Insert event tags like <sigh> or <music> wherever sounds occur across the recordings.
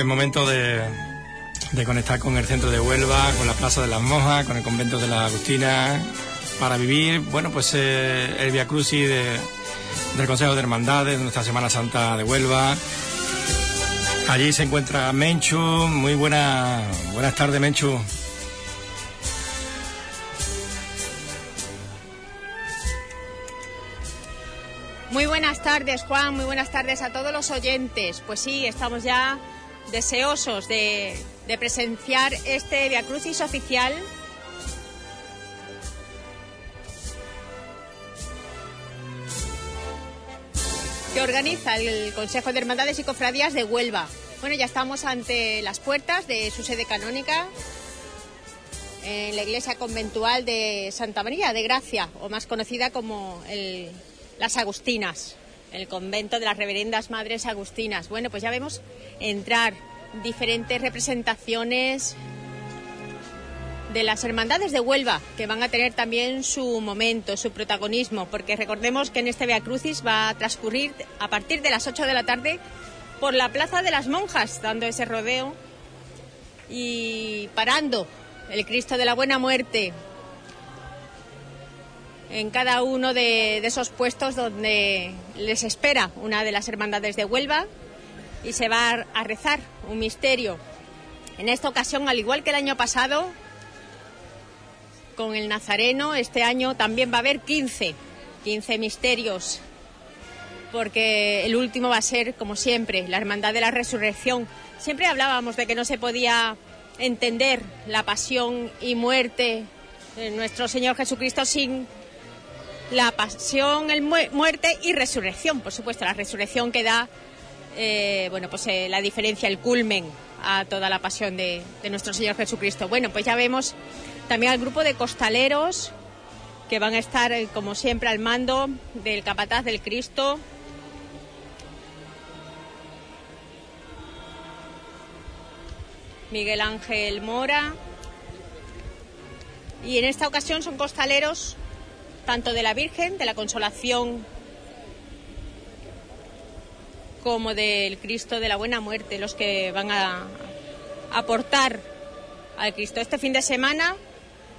que es momento de, conectar con el centro de Huelva, con la Plaza de las Monjas, con el convento de las Agustinas, para vivir, bueno, pues eh, el Via Crucis de, del Consejo de Hermandades, de nuestra Semana Santa de Huelva. Allí se encuentra Menchu. Muy buena, buenas tardes, Menchu. Muy buenas tardes, Juan. Muy buenas tardes a todos los oyentes. Pues sí, estamos ya deseosos de, presenciar este Via Crucis oficial que organiza el Consejo de Hermandades y Cofradías de Huelva. Bueno, ya estamos ante las puertas de su sede canónica en la iglesia conventual de Santa María de Gracia, o más conocida como las Agustinas, el convento de las Reverendas Madres Agustinas. Bueno, pues ya vemos entrar diferentes representaciones de las hermandades de Huelva, que van a tener también su momento, su protagonismo, porque recordemos que en este Via Crucis va a transcurrir a partir de las 8 de la tarde por la Plaza de las Monjas, dando ese rodeo y parando el Cristo de la Buena Muerte en cada uno de, esos puestos donde les espera una de las hermandades de Huelva y se va a rezar un misterio. En esta ocasión, al igual que el año pasado, con el Nazareno, este año también va a haber 15, 15 misterios, porque el último va a ser, como siempre, la Hermandad de la Resurrección. Siempre hablábamos de que no se podía entender la pasión y muerte de nuestro Señor Jesucristo sin la pasión, el mu muerte y resurrección, por supuesto, la resurrección que da, eh, bueno, pues eh, la diferencia, el culmen a toda la pasión de, de nuestro Señor Jesucristo. Bueno, pues ya vemos también al grupo de costaleros que van a estar, eh, como siempre, al mando del capataz del Cristo. Miguel Ángel Mora. Y en esta ocasión son costaleros tanto de la Virgen, de la Consolación, como del Cristo de la Buena Muerte, los que van a aportar al Cristo. Este fin de semana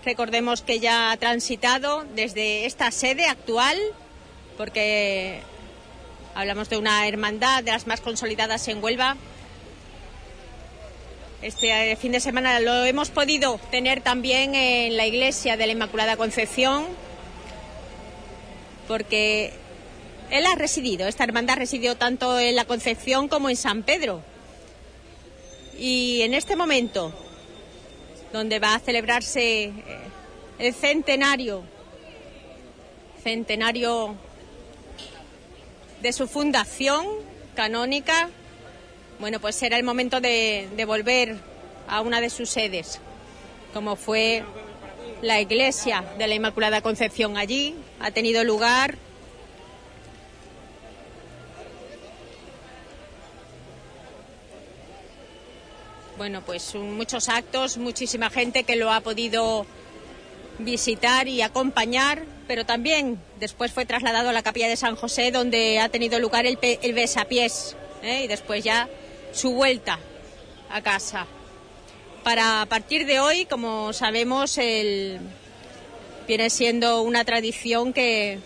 Recordemos que ya ha transitado desde esta sede actual, porque hablamos de una hermandad de las más consolidadas en Huelva. Este fin de semana lo hemos podido tener también en la iglesia de la Inmaculada Concepción, porque él ha residido, esta hermandad residió tanto en la Concepción como en San Pedro. Y en este momento donde va a celebrarse eh, el centenario, centenario de su fundación canónica. Bueno, pues será el momento de, de volver a una de sus sedes, como fue la iglesia de la Inmaculada Concepción. Allí ha tenido lugar bueno, pues muchos actos, muchísima gente que lo ha podido visitar y acompañar, pero también después fue trasladado a la capilla de San José, donde ha tenido lugar el, el besapiés, ¿eh? y después ya su vuelta a casa. Para a partir de hoy, como sabemos, el... viene siendo una tradición que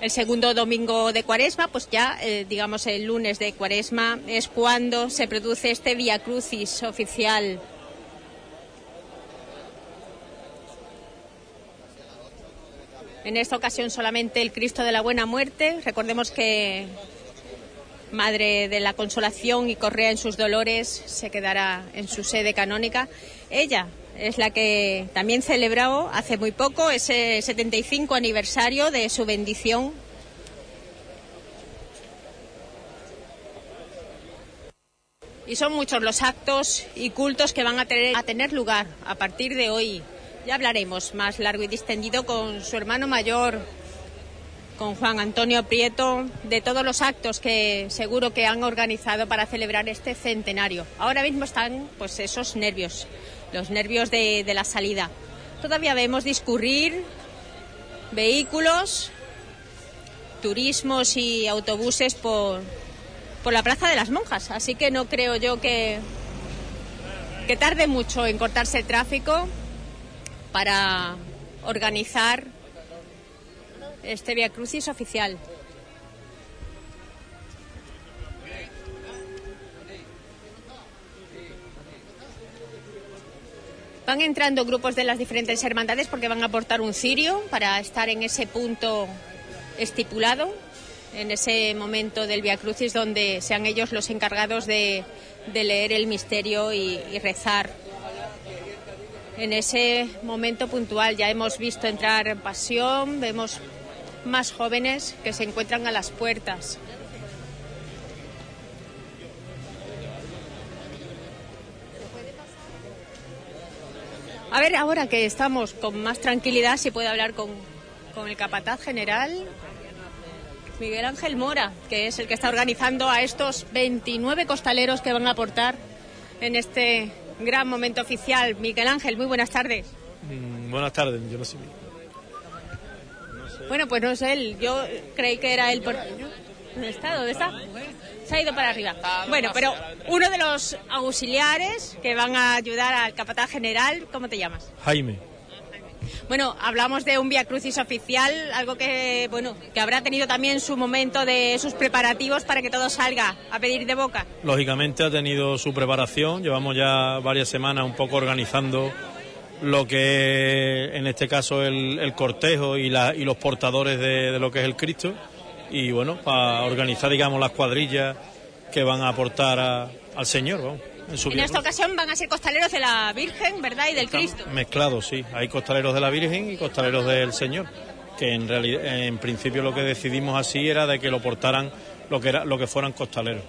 el segundo domingo de Cuaresma, pues ya, eh, digamos, el lunes de Cuaresma es cuando se produce este Via Crucis oficial. En esta ocasión solamente el Cristo de la Buena Muerte. Recordemos que Madre de la Consolación y Correa en sus dolores se quedará en su sede canónica. Ella es la que también celebró hace muy poco ese 75 aniversario de su bendición. Y son muchos los actos y cultos que van a tener, lugar a partir de hoy. Ya hablaremos más largo y distendido con su hermano mayor, con Juan Antonio Prieto, de todos los actos que seguro que han organizado para celebrar este centenario. Ahora mismo están pues esos nervios, los nervios de, la salida. Todavía vemos discurrir vehículos, turismos y autobuses por, por la Plaza de las Monjas. Así que no creo yo que, que tarde mucho en cortarse el tráfico para organizar este Via Crucis oficial. Van entrando grupos de las diferentes hermandades porque van a aportar un cirio para estar en ese punto estipulado, en ese momento del Via Crucis donde sean ellos los encargados de, leer el misterio y, rezar. En ese momento puntual ya hemos visto entrar pasión, vemos más jóvenes que se encuentran a las puertas. A ver, ahora que estamos con más tranquilidad, si puede hablar con, con el capataz general, Miguel Ángel Mora, que es el que está organizando a estos 29 costaleros que van a aportar en este gran momento oficial. Miguel Ángel, muy buenas tardes. Mm, buenas tardes, yo no sé. Bueno, pues no es él, yo creí que era él por... ¿Dónde está? ¿Dónde está? Se ha ido para arriba. Bueno, pero uno de los auxiliares que van a ayudar al capataz general, ¿cómo te llamas? Jaime. Bueno, hablamos de un Via Crucis oficial, algo que, bueno, que habrá tenido también su momento de sus preparativos para que todo salga a pedir de boca. Lógicamente ha tenido su preparación, llevamos ya varias semanas un poco organizando lo que en este caso el, el cortejo y, la, y, los portadores de, de, lo que es el Cristo y bueno, para organizar digamos las cuadrillas que van a aportar a, al Señor. Vamos, en, su en esta ocasión van a ser costaleros de la Virgen, ¿verdad? Y del Están Cristo. Mezclados, sí. Hay costaleros de la Virgen y costaleros del Señor. Que en realidad, en principio lo que decidimos así era de que lo portaran lo que era, lo que fueran costaleros.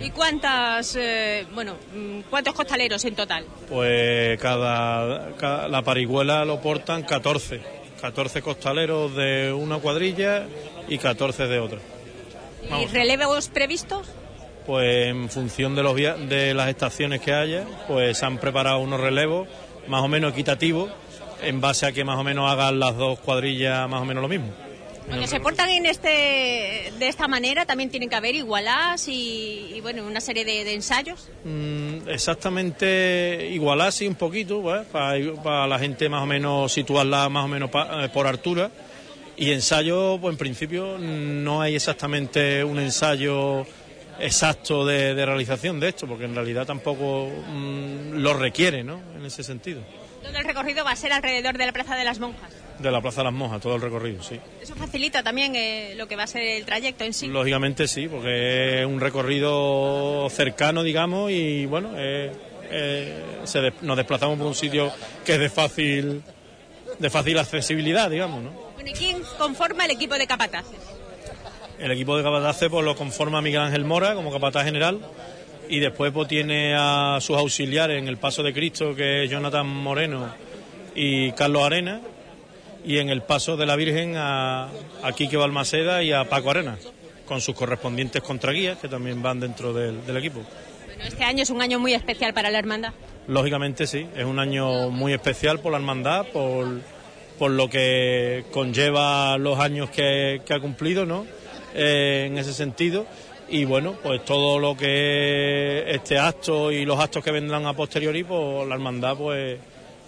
¿Y cuántas, eh, bueno, cuántos costaleros en total? Pues cada, cada, la parihuela lo portan 14, 14 costaleros de una cuadrilla y 14 de otra. ¿Y relevos previstos? Pues en función de, los de las estaciones que haya, pues se han preparado unos relevos más o menos equitativos en base a que más o menos hagan las dos cuadrillas más o menos lo mismo. Cuando se portan en este, de esta manera, también tienen que haber igualas y, y bueno, una serie de, de ensayos. Mm, exactamente igualas, sí, un poquito, ¿vale? para, para, la gente más o menos situarla más o menos pa, eh, por altura. Y ensayo, pues en principio no hay exactamente un ensayo exacto de, de realización de esto, porque en realidad tampoco mm, lo requiere, ¿no? En ese sentido. Todo el recorrido va a ser alrededor de la Plaza de las Monjas. De la Plaza de las Monjas, todo el recorrido, sí. ¿Eso facilita también eh, lo que va a ser el trayecto en sí? Lógicamente sí, porque es un recorrido cercano, digamos, y bueno, eh, eh, se de, nos desplazamos por un sitio que es de fácil, de fácil accesibilidad, digamos, ¿no? Bueno, ¿y quién conforma el equipo de capataces? El equipo de capataces pues, lo conforma Miguel Ángel Mora como capataz general y después pues, tiene a sus auxiliares en el Paso de Cristo, que es Jonathan Moreno y Carlos Arena, y en el Paso de la Virgen a, a Quique Balmaceda y a Paco Arena, con sus correspondientes contraguías que también van dentro del, del equipo. Bueno, este año es un año muy especial para la hermandad. Lógicamente sí, es un año muy especial por la hermandad, por, por lo que conlleva los años que, que ha cumplido, ¿no? Eh, en ese sentido y bueno, pues todo lo que este acto y los actos que vendrán a posteriori, pues la hermandad pues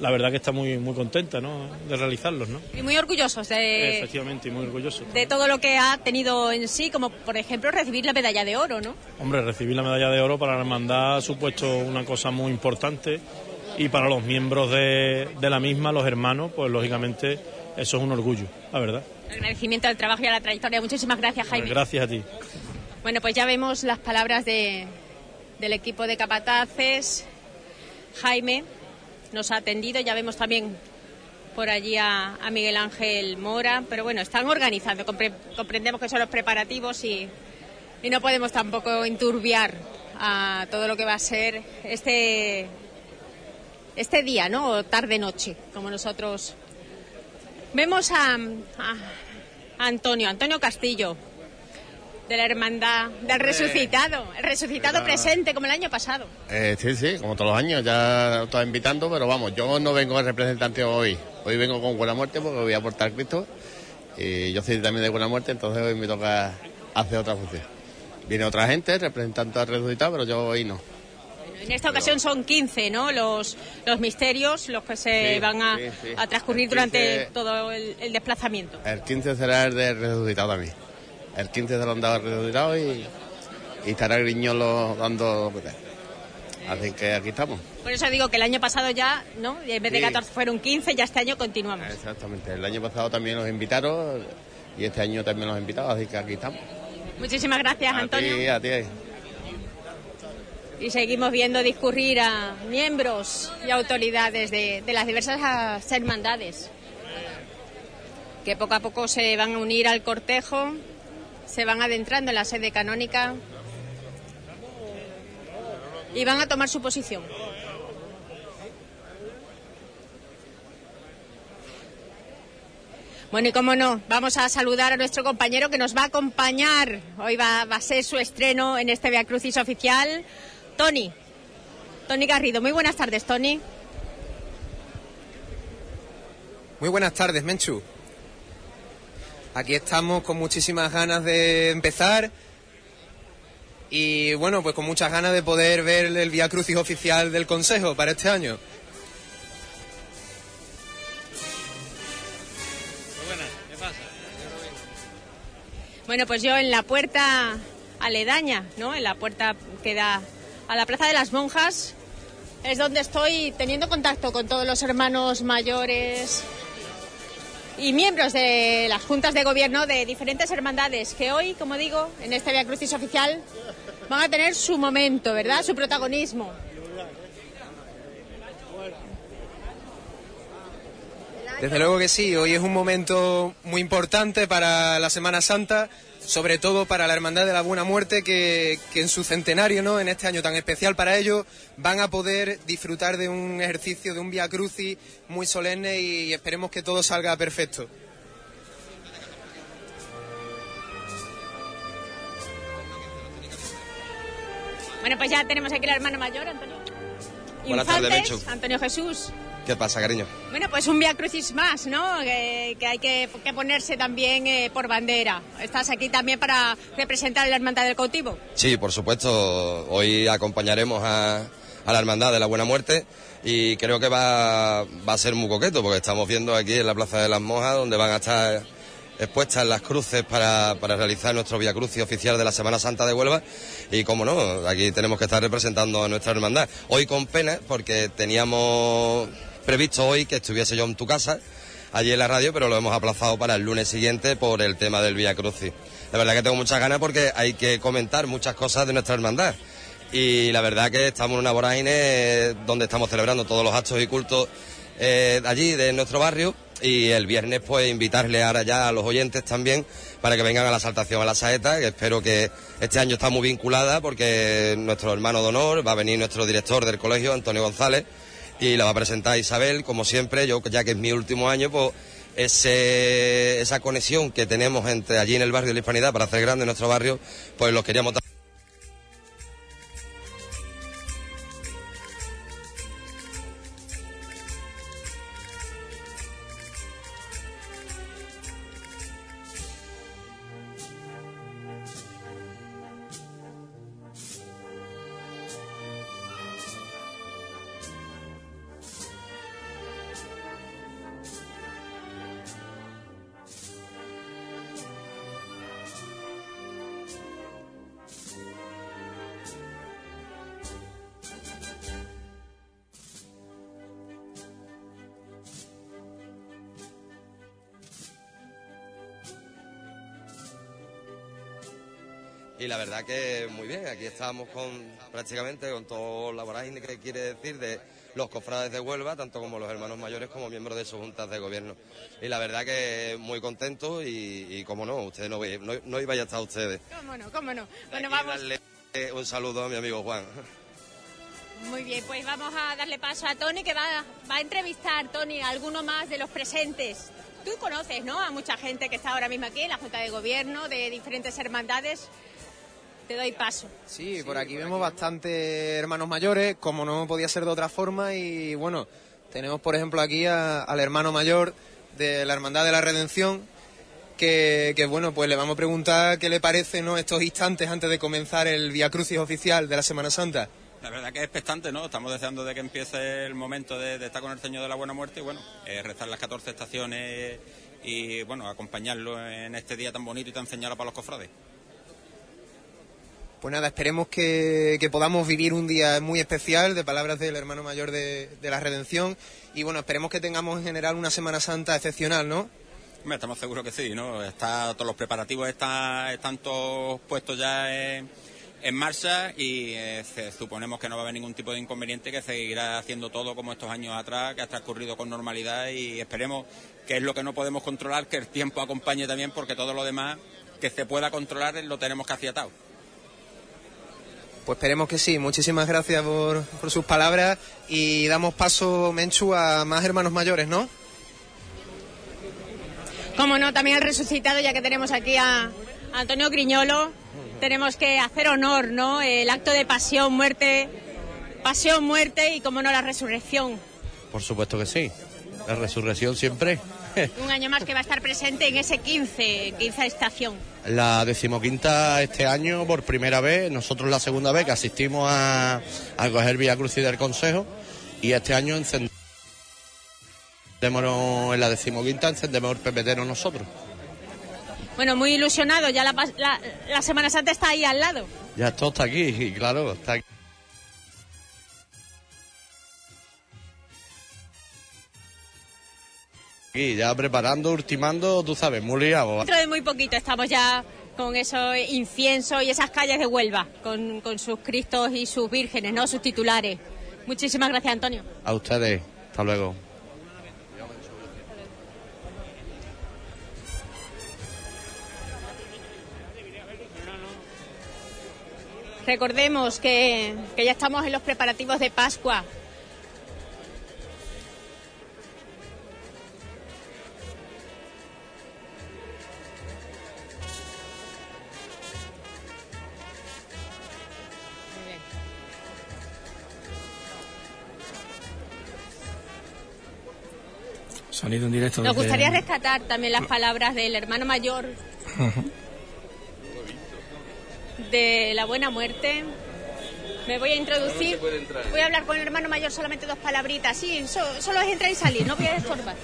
la verdad que está muy muy contenta ¿no? de realizarlos ¿no? y muy orgullosos de efectivamente y muy orgullosos de todo lo que ha tenido en sí como por ejemplo recibir la medalla de oro ¿no? hombre recibir la medalla de oro para la hermandad ha supuesto una cosa muy importante y para los miembros de, de la misma los hermanos pues lógicamente eso es un orgullo la verdad agradecimiento al trabajo y a la trayectoria muchísimas gracias Jaime gracias a ti bueno, pues ya vemos las palabras de, del equipo de capataces. Jaime nos ha atendido, ya vemos también por allí a, Miguel Ángel Mora, pero bueno, están organizando, Compre, comprendemos que son los preparativos y, y, no podemos tampoco enturbiar a todo lo que va a ser este, este día, ¿no? O tarde-noche, como nosotros. Vemos a, a Antonio, Antonio Castillo, de la hermandad del resucitado, el resucitado eh, presente como el año pasado. Eh, sí, sí, como todos los años, ya estoy invitando, pero vamos, yo no vengo de representante hoy, hoy vengo con Buena Muerte porque voy a aportar Cristo y yo soy también de Buena Muerte, entonces hoy me toca hacer otra función. Viene otra gente representando al resucitado, pero yo hoy no. En esta ocasión son 15, ¿no? Los, los misterios, los que se Sí, van a, sí, sí. a transcurrir durante 15 todo el, el desplazamiento. El 15 será el del resucitado también. El 15 se lo han dado al resucitado y, y estará Griñolo dando... Así que aquí estamos. Por eso digo que el año pasado ya, ¿no? En vez de Sí. 14 fueron 15, ya este año continuamos. Exactamente. El año pasado también los invitaron y este año también los invitados, así que aquí estamos. Muchísimas gracias, A Antonio. ti, a ti. Y seguimos viendo discurrir a miembros y autoridades de, de las diversas hermandades que poco a poco se van a unir al cortejo, se van adentrando en la sede canónica y van a tomar su posición. Bueno, y cómo no, vamos a saludar a nuestro compañero que nos va a acompañar. Hoy va, a ser su estreno en este Via Crucis oficial, Tony. Tony Garrido. Muy buenas tardes, Tony. Muy buenas tardes, Menchu. Aquí estamos con muchísimas ganas de empezar y bueno, pues con muchas ganas de poder ver el Via Crucis oficial del Consejo para este año. Bueno, pues yo en la puerta aledaña, ¿no? En la puerta que da a la Plaza de las Monjas, es donde estoy teniendo contacto con todos los hermanos mayores y miembros de las juntas de gobierno de diferentes hermandades que hoy, como digo, en este Via Crucis oficial van a tener su momento, ¿verdad? Su protagonismo. Desde luego que sí, hoy es un momento muy importante para la Semana Santa, sobre todo para la Hermandad de la Buena Muerte, que, que en su centenario, ¿no? en este año tan especial para ellos, van a poder disfrutar de un ejercicio, de un Via Crucis muy solemne y esperemos que todo salga perfecto. Bueno, pues ya tenemos aquí al hermano mayor, Antonio. Buenas tardes, Infantes. Antonio Jesús. ¿Qué pasa, cariño? Bueno, pues un Via Crucis más, ¿no? Que, que hay que, que ponerse también eh, por bandera. Estás aquí también para representar a la Hermandad del Cautivo. Sí, por supuesto. Hoy acompañaremos a, a la Hermandad de la Buena Muerte y creo que va, va a ser muy coqueto porque estamos viendo aquí en la Plaza de las Mojas donde van a estar expuestas las cruces para, para realizar nuestro Via Crucis oficial de la Semana Santa de Huelva y como no, aquí tenemos que estar representando a nuestra hermandad. Hoy con pena porque teníamos previsto hoy que estuviese yo en tu casa allí en la radio, pero lo hemos aplazado para el lunes siguiente por el tema del Via Crucis. La verdad que tengo muchas ganas porque hay que comentar muchas cosas de nuestra hermandad. Y la verdad que estamos en una vorágine eh, donde estamos celebrando todos los actos y cultos eh, allí, de nuestro barrio. Y el viernes, pues, invitarle ahora ya a los oyentes también para que vengan a la saltación a la saeta, que espero que este año está muy vinculada porque nuestro hermano de honor va a venir nuestro director del colegio, Antonio González, y la va a presentar Isabel, como siempre, yo ya que es mi último año, pues ese, esa conexión que tenemos entre allí en el barrio de la Hispanidad para hacer grande nuestro barrio, pues los queríamos dar. Estamos con prácticamente con todo la vorágine que quiere decir de los cofrades de Huelva, tanto como los hermanos mayores como miembros de sus juntas de gobierno. Y la verdad que muy contento y, y como no, ustedes no, no, no iban a estar ustedes. ¿Cómo no? ¿Cómo no? Bueno, vamos. darle un saludo a mi amigo Juan. Muy bien, pues vamos a darle paso a Tony, que va, va a entrevistar, Tony, a alguno más de los presentes. Tú conoces, ¿no? A mucha gente que está ahora mismo aquí en la Junta de Gobierno, de diferentes hermandades. Te doy paso. Sí, por aquí vemos bastantes hermanos mayores, como no podía ser de otra forma, y bueno, tenemos por ejemplo aquí a- al hermano mayor de la Hermandad de la Redención, que, que, bueno, pues le vamos a preguntar qué le parece ¿no? estos instantes antes de comenzar el Via Crucis oficial de la Semana Santa. La verdad que es expectante, ¿no? Estamos deseando de que empiece el momento de, estar con el Señor de la Buena Muerte y, bueno, eh, rezar las 14 estaciones y, bueno, acompañarlo en este día tan bonito y tan señalado para los cofrades. Pues nada, esperemos que, podamos vivir un día muy especial de palabras del hermano mayor de, la Redención y, bueno, esperemos que tengamos en general una Semana Santa excepcional, ¿no? Estamos seguros que sí, ¿no? Está, todos los preparativos están, todos puestos ya en marcha y eh, suponemos que no va a haber ningún tipo de inconveniente, que seguirá haciendo todo como estos años atrás, que ha transcurrido con normalidad y esperemos que es lo que no podemos controlar, que el tiempo acompañe también, porque todo lo demás que se pueda controlar lo tenemos casi atado. Pues esperemos que sí. Muchísimas gracias por, por sus palabras y damos paso, Menchu, a más hermanos mayores, ¿no? Como no, también el resucitado, ya que tenemos aquí a Antonio Griñolo, tenemos que hacer honor, ¿no? El acto de pasión, muerte, pasión, muerte y, como no, la resurrección. Por supuesto que sí. La resurrección siempre. Un año más que va a estar presente en ese 15, 15 estación. La decimoquinta este año, por primera vez, nosotros la segunda vez que asistimos a, a coger Vía Cruz y del Consejo, y este año encendemos en la decimoquinta, encendemos el pepetero nosotros. Bueno, muy ilusionado, ya la, la, Semana Santa está ahí al lado. Ya todo está aquí, claro, está aquí. Y ya preparando, ultimando, tú sabes, muy liado. Dentro de muy poquito estamos ya con esos incienso y esas calles de Huelva, con, con sus Cristos y sus vírgenes, ¿no? Sus titulares. Muchísimas gracias, Antonio. A ustedes. Hasta luego. Recordemos que, ya estamos en los preparativos de Pascua. Sonido en directo. Nos gustaría rescatar también las palabras del hermano mayor de la buena muerte. Me voy a introducir. Voy a hablar con el hermano mayor solamente dos palabritas. Sí, solo es entrar y salir, no voy a estorbar.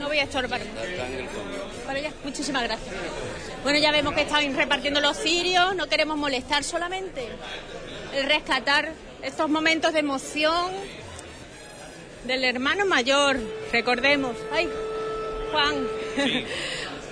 No voy a estorbar. Para ya, muchísimas gracias. Bueno, ya vemos que están repartiendo los cirios, no queremos molestar solamente. El rescatar estos momentos de emoción del hermano mayor, recordemos. Ay, Juan. <laughs>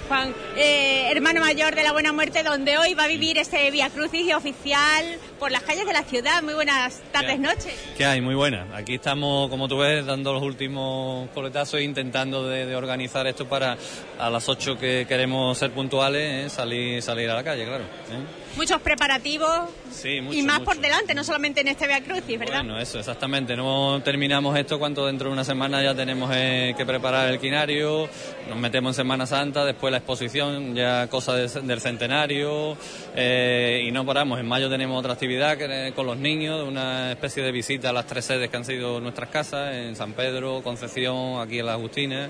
Juan, eh, hermano mayor de la Buena Muerte, donde hoy va a vivir este Via Crucis oficial por las calles de la ciudad. Muy buenas tardes, noches. ¿Qué hay? Muy buenas. Aquí estamos, como tú ves, dando los últimos coletazos e intentando de, organizar esto para a las 8 que queremos ser puntuales, ¿eh? salir, salir a la calle, claro. ¿eh? Muchos preparativos y más por delante, no solamente en este Via Crucis, ¿verdad? Bueno, eso, exactamente. No terminamos esto cuando dentro de una semana ya tenemos eh, que preparar el quinario, nos metemos en Semana Santa, después la exposición, ya cosas del centenario, eh, y no paramos. En mayo tenemos otra actividad con los niños, una especie de visita a las tres sedes que han sido nuestras casas, en San Pedro, Concepción, aquí en la Agustina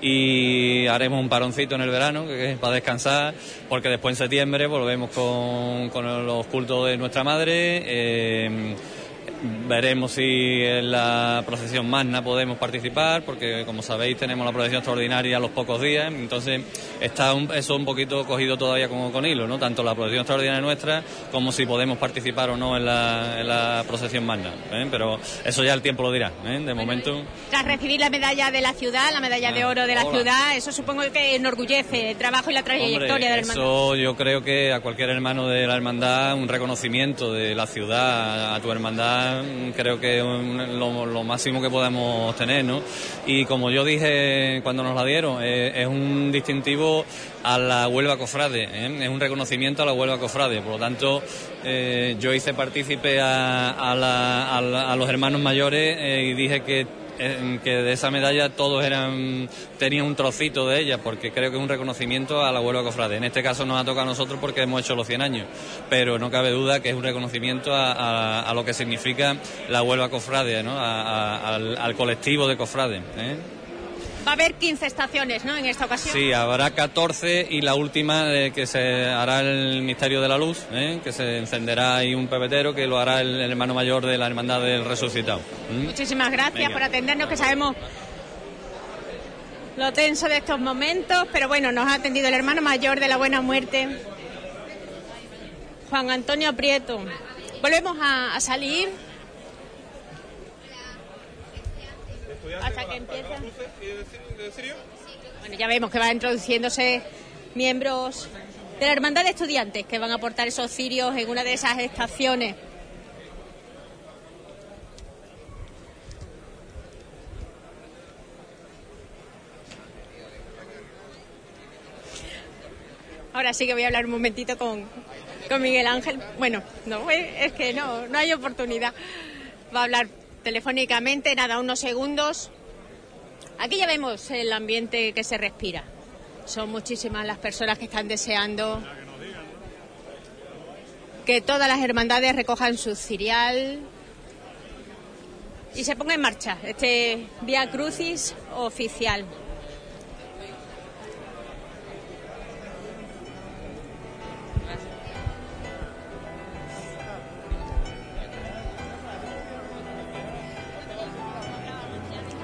y haremos un paroncito en el verano que es para descansar porque después en septiembre volvemos con, con los cultos de nuestra madre. Eh, Veremos si en la procesión magna podemos participar, porque como sabéis tenemos la procesión extraordinaria a los pocos días, entonces está eso un poquito cogido todavía como con hilo, ¿no? Tanto la procesión extraordinaria nuestra como si podemos participar o no en la, procesión magna. ¿eh? Pero eso ya el tiempo lo dirá, ¿eh? de momento. Tras recibir la medalla de la ciudad, la medalla de ah, oro de la ciudad, eso supongo que enorgullece el trabajo y la trayectoria de la hermandad. Eso yo creo que a cualquier hermano de la hermandad un reconocimiento de la ciudad, a tu hermandad creo que es lo, máximo que podemos tener, ¿no? Y como yo dije cuando nos la dieron, eh, es un distintivo a la Huelva Cofrade, ¿eh? es un reconocimiento a la Huelva Cofrade, por lo tanto eh, yo hice partícipe a, a, los hermanos mayores y dije que que de esa medalla todos eran tenían un trocito de ella, porque creo que es un reconocimiento a la Huelva Cofrade. En este caso nos ha tocado a nosotros porque hemos hecho los 100 años, pero no cabe duda que es un reconocimiento a, lo que significa la Huelva Cofrade, ¿no? al, colectivo de Cofrade. ¿eh? Va a haber 15 estaciones, ¿no? En esta ocasión. Sí, habrá 14 y la última eh, que se hará el Misterio de la Luz, ¿eh? que se encenderá ahí un pepetero que lo hará el, el hermano mayor de la Hermandad del Resucitado. ¿Mm? Muchísimas gracias Venga. por atendernos, que sabemos lo tenso de estos momentos, pero bueno, nos ha atendido el hermano mayor de la Buena Muerte, Juan Antonio Prieto. Volvemos a, a salir. Hasta que empiece. Bueno, ya vemos que van introduciéndose miembros de la Hermandad de Estudiantes que van a portar esos cirios en una de esas estaciones. Ahora sí que voy a hablar un momentito con, con Miguel Ángel. Bueno, no, es que no, no hay oportunidad. Va a hablar telefónicamente, nada, unos segundos. Aquí ya vemos el ambiente que se respira. Son muchísimas las personas que están deseando que todas las hermandades recojan su cirial y se ponga en marcha este Vía Crucis oficial.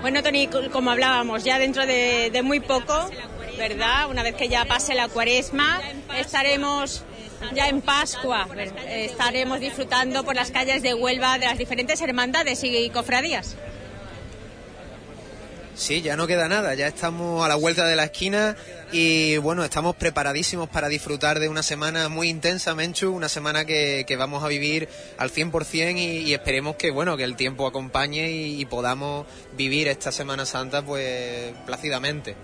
Bueno, Tony, como hablábamos, ya dentro de, muy poco, ¿verdad? Una vez que ya pase la cuaresma, estaremos ya en Pascua, ¿ver- estaremos disfrutando por las calles de Huelva de las diferentes hermandades y cofradías. Sí, ya no queda nada, ya estamos a la vuelta de la esquina y bueno, estamos preparadísimos para disfrutar de una semana muy intensa, Menchu, una semana que, que vamos a vivir al 100% y, y esperemos que bueno, que el tiempo acompañe y, podamos vivir esta Semana Santa pues plácidamente.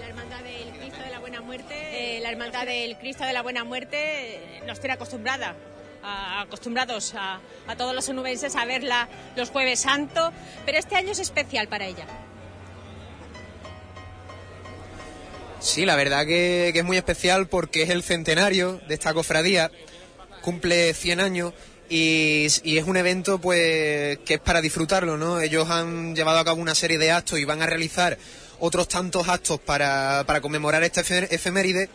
la Hermandad del Cristo de la Buena Muerte, la Hermandad del Cristo de la Buena Muerte eh, nos tiene acostumbrada. a- acostumbrados a, a todos los onubenses a verla los jueves santo, pero este año es especial para ella. Sí, la verdad que, es muy especial porque es el centenario de esta cofradía, cumple 100 años y, es un evento pues que es para disfrutarlo, ¿no? Ellos han llevado a cabo una serie de actos y van a realizar otros tantos actos para, para conmemorar esta efe- efeméride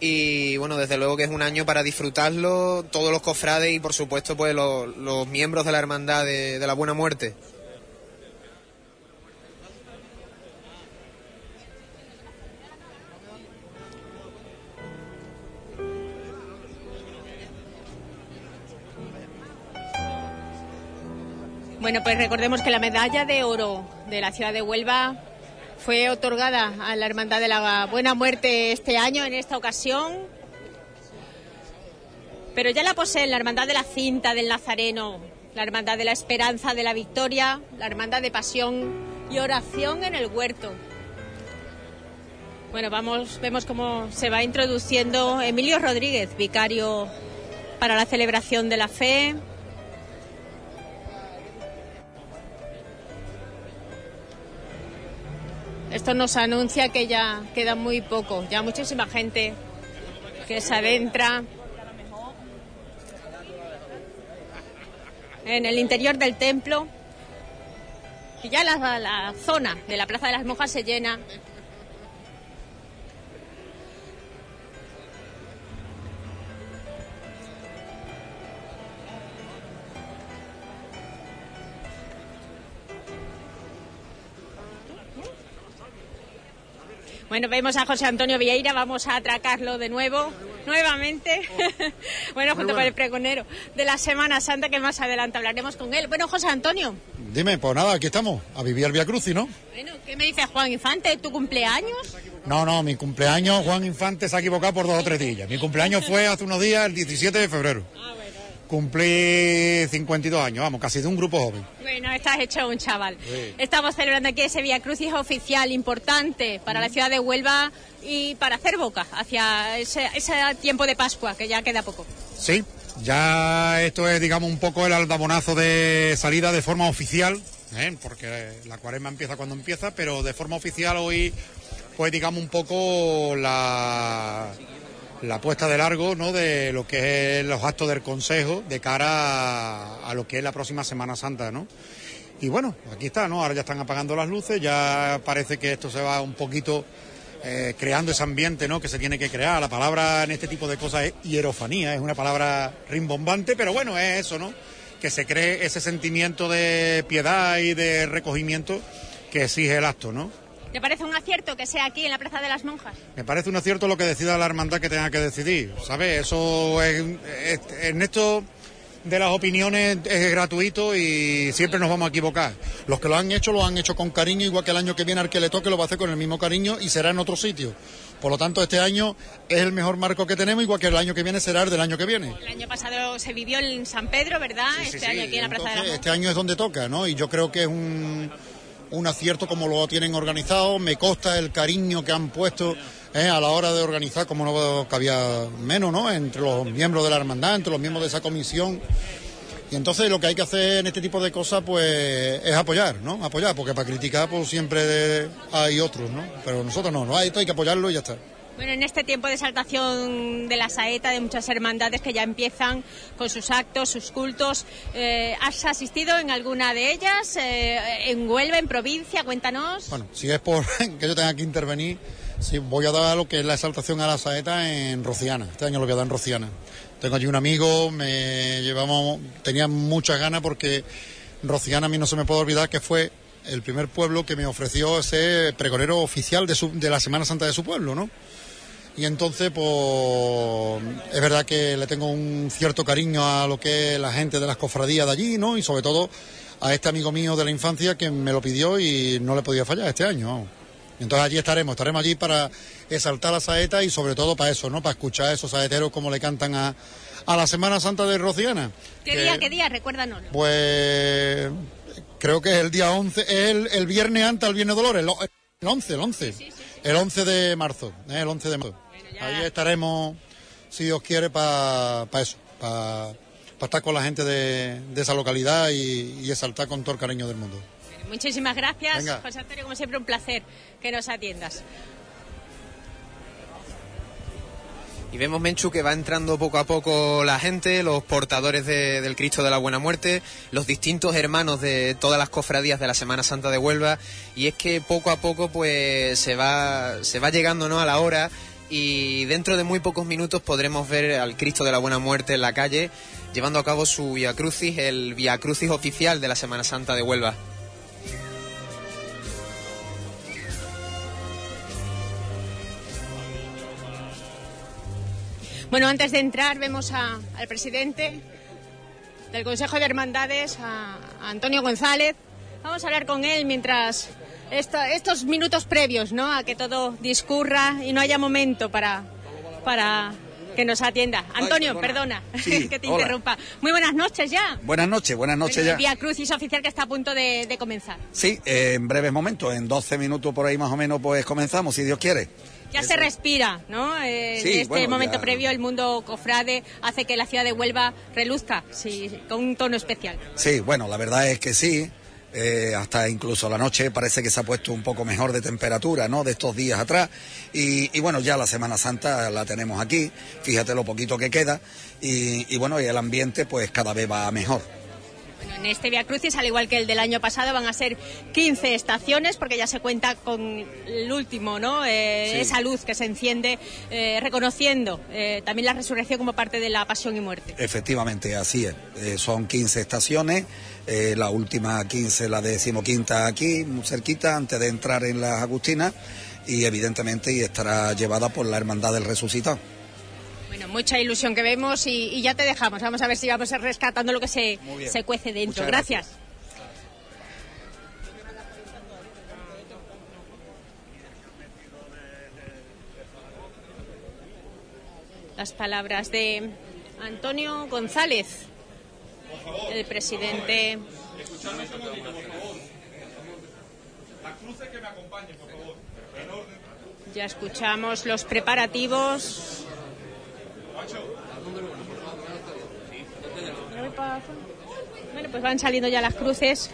y bueno, desde luego que es un año para disfrutarlo todos los cofrades y por supuesto pues los, miembros de la hermandad de la Buena Muerte. Bueno, pues recordemos que la medalla de oro de la ciudad de Huelva fue otorgada a la Hermandad de la Buena Muerte este año, en esta ocasión. Pero ya la poseen la Hermandad de la Cinta del Nazareno, la Hermandad de la Esperanza de la Victoria, la Hermandad de Pasión y Oración en el Huerto. Bueno, vamos, vemos cómo se va introduciendo Emilio Rodríguez, vicario para la celebración de la fe. Esto nos anuncia que ya queda muy poco, ya muchísima gente que se adentra en el interior del templo y ya la, la zona de la Plaza de las Monjas se llena. Bueno, vemos a José Antonio Vieira, vamos a atracarlo de nuevo, nuevamente. <laughs> bueno, junto con el pregonero de la Semana Santa, que más adelante hablaremos con él. Bueno, José Antonio, Dime, pues nada, aquí estamos, a vivir Via Crucis, ¿no? bueno, ¿qué me dice Juan Infante? ¿Tu cumpleaños? No, no, mi cumpleaños, Juan Infante se ha equivocado por dos o tres días. Mi cumpleaños fue hace unos días, el 17 de febrero. Cumplí 52 años, vamos, casi de un grupo joven. Bueno, estás hecho un chaval. Sí. Estamos celebrando aquí ese Via Crucis oficial importante para la ciudad de Huelva y para hacer boca hacia ese, ese tiempo de Pascua, que ya queda poco. Sí, ya esto es, digamos, un poco el aldabonazo de salida de forma oficial, ¿eh? porque la cuaresma empieza cuando empieza, pero de forma oficial hoy, pues digamos un poco la, la puesta de largo, ¿no? De lo que es los actos del Consejo de cara a, lo que es la próxima Semana Santa, ¿no? Y bueno, aquí está, ¿no? Ahora ya están apagando las luces, ya parece que esto se va un poquito eh, creando ese ambiente, ¿no? Que se tiene que crear. La palabra en este tipo de cosas es hierofanía, es una palabra rimbombante, pero bueno, es eso, ¿no? Que se cree ese sentimiento de piedad y de recogimiento que exige el acto, ¿no? ¿Te parece un acierto que sea aquí en la Plaza de las Monjas? Me parece un acierto lo que decida la hermandad que tenga que decidir, ¿sabes? Eso es, es- en esto de las opiniones es gratuito y siempre nos vamos a equivocar. Los que lo han hecho lo han hecho con cariño, igual que el año que viene al que le toque lo va a hacer con el mismo cariño y será en otro sitio. Por lo tanto, este año es el mejor marco que tenemos, igual que el año que viene será el del año que viene. El año pasado se vivió en San Pedro, ¿verdad? este año aquí en la Plaza de las Entonces, Monjas. este año es donde toca, ¿no? Y yo creo que es un, un acierto como lo tienen organizado. Me consta el cariño que han puesto eh, a la hora de organizar, como no cabía menos, ¿no? Entre los miembros de la hermandad, entre los miembros de esa comisión. Y entonces lo que hay que hacer en este tipo de cosas, pues, es apoyar, ¿no? Apoyar, porque para criticar, pues siempre hay otros, ¿no? Pero nosotros no, no, esto hay que apoyarlo y ya está. Bueno, en este tiempo de exaltación de la saeta, de muchas hermandades que ya empiezan con sus actos, sus cultos, eh, ¿has asistido en alguna de ellas? Eh, ¿En Huelva, en provincia? Cuéntanos. Bueno, si es por <laughs> que yo tenga que intervenir, sí, voy a dar lo que es la exaltación a la saeta en Rociana. Este año lo voy a dar en Rociana. Tengo allí un amigo, me llevamos, tenía muchas ganas porque Rociana a mí no se me puede olvidar que fue el primer pueblo que me ofreció ser pregonero oficial de, su- de la Semana Santa de su pueblo, ¿no? Y entonces, pues, es verdad que le tengo un cierto cariño a lo que es la gente de las cofradías de allí, ¿no? Y sobre todo a este amigo mío de la infancia que me lo pidió y no le podía fallar este año. Entonces allí estaremos, estaremos allí para exaltar la saeta y sobre todo para eso, ¿no? Para escuchar a esos saeteros como le cantan a, a la Semana Santa de Rociana. ¿Qué que- día, qué día? Recuérdanos. Pues creo que es el día 11, es el, el viernes antes al Viernes Dolores, el 11, el 11. El 11 de marzo, ¿eh? el 11 de marzo. Ahí estaremos, si Dios quiere, para eso, para estar con la gente de, de esa localidad y, y exaltar con todo el cariño del mundo. Muchísimas gracias, Venga. José Antonio. Como siempre, un placer que nos atiendas. Y vemos, Menchu, que va entrando poco a poco la gente, los portadores de- del Cristo de la Buena Muerte, los distintos hermanos de todas las cofradías de la Semana Santa de Huelva. Y es que poco a poco pues se va, se va llegando ¿no? a la hora y dentro de muy pocos minutos podremos ver al Cristo de la Buena Muerte en la calle llevando a cabo su Via Crucis, el Via Crucis oficial de la Semana Santa de Huelva. Bueno, antes de entrar vemos al presidente del Consejo de Hermandades, Antonio González. Vamos a hablar con él mientras estos minutos previos, ¿no? A que todo discurra y no haya momento para, para que nos atienda. Antonio, perdona, <laughs> Sí, que te hola. interrumpa. Muy buenas noches ya. Buenas noches, buenas noches ya. Vía Crucis oficial que está a punto de, de comenzar. Sí, eh, en breves momentos, en 12 minutos por ahí más o menos, pues comenzamos, si Dios quiere. Ya se respira, ¿no? Eh, Sí, en este bueno, momento ya- previo el mundo cofrade hace que la ciudad de Huelva reluzca, sí, con un tono especial. Sí, bueno, la verdad es que sí. Eh, hasta incluso la noche parece que se ha puesto un poco mejor de temperatura, ¿no? De estos días atrás. Y, y bueno, ya la Semana Santa la tenemos aquí. Fíjate lo poquito que queda. Y, y bueno, y el ambiente pues cada vez va mejor. Bueno, en este Via Crucis, al igual que el del año pasado, van a ser 15 estaciones, porque ya se cuenta con el último, ¿no? Eh, Sí. Esa luz que se enciende, eh, reconociendo eh, también la resurrección como parte de la pasión y muerte. Efectivamente, así es. Son 15 estaciones, eh, la última 15, la decimoquinta aquí, muy cerquita, antes de entrar en las Agustinas, y evidentemente y estará llevada por la Hermandad del Resucitado. Bueno, mucha ilusión que vemos y, y ya te dejamos. Vamos a ver si vamos rescatando lo que se, se cuece dentro. Muchas gracias. gracias. Las palabras de Antonio González, el presidente. Ya escuchamos los preparativos. Bueno, pues van saliendo ya las cruces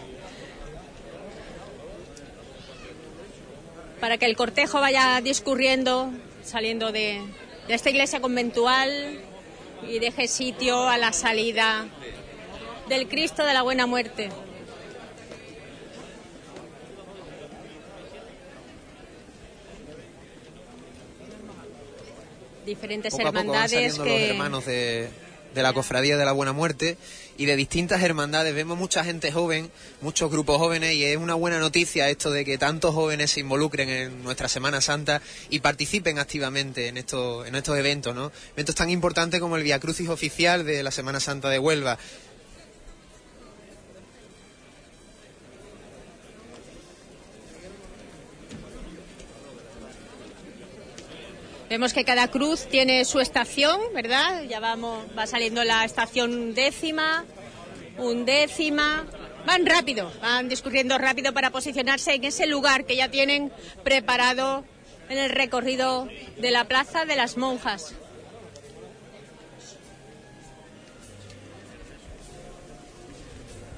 para que el cortejo vaya discurriendo, saliendo de, de esta iglesia conventual y deje sitio a la salida del Cristo de la Buena Muerte. Diferentes hermandades poco van que... los hermanos de, de la Cofradía de la Buena Muerte y de distintas hermandades. Vemos mucha gente joven, muchos grupos jóvenes y es una buena noticia esto de que tantos jóvenes se involucren en nuestra Semana Santa y participen activamente en estos, en estos eventos, ¿no? Eventos tan importantes como el Via Crucis oficial de la Semana Santa de Huelva, Vemos que cada cruz tiene su estación, ¿verdad? Ya vamos, va saliendo la estación décima, undécima. Van rápido, van discurriendo rápido para posicionarse en ese lugar que ya tienen preparado en el recorrido de la Plaza de las Monjas.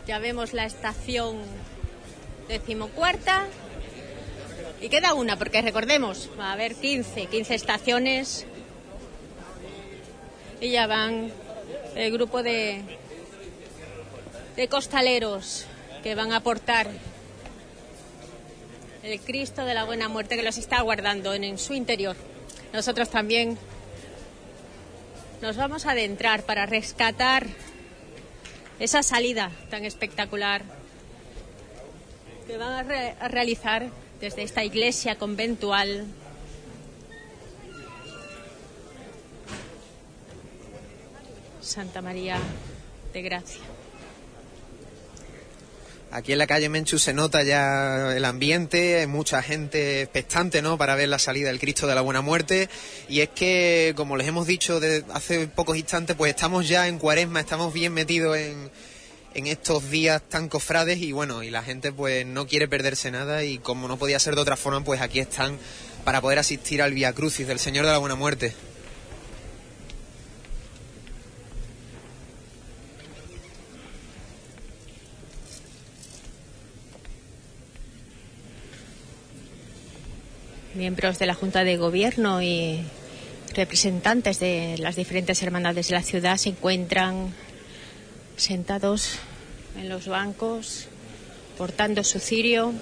Ya vemos la estación decimocuarta. Y queda una, porque recordemos, va a haber 15, 15 estaciones. Y ya van el grupo de, de costaleros que van a aportar el Cristo de la Buena Muerte que los está guardando en, su interior. Nosotros también nos vamos a adentrar para rescatar esa salida tan espectacular que van a realizar desde esta iglesia conventual. Santa María de Gracia. Aquí en la calle Menchu se nota ya el ambiente, hay mucha gente expectante ¿no? para ver la salida del Cristo de la Buena Muerte. Y es que, como les hemos dicho de hace pocos instantes, pues estamos ya en cuaresma, estamos bien metidos en, en estos días tan cofrades y bueno, y la gente pues no quiere perderse nada y como no podía ser de otra forma, pues aquí están para poder asistir al Via Crucis del Señor de la Buena Muerte. miembros de la Junta de Gobierno y representantes de las diferentes hermandades de la ciudad se encuentran sentados en los bancos, portando su cirio.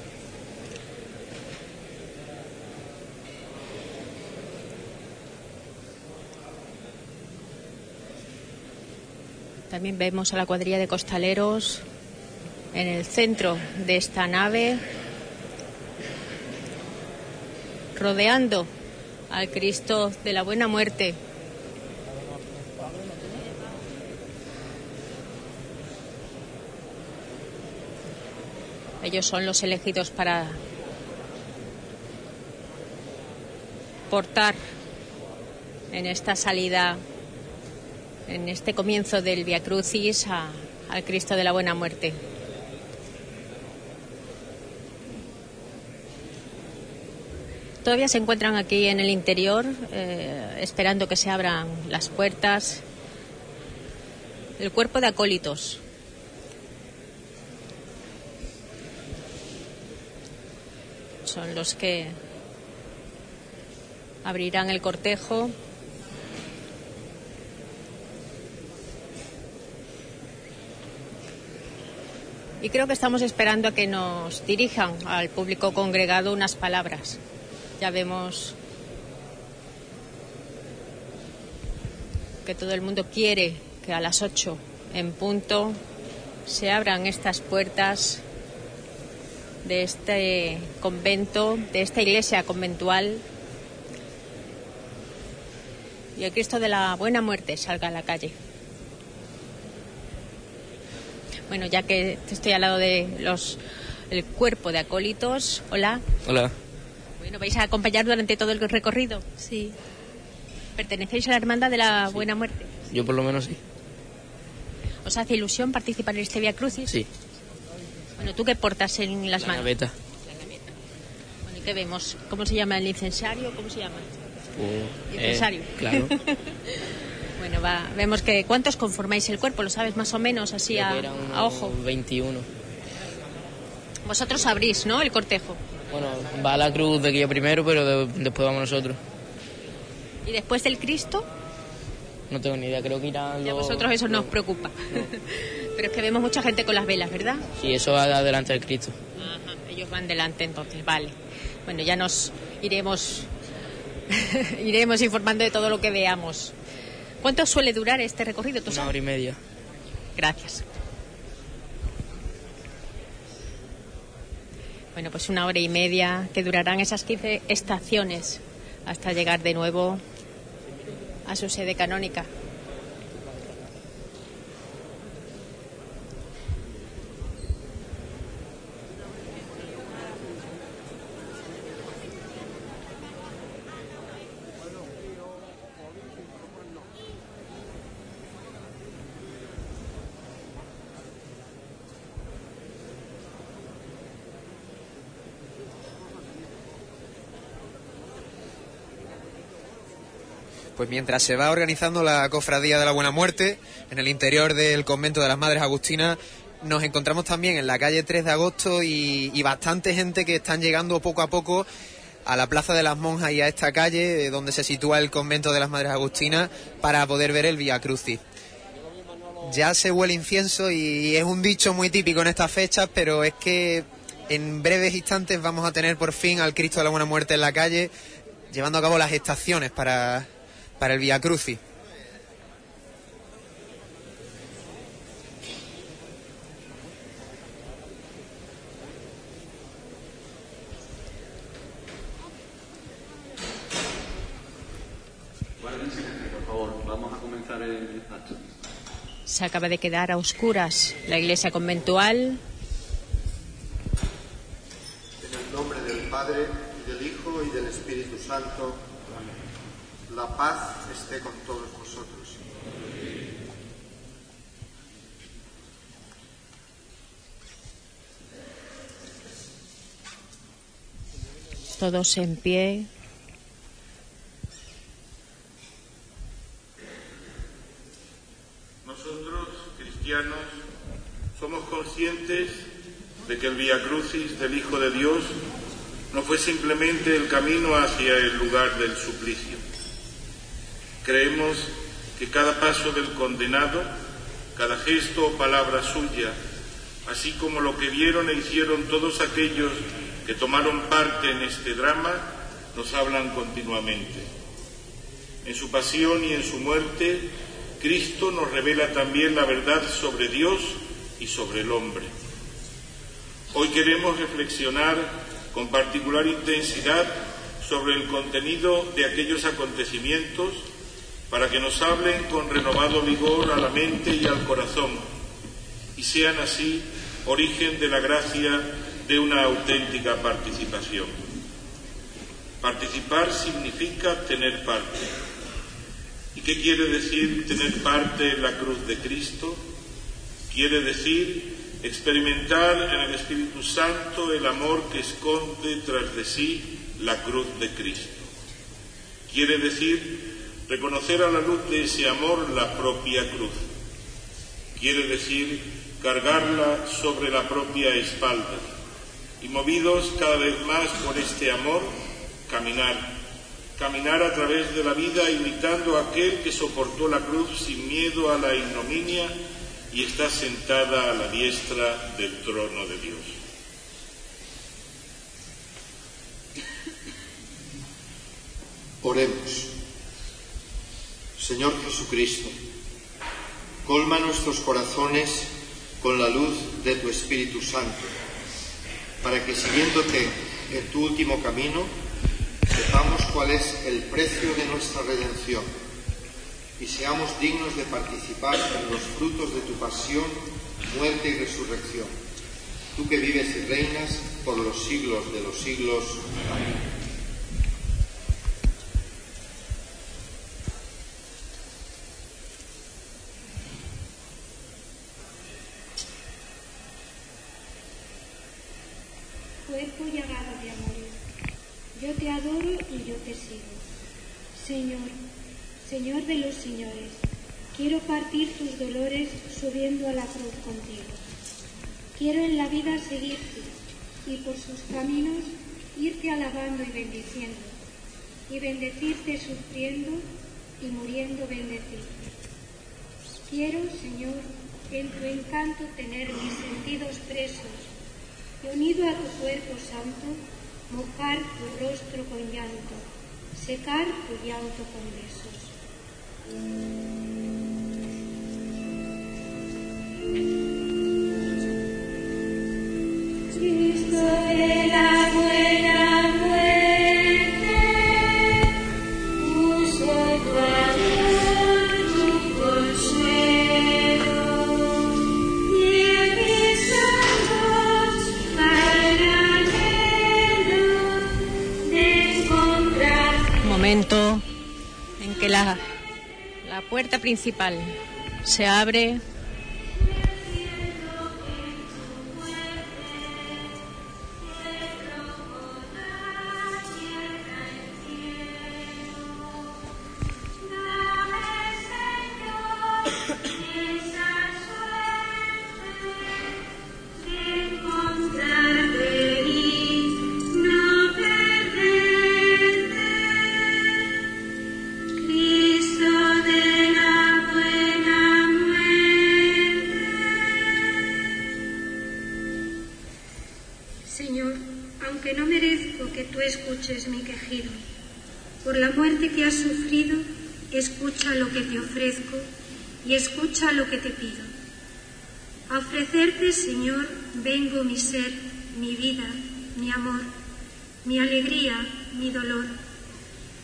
También vemos a la cuadrilla de costaleros en el centro de esta nave, rodeando al Cristo de la Buena Muerte. Ellos son los elegidos para portar en esta salida, en este comienzo del Via Crucis a- al Cristo de la Buena Muerte. Todavía se encuentran aquí en el interior, eh, esperando que se abran las puertas. El cuerpo de acólitos. Son los que abrirán el cortejo. Y creo que estamos esperando a que nos dirijan al público congregado unas palabras. Ya vemos que todo el mundo quiere que a las 8 en punto se abran estas puertas de este convento, de esta iglesia conventual y el Cristo de la Buena Muerte salga a la calle. Bueno, ya que estoy al lado de los el cuerpo de acólitos, hola. Hola. Bueno, ¿vais a acompañar durante todo el recorrido? Sí. ¿Pertenecéis a la Hermandad de la Buena Muerte? Yo por lo menos sí. ¿Os hace ilusión participar en este Via Crucis? Sí. Bueno, ¿tú qué portas en las La manos? naveta. Bueno, ¿y qué vemos? ¿Cómo se llama el incensario? ¿Cómo se llama? Pues, Incensario. eh, claro. <laughs> bueno, va, vemos que ¿cuántos conformáis el cuerpo? ¿Lo sabes más o menos así a, ojo? unos 21. Vosotros abrís, ¿no? El cortejo. Bueno, va la cruz de aquí primero, pero de- después vamos nosotros. ¿Y después del Cristo? No tengo ni idea, creo que irán Y a los... vosotros eso no os preocupa. <laughs> Pero es que vemos mucha gente con las velas, ¿verdad? Sí, eso va adelante del Cristo. Ajá, ellos van delante entonces, vale. Bueno, ya nos iremos <laughs> Iremos informando de todo lo que veamos. ¿Cuánto suele durar este recorrido? Una hora y media. Gracias. Bueno, pues una hora y media que durarán esas 15 estaciones hasta llegar de nuevo a su sede canónica. Mientras se va organizando la Cofradía de la Buena Muerte en el interior del convento de las Madres Agustinas, nos encontramos también en la calle 3 de agosto y, bastante gente que están llegando poco a poco a la Plaza de las Monjas y a esta calle eh, donde se sitúa el convento de las Madres Agustinas para poder ver el Vía Crucis. Ya se huele incienso y es un dicho muy típico en estas fechas, pero es que en breves instantes vamos a tener por fin al Cristo de la Buena Muerte en la calle, llevando a cabo las estaciones para, para el Vía Crucis. Guarden silencio, por favor. Vamos a comenzar el acto. Se acaba de quedar a oscuras la iglesia conventual. En el nombre del Padre, y del Hijo y del Espíritu Santo, la paz esté con todos vosotros. Todos en pie. Nosotros, cristianos, somos conscientes de que el Via Crucis del Hijo de Dios no fue simplemente el camino hacia el lugar del suplicio. Creemos que cada paso del condenado, cada gesto o palabra suya, así como lo que vieron e hicieron todos aquellos que tomaron parte en este drama, nos hablan continuamente. En su pasión y en su muerte, Cristo nos revela también la verdad sobre Dios y sobre el hombre. Hoy queremos reflexionar con particular intensidad sobre el contenido de aquellos acontecimientos para que nos hablen con renovado vigor a la mente y al corazón y sean así origen de la gracia de una auténtica participación. Participar significa tener parte. ¿Y qué quiere decir tener parte en la cruz de Cristo? Quiere decir experimentar en el Espíritu Santo el amor que esconde tras de sí la cruz de Cristo. Quiere decir reconocer a la luz de ese amor la propia cruz. Quiere decir cargarla sobre la propia espalda y movidos cada vez más por este amor, caminar, caminar a través de la vida imitando a aquel que soportó la cruz sin miedo a la ignominia y está sentada a la diestra del trono de Dios. Oremos. Señor Jesucristo, colma nuestros corazones con la luz de tu Espíritu Santo, para que siguiéndote en tu último camino, sepamos cuál es el precio de nuestra redención y seamos dignos de participar en los frutos de tu pasión, muerte y resurrección. Tú que vives y reinas por los siglos de los siglos. Amén. Cuerpo llagado de amor. Yo te adoro y yo te sigo. Señor, Señor de los señores, quiero partir tus dolores subiendo a la cruz contigo. Quiero en la vida seguirte y por sus caminos irte alabando y bendiciendo, y bendecirte sufriendo y muriendo bendecirte. Quiero, Señor, en tu encanto tener mis sentidos presos y unido a tu cuerpo santo, mojar tu rostro con llanto, secar tu llanto con besos. Cristo de la buena En que la, la puerta principal se abre. <coughs> has sufrido, escucha lo que te ofrezco y escucha lo que te pido. A ofrecerte, Señor, vengo mi ser, mi vida, mi amor, mi alegría, mi dolor,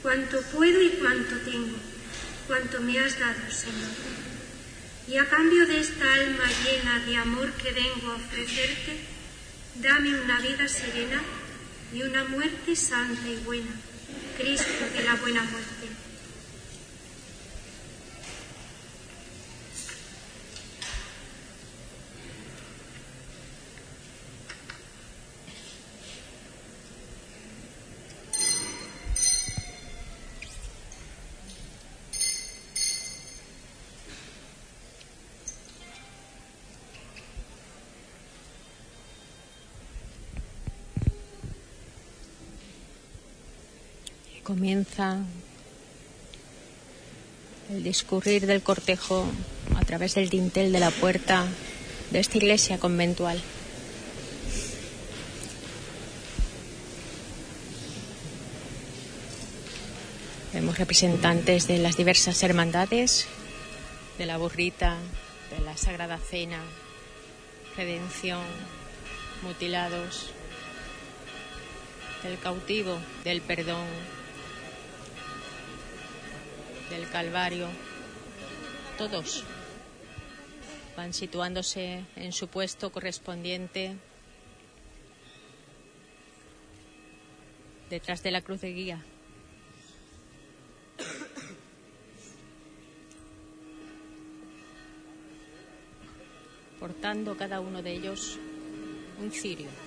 cuanto puedo y cuanto tengo, cuanto me has dado, Señor. Y a cambio de esta alma llena de amor que vengo a ofrecerte, dame una vida serena y una muerte santa y buena, Cristo de la buena muerte. Comienza el discurrir del cortejo a través del dintel de la puerta de esta iglesia conventual. Vemos representantes de las diversas hermandades, de la burrita, de la Sagrada Cena, redención, mutilados, del cautivo, del perdón, del Calvario, todos van situándose en su puesto correspondiente detrás de la cruz de guía. portando cada uno de ellos un cirio.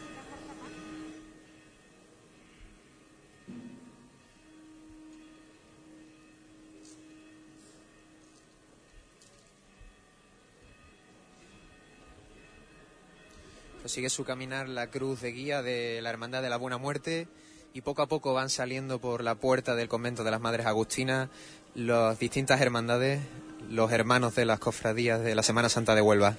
Prosigue su caminar la cruz de guía de la Hermandad de la Buena Muerte y poco a poco van saliendo por la puerta del convento de las Madres Agustinas las distintas hermandades, los hermanos de las cofradías de la Semana Santa de Huelva.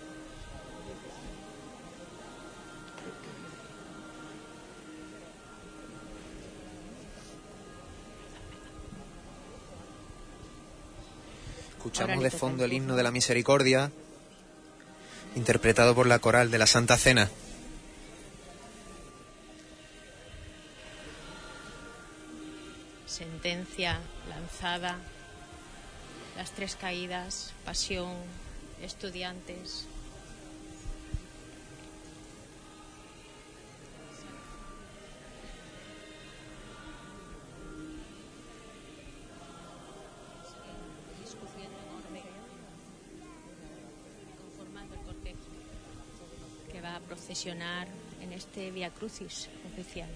Escuchamos de fondo el himno de la misericordia, interpretado por la coral de la Santa Cena. Sentencia lanzada, las tres caídas, pasión, estudiantes. Procesionar en este Via Crucis oficial.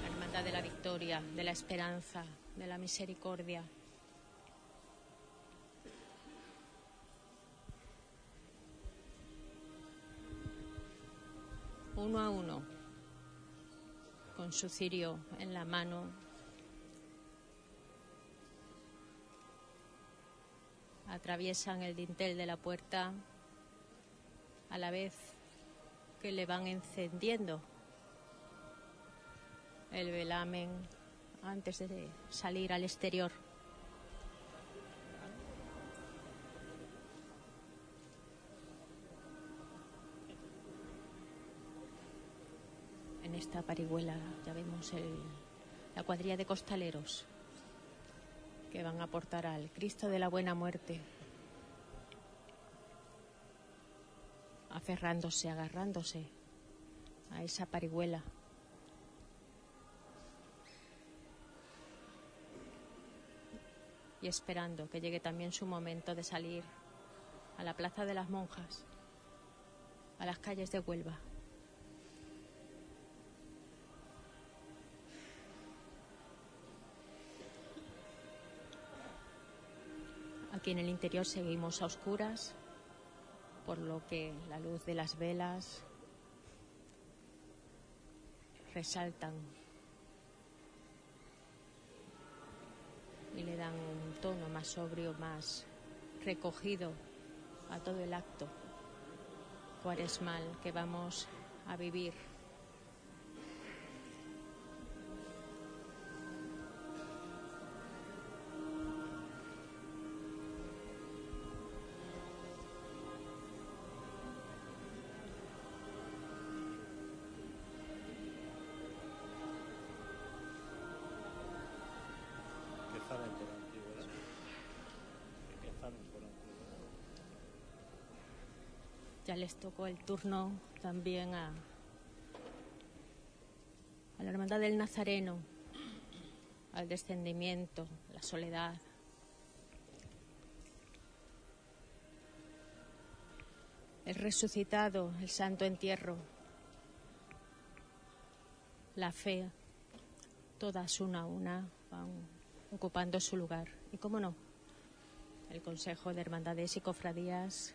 La Hermandad de la Victoria, de la Esperanza, de la Misericordia. uno a uno, con su cirio en la mano. Atraviesan el dintel de la puerta a la vez que le van encendiendo el velamen antes de salir al exterior. Esta parihuela ya vemos la cuadrilla de costaleros que van a portar al Cristo de la Buena Muerte, aferrándose, agarrándose a esa parihuela. Y esperando que llegue también su momento de salir a la Plaza de las Monjas, a las calles de Huelva. Aquí en el interior seguimos a oscuras, por lo que la luz de las velas resaltan y le dan un tono más sobrio, más recogido a todo el acto cuaresmal que vamos a vivir. Ya les tocó el turno también a, la Hermandad del Nazareno, al descendimiento, la soledad. El resucitado, el santo entierro, la fe, todas una a una van ocupando su lugar. Y cómo no, el Consejo de Hermandades y Cofradías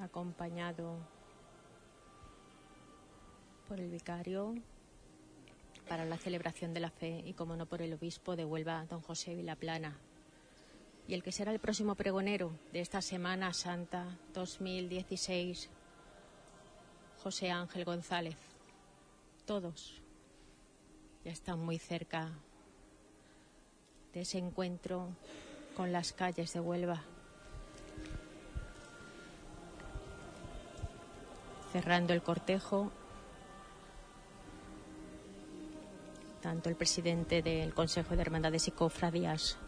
acompañado por el vicario para la celebración de la fe y, como no, por el obispo de Huelva, don José Vilaplana. Y el que será el próximo pregonero de esta Semana Santa 2016, José Ángel González. Todos ya están muy cerca de ese encuentro con las calles de Huelva. Cerrando el cortejo. Tanto el presidente del Consejo de Hermandades y Cofradías,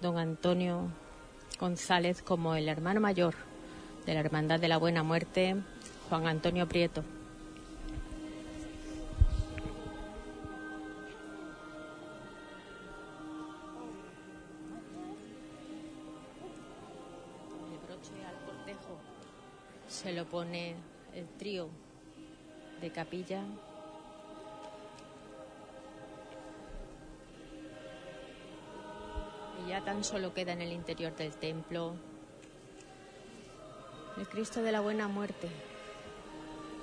don Antonio González, como el hermano mayor de la Hermandad de la Buena Muerte, Juan Antonio Prieto. Se lo pone el trío de capilla. Y ya tan solo queda en el interior del templo el Cristo de la Buena Muerte,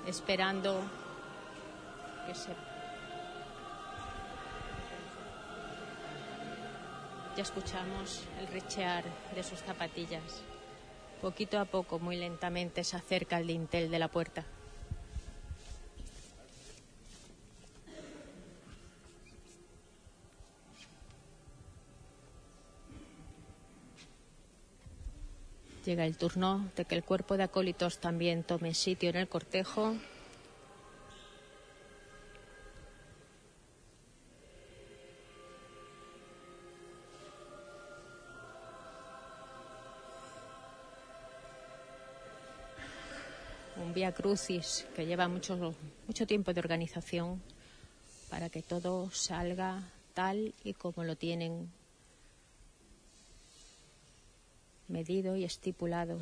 esperando que se... Ya escuchamos el richear de sus zapatillas. Poquito a poco, muy lentamente, se acerca al dintel de la puerta. Llega el turno de que el cuerpo de acólitos también tome sitio en el cortejo. Crucis que lleva mucho, mucho tiempo de organización para que todo salga tal y como lo tienen medido y estipulado.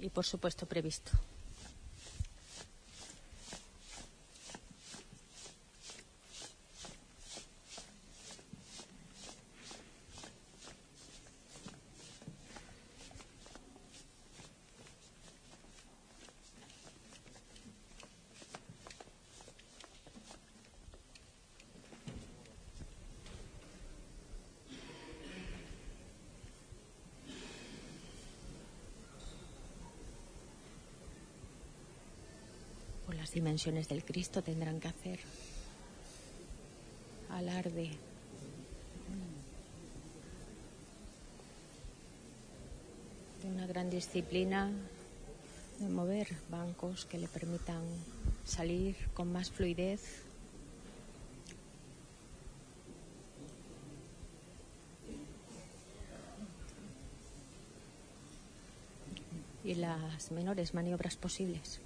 Y por supuesto previsto. las dimensiones del Cristo tendrán que hacer alarde. De una gran disciplina de mover bancos que le permitan salir con más fluidez. Y las menores maniobras posibles.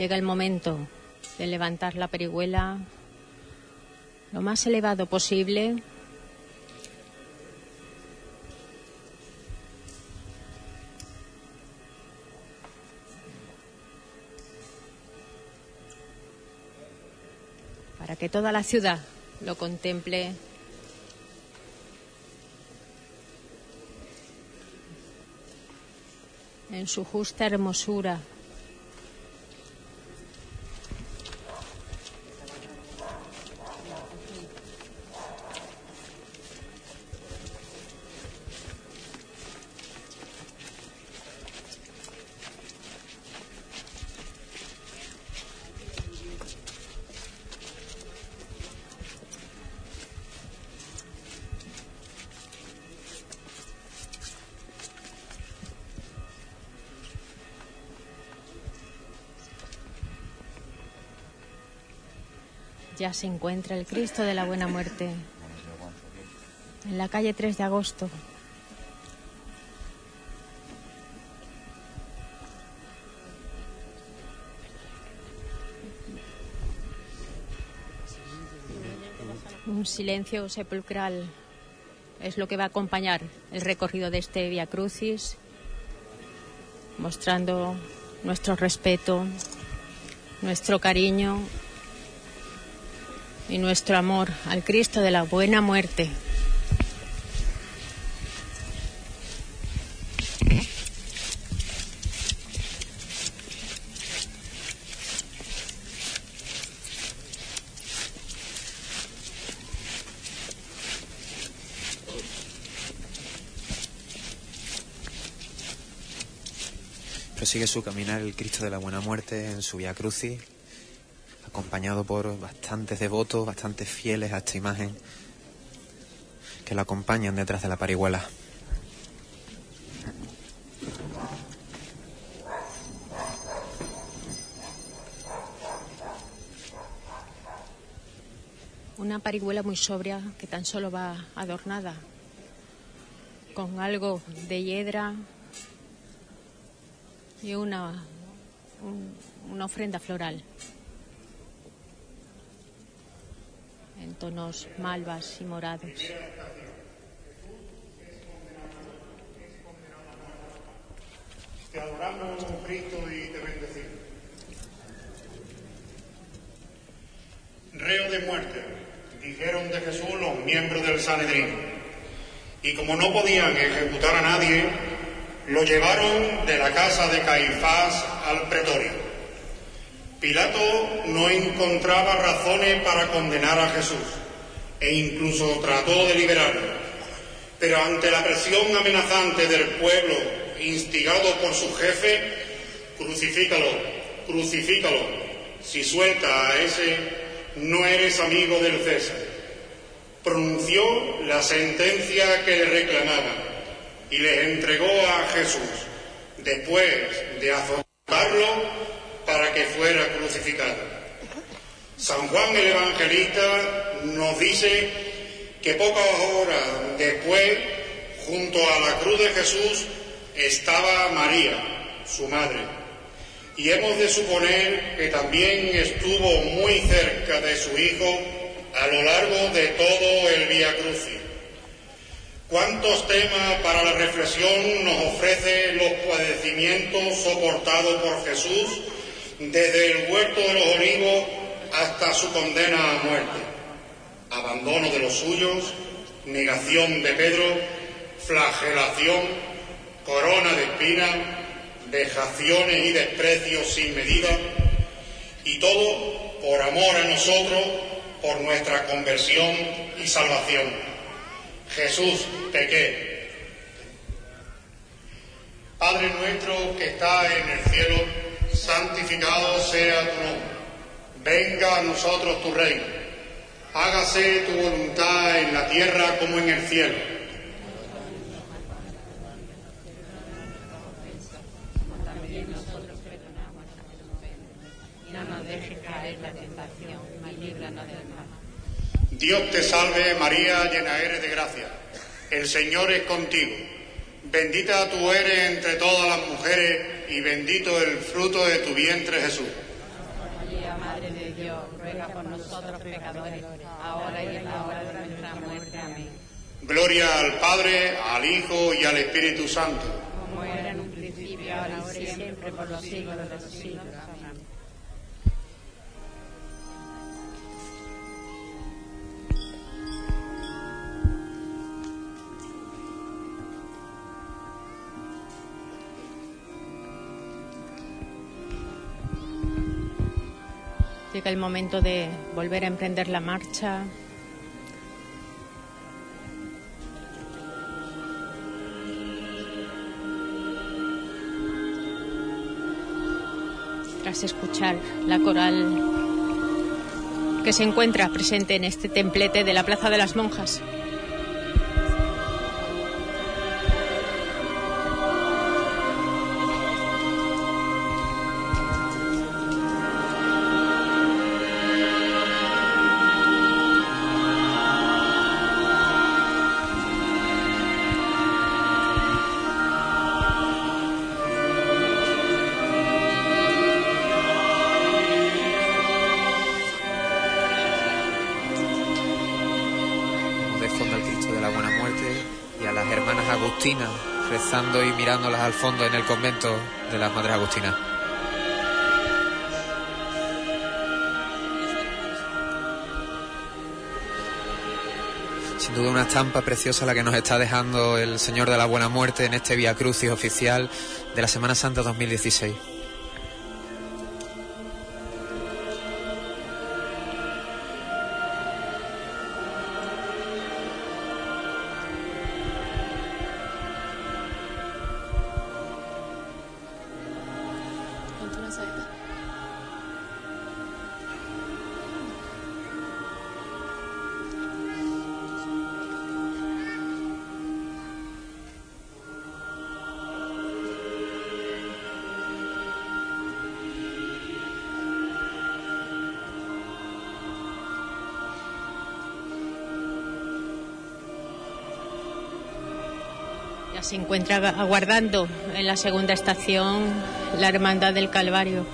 Llega el momento de levantar la perihuela lo más elevado posible. para que toda la ciudad lo contemple en su justa hermosura. Ya se encuentra el Cristo de la Buena Muerte en la calle 3 de agosto. Un silencio sepulcral es lo que va a acompañar el recorrido de este Via Crucis, mostrando nuestro respeto, nuestro cariño y nuestro amor al Cristo de la Buena Muerte. Prosigue su caminar el Cristo de la Buena Muerte en su Via Crucis, acompañado por bastantes devotos, bastantes fieles a esta imagen, que lo acompañan detrás de la parihuela. Una parihuela muy sobria que tan solo va adornada con algo de hiedra y una, un- una ofrenda floral en tonos malvas y morados. Te adoramos, Cristo, y te bendecimos. Reo de muerte, dijeron de Jesús los miembros del Sanedrín. Y como no podían ejecutar a nadie, lo llevaron de la casa de Caifás al pretorio. Pilato no encontraba razones para condenar a Jesús e incluso trató de liberarlo. Pero ante la presión amenazante del pueblo, instigado por su jefe, crucifícalo, crucifícalo. Si suelta a ese, no eres amigo del César. Pronunció la sentencia que le reclamaba y les entregó a Jesús, después de azotarlo para que fuera crucificado. San Juan el Evangelista nos dice que pocas horas después, junto a la cruz de Jesús, estaba María, su madre. y hemos de suponer que también estuvo muy cerca de su Hijo a lo largo de todo el Vía Crucis. ¿Cuántos temas para la reflexión nos ofrece los padecimientos soportados por Jesús desde el huerto de los olivos hasta su condena a muerte? Abandono de los suyos, negación de Pedro, flagelación, corona de espinas, vejaciones y desprecios sin medida, y todo por amor a nosotros, por nuestra conversión y salvación. Jesús, pequé. Padre nuestro que está en el cielo, santificado sea tu nombre. Venga a nosotros tu reino. Hágase tu voluntad en la tierra como en el cielo. Dios te salve María, llena eres de gracia. El Señor es contigo. Bendita tú eres entre todas las mujeres y bendito el fruto de tu vientre Jesús. María, Madre de Dios, ruega por nosotros pecadores, ahora y en la hora de nuestra muerte. Amén. Gloria al Padre, al Hijo y al Espíritu Santo. Como era en un principio, ahora y siempre, por los siglos de los siglos. Llega el momento de volver a emprender la marcha. Tras escuchar la coral que se encuentra presente en este templete de la Plaza de las Monjas. Y mirándolas al fondo en el convento de las Madres Agustinas. Sin duda una estampa preciosa la que nos está dejando el Señor de la Buena Muerte en este Vía Crucis oficial de la Semana Santa 2016. Se encuentra aguardando en la segunda estación la Hermandad del Calvario.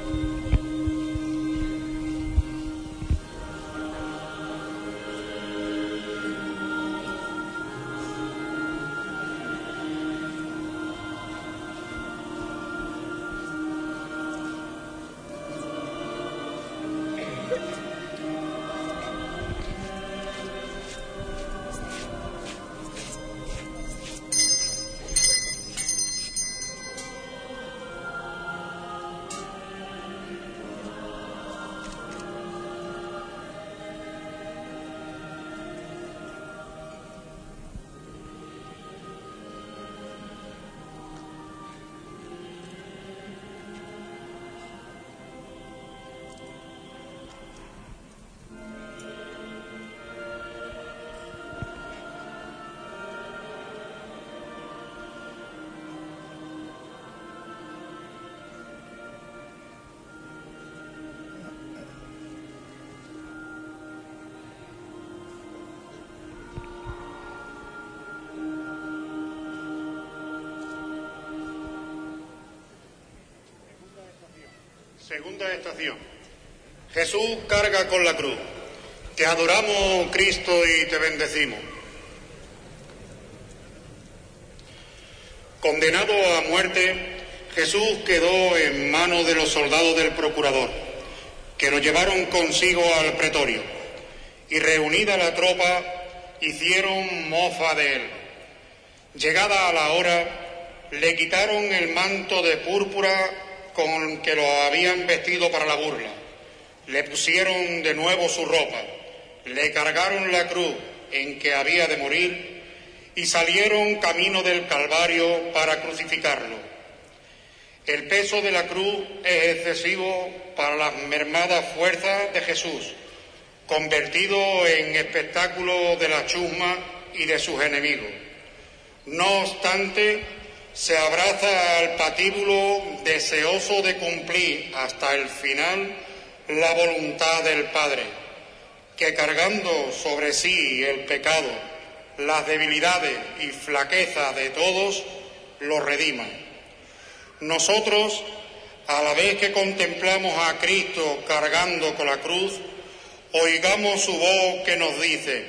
Estación. Jesús carga con la cruz. Te adoramos, Cristo, y te bendecimos. Condenado a muerte, Jesús quedó en manos de los soldados del procurador, que lo llevaron consigo al pretorio, y reunida la tropa, hicieron mofa de él. Llegada a la hora, le quitaron el manto de púrpura con que lo habían vestido para la burla. Le pusieron de nuevo su ropa, le cargaron la cruz en que había de morir y salieron camino del Calvario para crucificarlo. El peso de la cruz es excesivo para las mermadas fuerzas de Jesús, convertido en espectáculo de la chusma y de sus enemigos. No obstante, se abraza al patíbulo deseoso de cumplir hasta el final la voluntad del Padre, que cargando sobre sí el pecado, las debilidades y flaquezas de todos, lo redima. Nosotros, a la vez que contemplamos a Cristo cargando con la cruz, oigamos su voz que nos dice,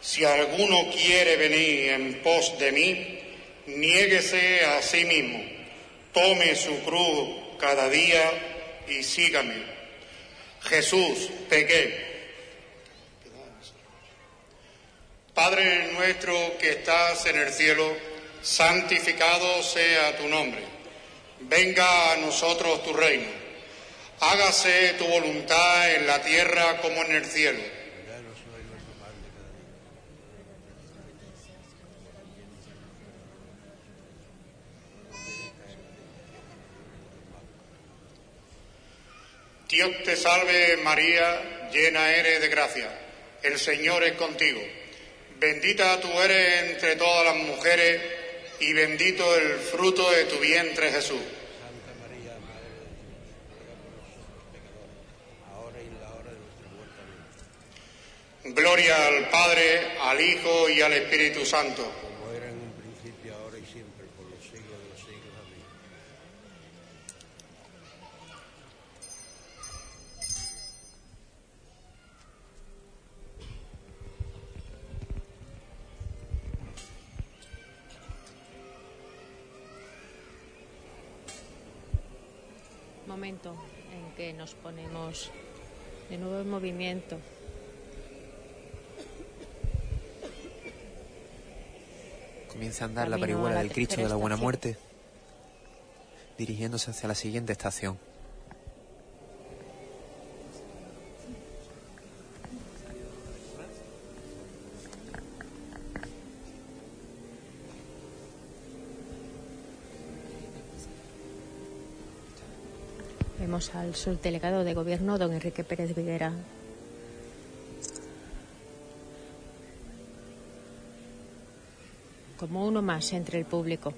si alguno quiere venir en pos de mí, niéguese a sí mismo, tome su cruz cada día y sígame. Jesús, pequé. Padre nuestro que estás en el cielo, santificado sea tu nombre. Venga a nosotros tu reino. Hágase tu voluntad en la tierra como en el cielo. Dios te salve María, llena eres de gracia. El Señor es contigo. Bendita tú eres entre todas las mujeres y bendito el fruto de tu vientre Jesús. Gloria al Padre, al Hijo y al Espíritu Santo. Momento en que nos ponemos de nuevo en movimiento. Comienza a andar la Camino parihuela la del Cristo de la Buena. Muerte, dirigiéndose hacia la siguiente estación. Vemos al subdelegado de gobierno, don Enrique Pérez Viguera. Como uno más entre el público.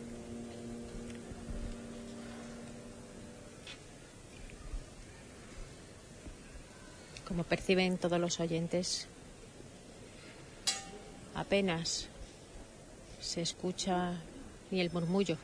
Como perciben todos los oyentes, apenas se escucha ni el murmullo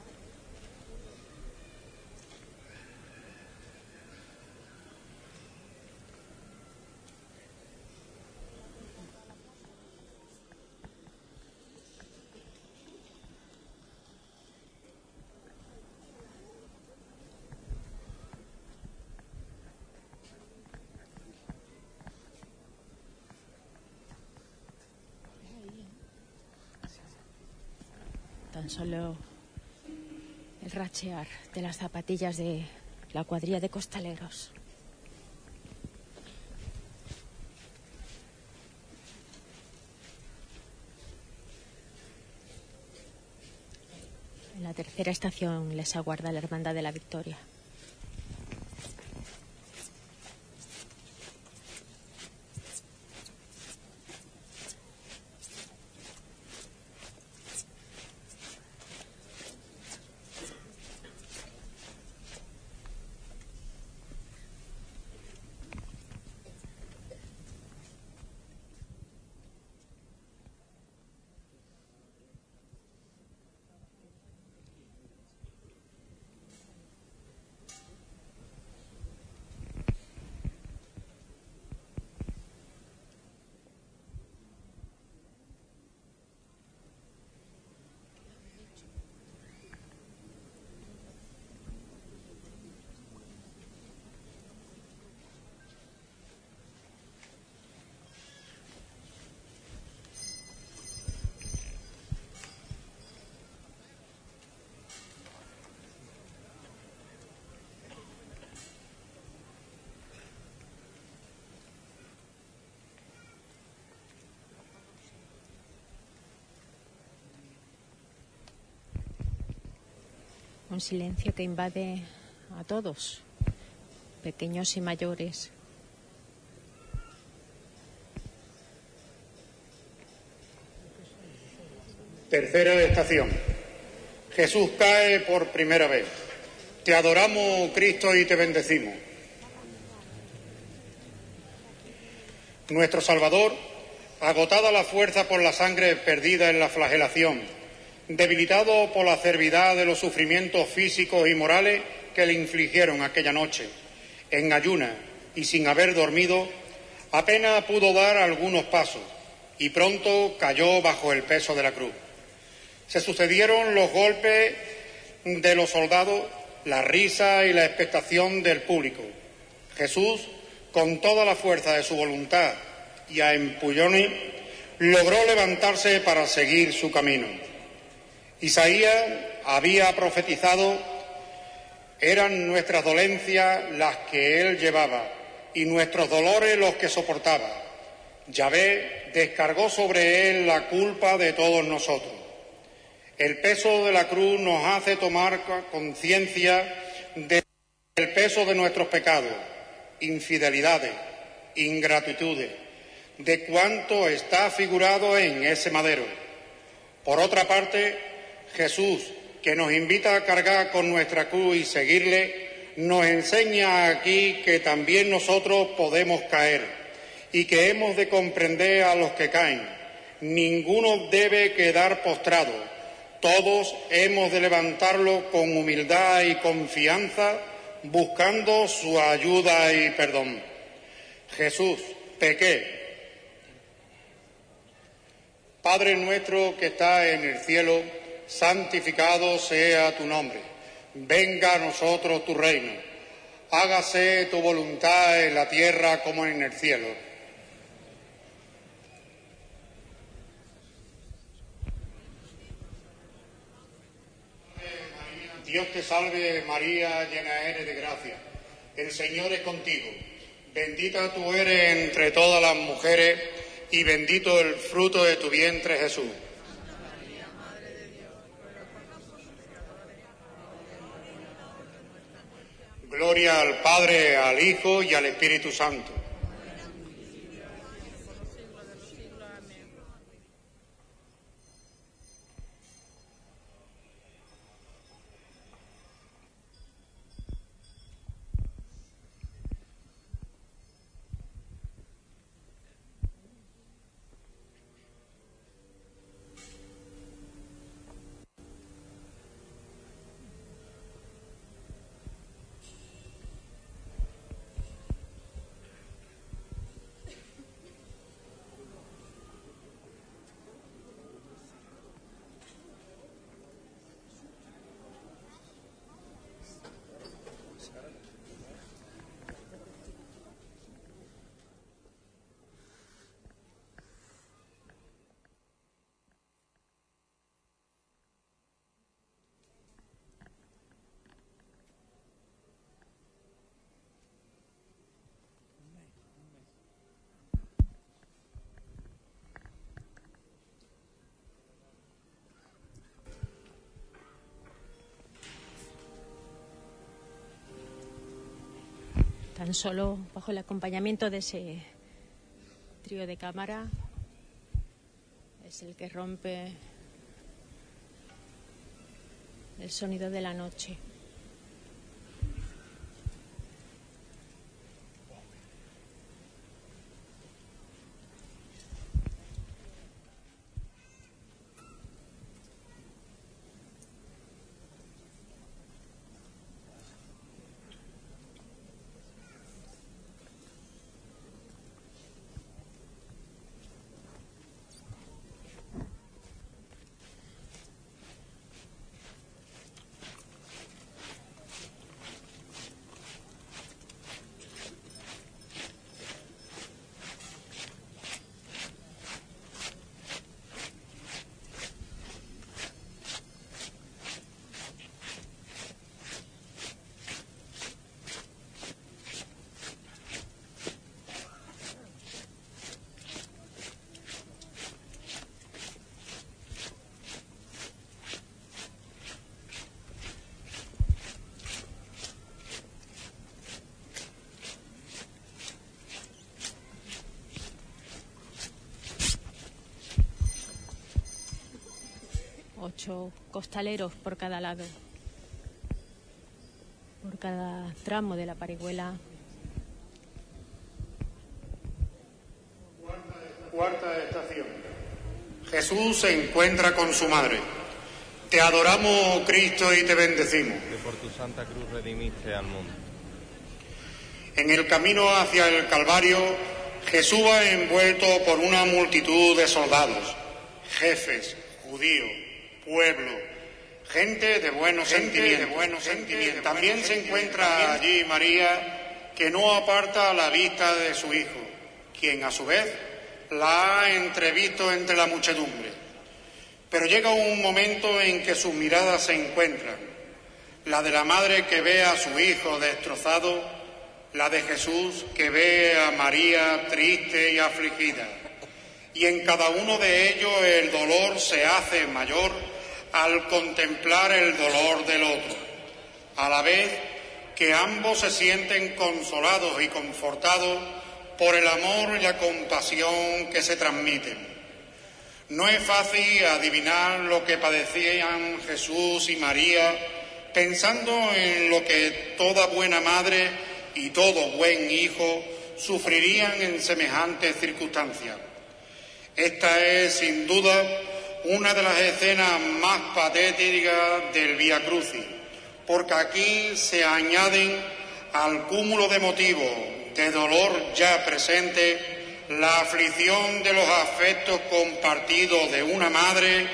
solo el rachear de las zapatillas de la cuadrilla de costaleros. En la tercera estación les aguarda la Hermandad de la Victoria. Un silencio que invade a todos, pequeños y mayores. Tercera estación. Jesús cae por primera vez. Te adoramos, Cristo, y te bendecimos. Nuestro Salvador, agotada la fuerza por la sangre perdida en la flagelación, debilitado por la cervidad de los sufrimientos físicos y morales que le infligieron aquella noche, en ayuna y sin haber dormido, apenas pudo dar algunos pasos y pronto cayó bajo el peso de la cruz. Se sucedieron los golpes de los soldados, la risa y la expectación del público. Jesús, con toda la fuerza de su voluntad y a empullones, logró levantarse para seguir su camino. Isaías había profetizado, eran nuestras dolencias las que él llevaba y nuestros dolores los que soportaba. Yahvé descargó sobre él la culpa de todos nosotros. El peso de la cruz nos hace tomar conciencia del peso de nuestros pecados, infidelidades, ingratitudes, de cuánto está figurado en ese madero. Por otra parte, Jesús, que nos invita a cargar con nuestra cruz y seguirle, nos enseña aquí que también nosotros podemos caer y que hemos de comprender a los que caen. Ninguno debe quedar postrado. Todos hemos de levantarlo con humildad y confianza, buscando su ayuda y perdón. Jesús, pequé. Padre nuestro que está en el cielo, santificado sea tu nombre. Venga a nosotros tu reino. Hágase tu voluntad en la tierra como en el cielo. Dios te salve María, llena eres de gracia. El Señor es contigo. Bendita tú eres entre todas las mujeres y bendito el fruto de tu vientre Jesús. Gloria al Padre, al Hijo y al Espíritu Santo. Tan solo bajo el acompañamiento de ese trío de cámara es el que rompe el sonido de la noche. Ocho costaleros por cada lado, por cada tramo de la parihuela. Cuarta estación. Jesús se encuentra con su madre. Te adoramos, Cristo, y te bendecimos. que por tu santa cruz redimiste al mundo. En el camino hacia el Calvario, Jesús va envuelto por una multitud de soldados, jefes, judíos, pueblo, gente de buenos sentimientos. de buenos sentimientos. También se encuentra allí María, que no aparta la vista de su hijo, quien a su vez la ha entrevisto entre la muchedumbre. Pero llega un momento en que sus miradas se encuentran, la de la madre que ve a su hijo destrozado, la de Jesús que ve a María triste y afligida. Y en cada uno de ellos el dolor se hace mayor al contemplar el dolor del otro, a la vez que ambos se sienten consolados y confortados por el amor y la compasión que se transmiten. No es fácil adivinar lo que padecían Jesús y María pensando en lo que toda buena madre y todo buen hijo sufrirían en semejantes circunstancias. Esta es sin duda una de las escenas más patéticas del Vía Crucis, porque aquí se añaden al cúmulo de motivos de dolor ya presente la aflicción de los afectos compartidos de una madre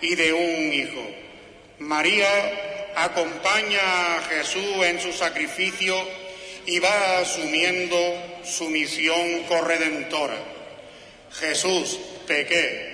y de un hijo. María acompaña a Jesús en su sacrificio y va asumiendo su misión corredentora. Jesús, pequé.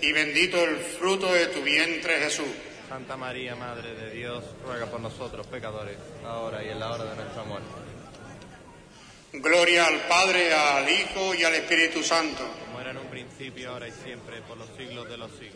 y bendito el fruto de tu vientre Jesús. Santa María, Madre de Dios, ruega por nosotros pecadores, ahora y en la hora de nuestra muerte. Gloria al Padre, al Hijo y al Espíritu Santo. Como era en un principio, ahora y siempre, por los siglos de los siglos.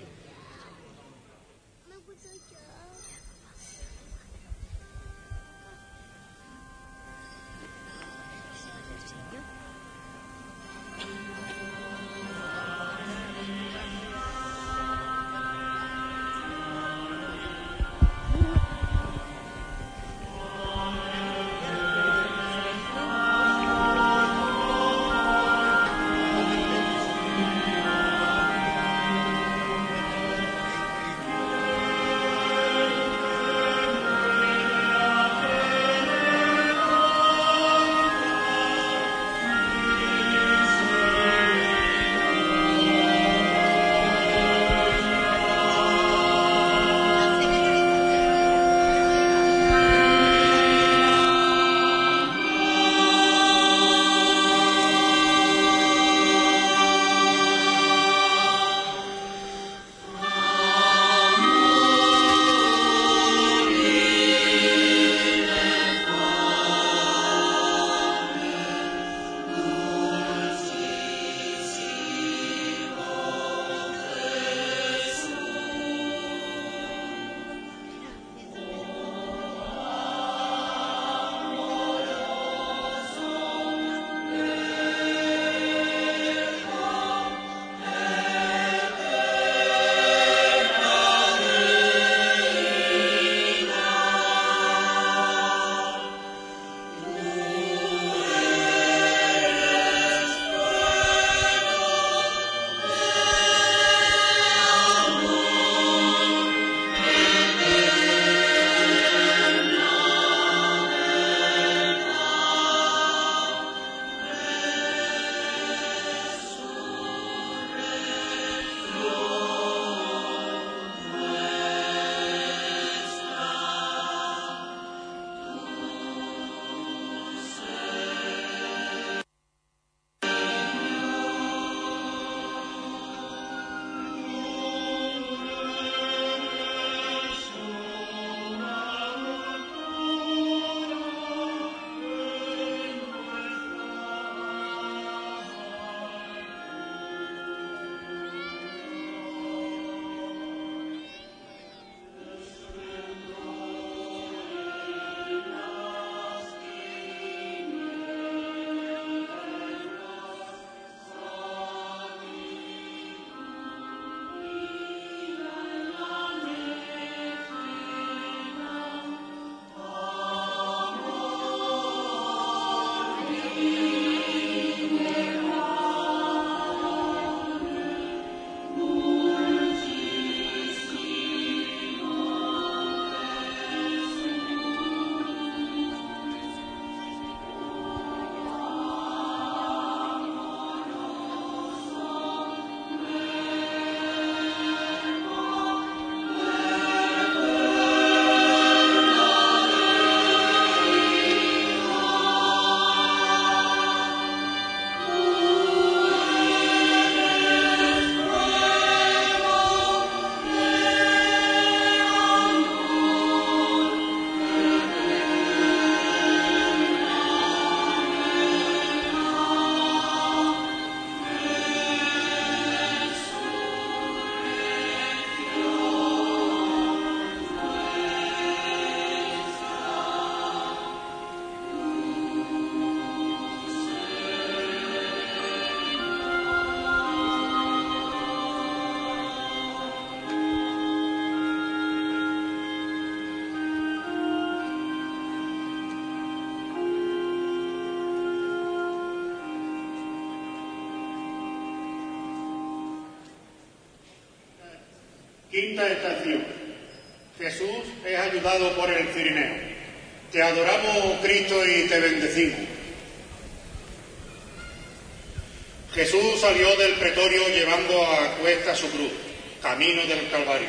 Jesús salió del pretorio llevando a cuesta su cruz, camino del Calvario.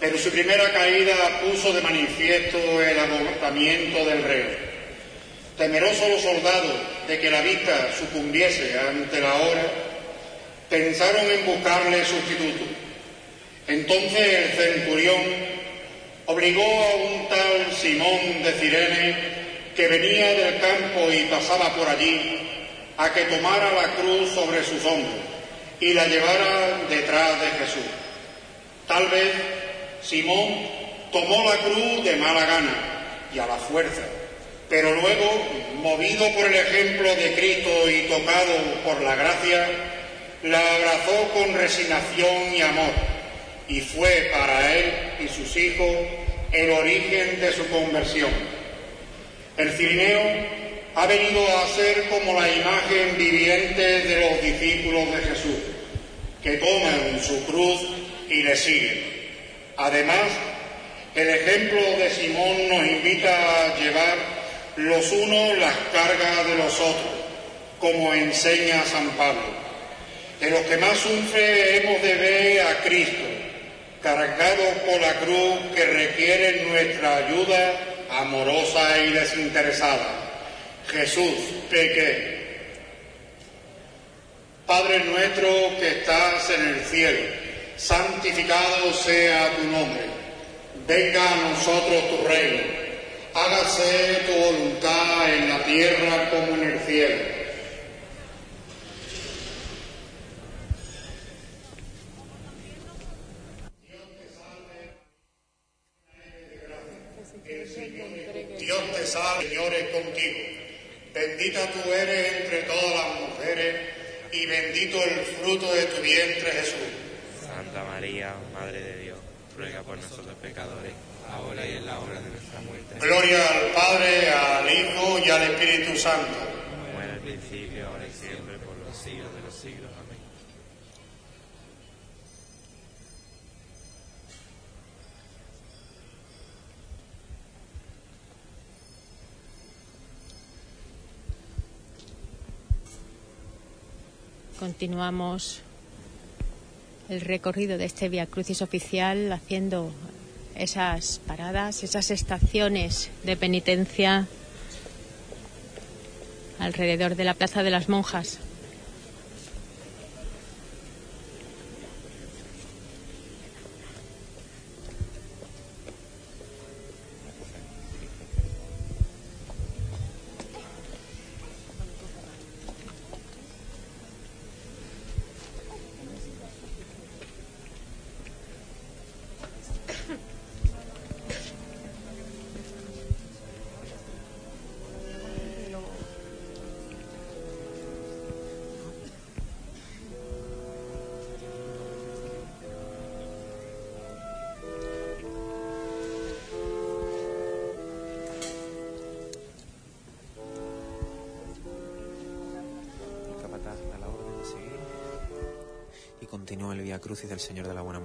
Pero su primera caída puso de manifiesto el agotamiento del reo. Temeroso los soldados de que la vista sucumbiese ante la hora, pensaron en buscarle sustituto. Entonces el centurión obligó a un tal Simón de Cirene que venía del campo y pasaba por allí, a que tomara la cruz sobre sus hombros y la llevara detrás de Jesús. Tal vez Simón tomó la cruz de mala gana y a la fuerza, pero luego, movido por el ejemplo de Cristo y tocado por la gracia, la abrazó con resignación y amor, y fue para él y sus hijos el origen de su conversión. El cirineo ha venido a ser como la imagen viviente de los discípulos de Jesús, que toman su cruz y le siguen. Además, el ejemplo de Simón nos invita a llevar los unos las cargas de los otros, como enseña San Pablo. En los que más sufre hemos de ver a Cristo, cargado por la cruz que requiere nuestra ayuda amorosa y desinteresada. Jesús, peque. Padre nuestro que estás en el cielo santificado sea tu nombre. Venga a nosotros tu reino. Hágase tu voluntad en la tierra como en el cielo. Dios te salve, Señor es contigo. Bendita tú eres entre todas las mujeres y bendito el fruto de tu vientre Jesús. Santa María, Madre de Dios, ruega por nosotros pecadores, ahora y en la hora de nuestra muerte. Gloria al Padre, al Hijo y al Espíritu Santo. Continuamos el recorrido de este Via Crucis oficial haciendo esas paradas, esas estaciones de penitencia alrededor de la Plaza de las Monjas. Señor de la Buena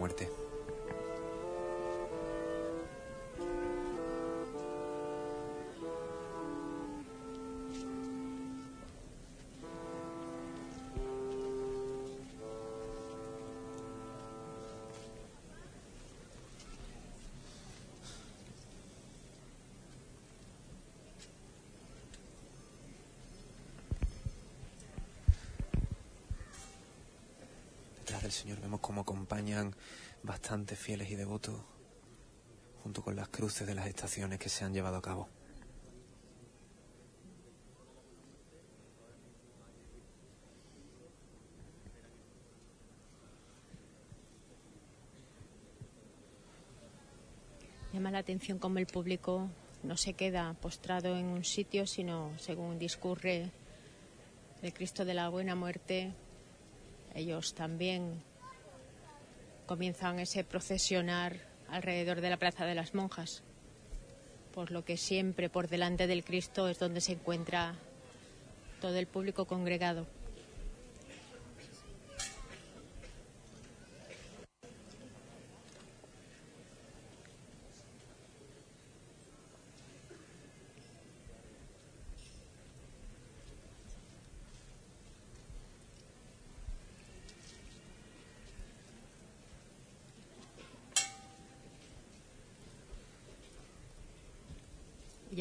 del Señor vemos cómo acompañan bastantes fieles y devotos junto con las cruces de las estaciones que se han llevado a cabo. Llama la atención cómo el público no se queda postrado en un sitio, sino según discurre el Cristo de la Buena Muerte, ellos también comienzan ese procesionar alrededor de la Plaza de las Monjas, por lo que siempre por delante del Cristo es donde se encuentra todo el público congregado.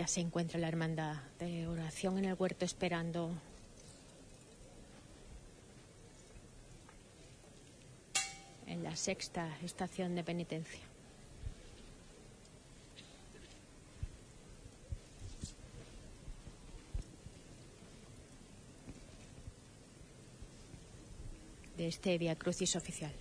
se encuentra la hermandad de oración en el huerto esperando en la sexta estación de penitencia. De este Via Crucis oficial.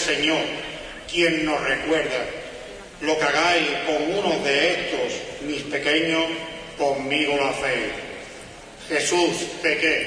Señor quien nos recuerda, lo que hagáis con uno de estos, mis pequeños, conmigo la fe. Jesús, pequé.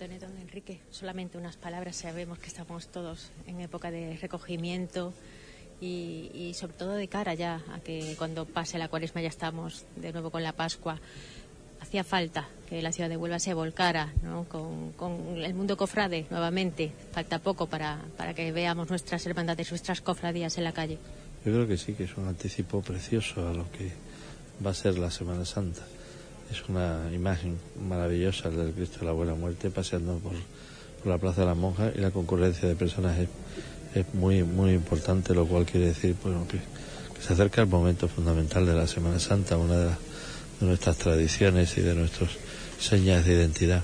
perdone, don Enrique, solamente unas palabras. Sabemos que estamos todos en época de recogimiento y, sobre todo de cara ya a que cuando pase la cuaresma ya estamos de nuevo con la Pascua. Hacía falta que la ciudad de Huelva se volcara ¿no? con, el mundo cofrade nuevamente. Falta poco para, para que veamos nuestras hermandades, nuestras cofradías en la calle. Yo creo que sí, que es un anticipo precioso a lo que va a ser la Semana Santa. Es una imagen maravillosa del Cristo de la Buena Muerte paseando por, por la Plaza de las Monjas y la concurrencia de personas es, muy muy importante, lo cual quiere decir bueno, que, se acerca el momento fundamental de la Semana Santa, una de, las- de nuestras tradiciones y de nuestras señas de identidad.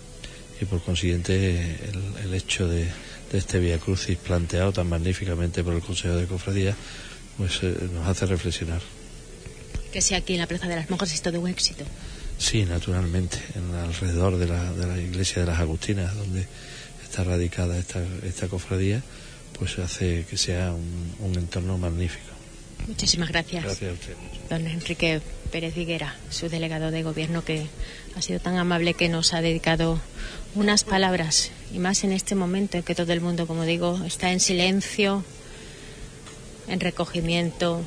Y por consiguiente el, hecho de, de este Via Crucis planteado tan magníficamente por el Consejo de Cofradía pues eh, nos hace reflexionar. Que sea aquí en la Plaza de las Monjas es todo un éxito. Sí, naturalmente, en alrededor de la, de la iglesia de las Agustinas, donde está radicada esta, esta cofradía, pues hace que sea un, un entorno magnífico. Muchísimas gracias. Gracias a usted. Don Enrique Pérez Viguera, su delegado de gobierno, que ha sido tan amable que nos ha dedicado unas palabras, y más en este momento en que todo el mundo, como digo, está en silencio, en recogimiento,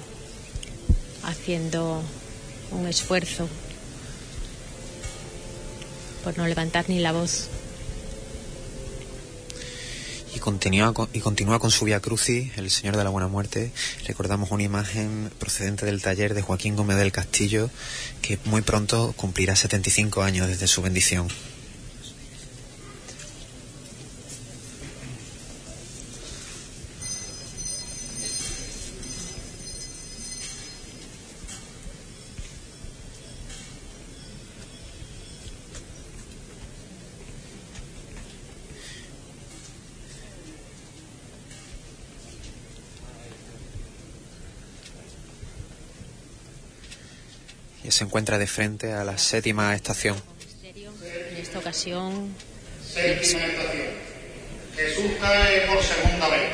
haciendo un esfuerzo por no levantar ni la voz. Y continúa, con, y continúa con su Via Crucis, el Señor de la Buena Muerte. Recordamos una imagen procedente del taller de Joaquín Gómez del Castillo, que muy pronto cumplirá 75 años desde su bendición. Se encuentra de frente a la séptima estación. En esta ocasión, Séptima estación. Jesús cae por segunda vez.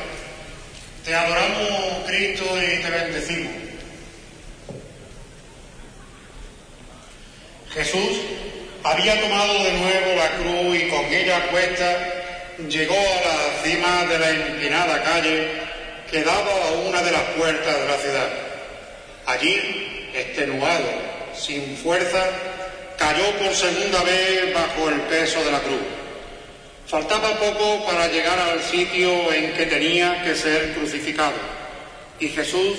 Te adoramos, Cristo, y te bendecimos. Jesús había tomado de nuevo la cruz y con ella puesta llegó a la cima de la empinada calle que daba a una de las puertas de la ciudad. Allí, extenuado, sin fuerza, cayó por segunda vez bajo el peso de la cruz. Faltaba poco para llegar al sitio en que tenía que ser crucificado. Y Jesús,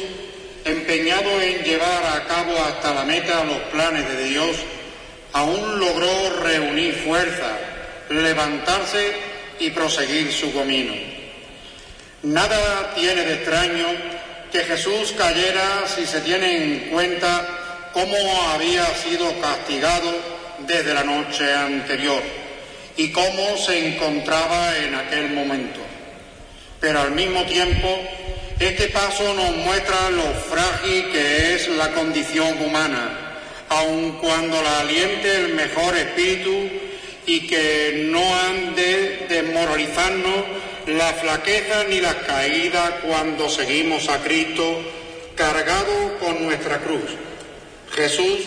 empeñado en llevar a cabo hasta la meta los planes de Dios, aún logró reunir fuerza, levantarse y proseguir su camino. Nada tiene de extraño que Jesús cayera si se tiene en cuenta cómo había sido castigado desde la noche anterior y cómo se encontraba en aquel momento. Pero al mismo tiempo, este paso nos muestra lo frágil que es la condición humana, aun cuando la aliente el mejor espíritu y que no han de desmoralizarnos la flaqueza ni la caída cuando seguimos a Cristo cargado con nuestra cruz. Jesús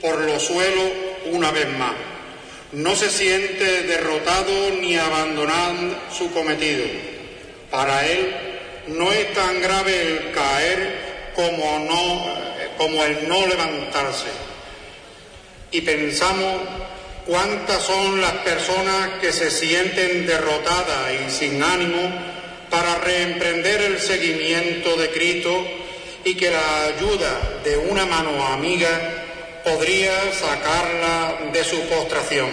por los suelos una vez más. No se siente derrotado ni abandonando su cometido. Para él no es tan grave el caer como, no, como el no levantarse. Y pensamos cuántas son las personas que se sienten derrotadas y sin ánimo para reemprender el seguimiento de Cristo y que la ayuda de una mano amiga podría sacarla de su postración.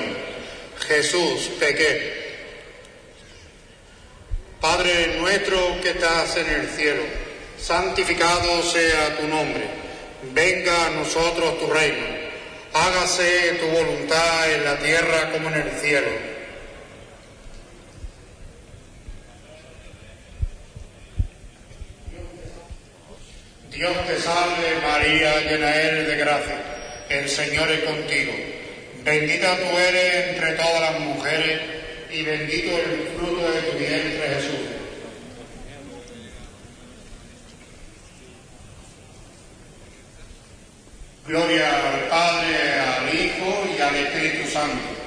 Jesús, pequé. Padre nuestro que estás en el cielo, santificado sea tu nombre. Venga a nosotros tu reino. Hágase tu voluntad en la tierra como en el cielo. Dios te salve María, llena eres de gracia. El Señor es contigo. Bendita tú eres entre todas las mujeres y bendito el fruto de tu vientre Jesús. Gloria al Padre, al Hijo y al Espíritu Santo.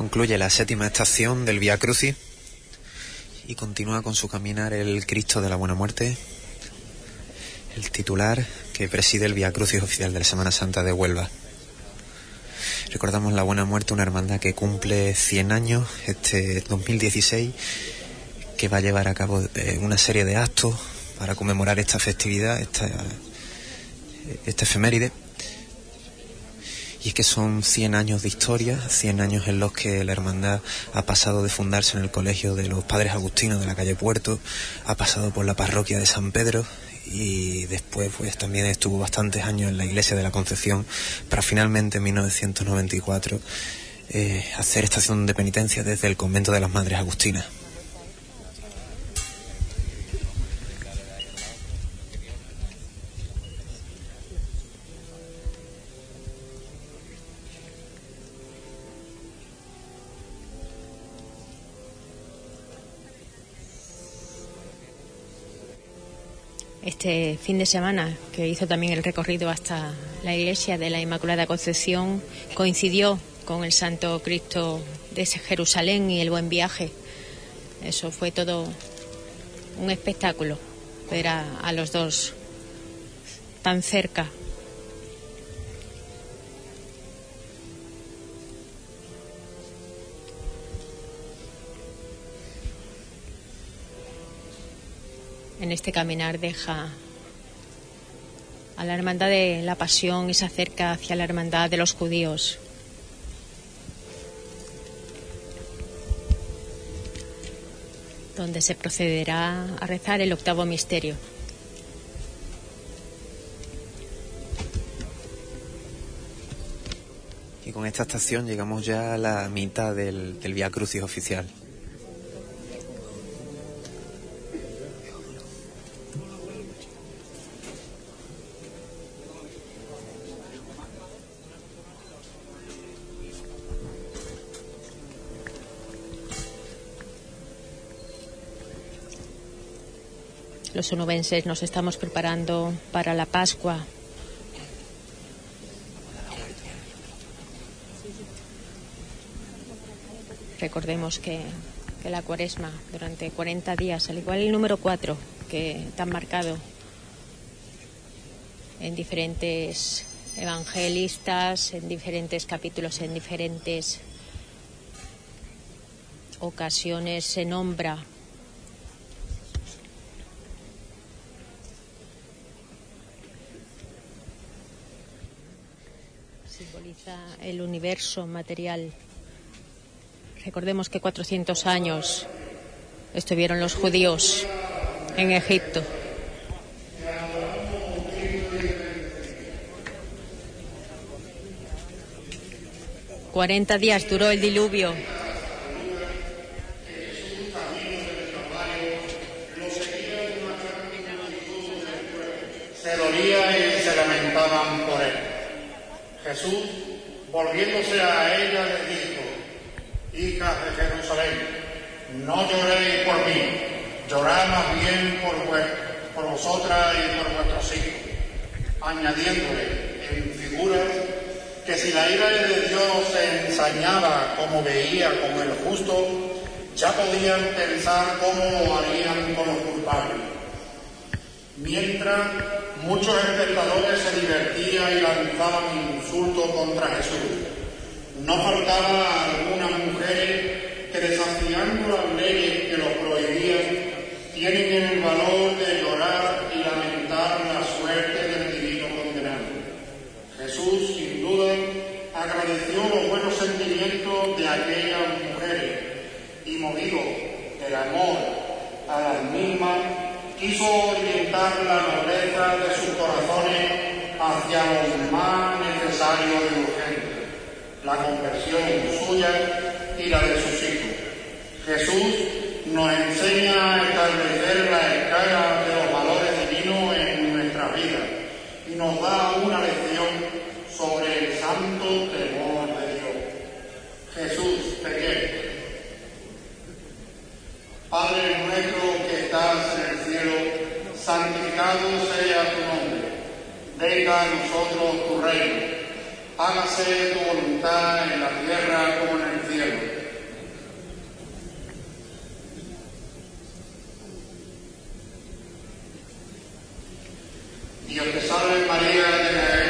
Concluye la séptima estación del Via Crucis y continúa con su caminar el Cristo de la Buena Muerte, el titular que preside el Via Crucis oficial de la Semana Santa de Huelva. Recordamos la Buena Muerte, una hermandad que cumple 100 años este 2016, que va a llevar a cabo eh, una serie de actos para conmemorar esta festividad, esta, esta efeméride. Y es que son 100 años de historia, 100 años en los que la hermandad ha pasado de fundarse en el colegio de los padres agustinos de la calle Puerto, ha pasado por la parroquia de San Pedro y después pues también estuvo bastantes años en la iglesia de la Concepción para finalmente en 1994 eh, hacer estación de penitencia desde el convento de las Madres Agustinas. Este fin de semana, que hizo también el recorrido hasta la iglesia de la Inmaculada Concepción, coincidió con el Santo Cristo de Jerusalén y el buen viaje. Eso fue todo un espectáculo, ver a, a los dos tan cerca. En este caminar deja a la hermandad de la pasión y se acerca hacia la hermandad de los judíos. donde se procederá a rezar el octavo misterio. Y con esta estación llegamos ya a la mitad del, del Via Crucis oficial. Los onubenses nos estamos preparando para la Pascua. Recordemos que, la cuaresma durante 40 días, al igual el número 4 que tan marcado en diferentes evangelistas, en diferentes capítulos, en diferentes ocasiones se nombra el universo material. Recordemos que 400 años estuvieron los judíos en Egipto. Cuarenta días duró el diluvio. Se dolía y se lamentaban por él. Jesús, volviéndose a ella, les dijo, hijas de Jerusalén, no lloréis por mí, llorad más bien por vosotras y por vuestros hijos, añadiéndole en figuras que si la ira de Dios se ensañaba como veía con el justo, ya podían pensar cómo lo harían con los culpables. Mientras muchos espectadores se divertían y lanzaban insultos contra Jesús, no faltaba algunas mujeres que desafiando las leyes que lo prohibían, tienen el valor de llorar y lamentar la suerte del divino condenado. Jesús, sin duda, agradeció los buenos sentimientos de aquellas mujeres y movido del amor a las mismas, quiso orientar la nobleza de sus corazones hacia lo más necesario y urgente, la conversión suya y la de sus hijos. Jesús nos enseña a establecer la escala de los valores divinos en nuestra vida y nos da una lección sobre el santo temor de Dios. Jesús pequeño. Padre estás en el cielo, santificado sea tu nombre. Venga a nosotros tu reino. Hágase tu voluntad en la tierra como en el cielo. Dios te salve María, llena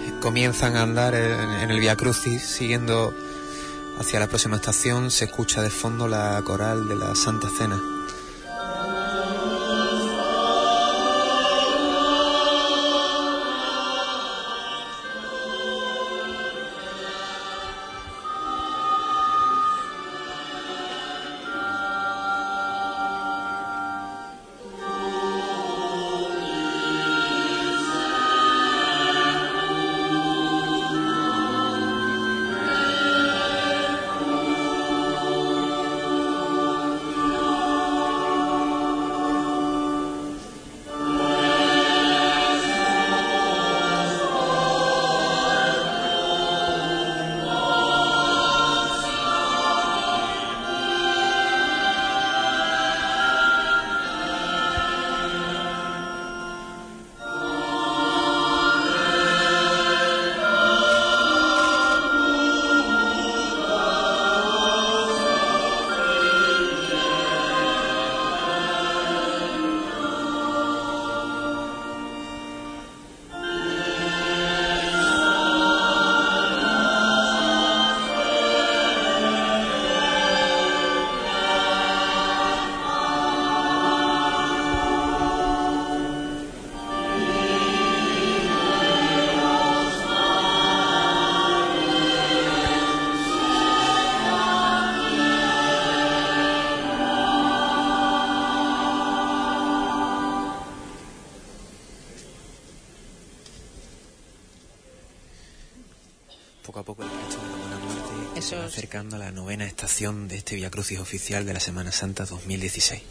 comienzan a andar en, el Via Crucis siguiendo hacia la próxima estación se escucha de fondo la coral de la Santa Cena. acercando a la novena estación de este Via Crucis oficial de la Semana Santa 2016.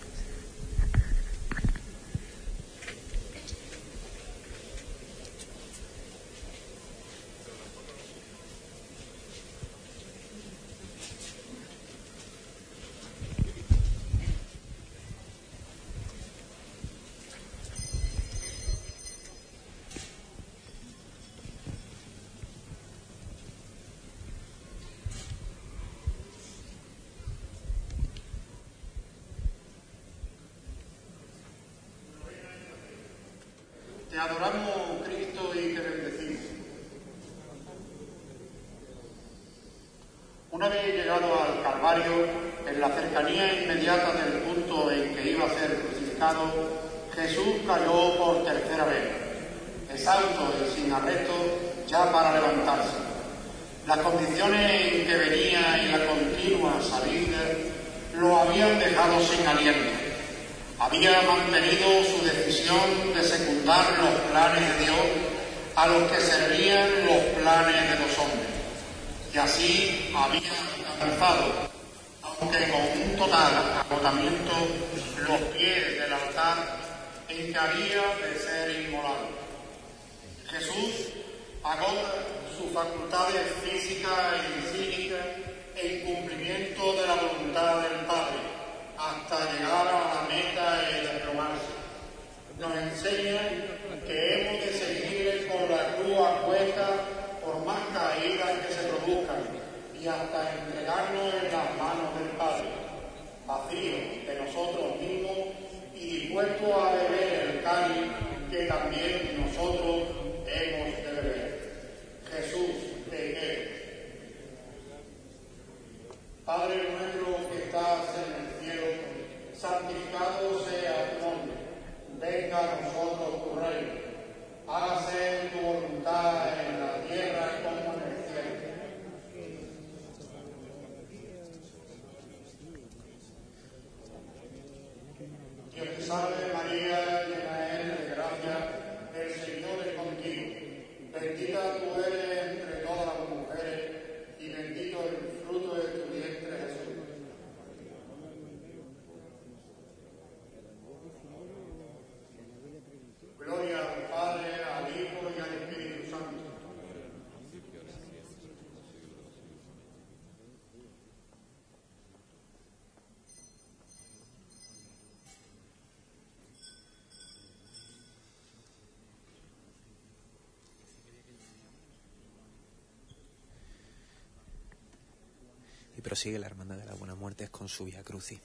Prosigue la Hermandad de la Buena Muerte con su Via Crucis.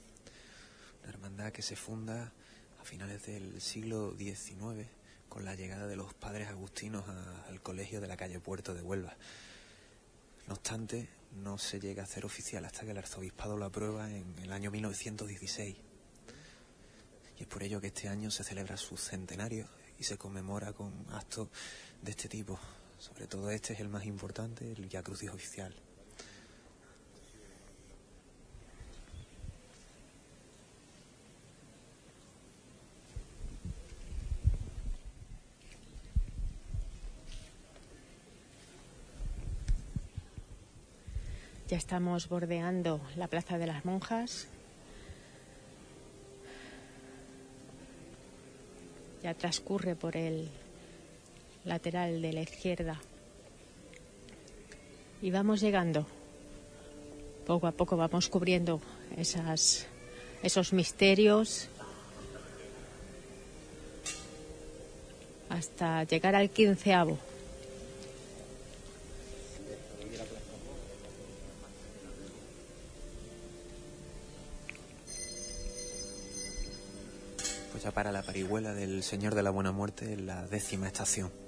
Una hermandad que se funda a finales del siglo XIX con la llegada de los padres agustinos a- al colegio de la calle Puerto de Huelva. No obstante, no se llega a hacer oficial hasta que el arzobispado lo aprueba en el año 1916. Y es por ello que este año se celebra su centenario y se conmemora con actos de este tipo. Sobre todo este es el más importante, el Via Crucis oficial. Ya estamos bordeando la Plaza de las Monjas. Ya transcurre por el lateral de la izquierda. Y vamos llegando. Poco a poco vamos cubriendo esos misterios hasta llegar al quinceavo. Pues ya para la parihuela del Señor de la Buena Muerte en la décima estación.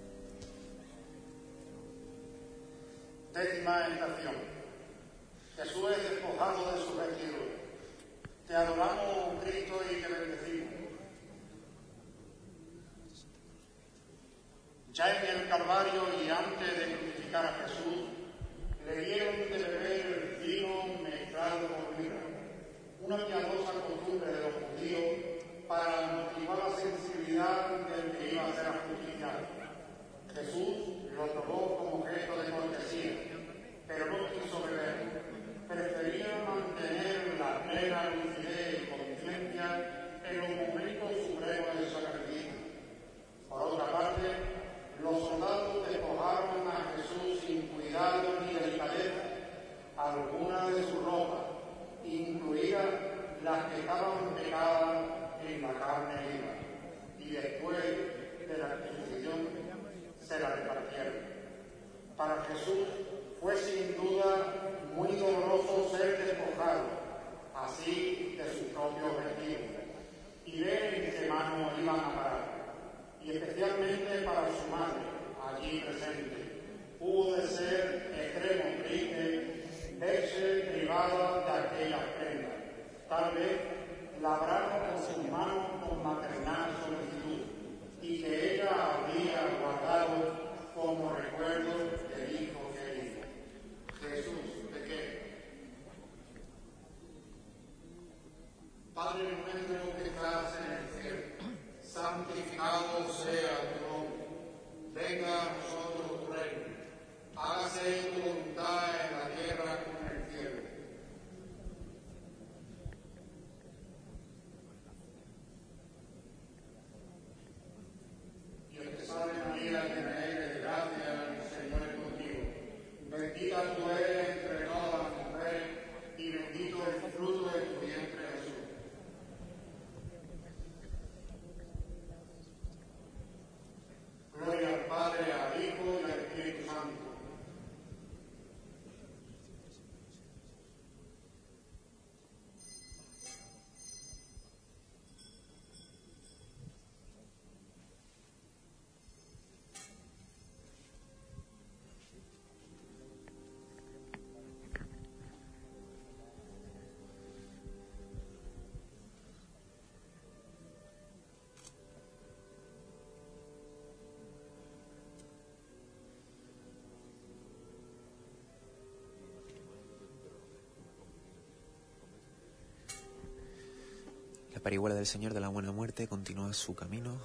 Parihuela del Señor de la Buena Muerte continúa su camino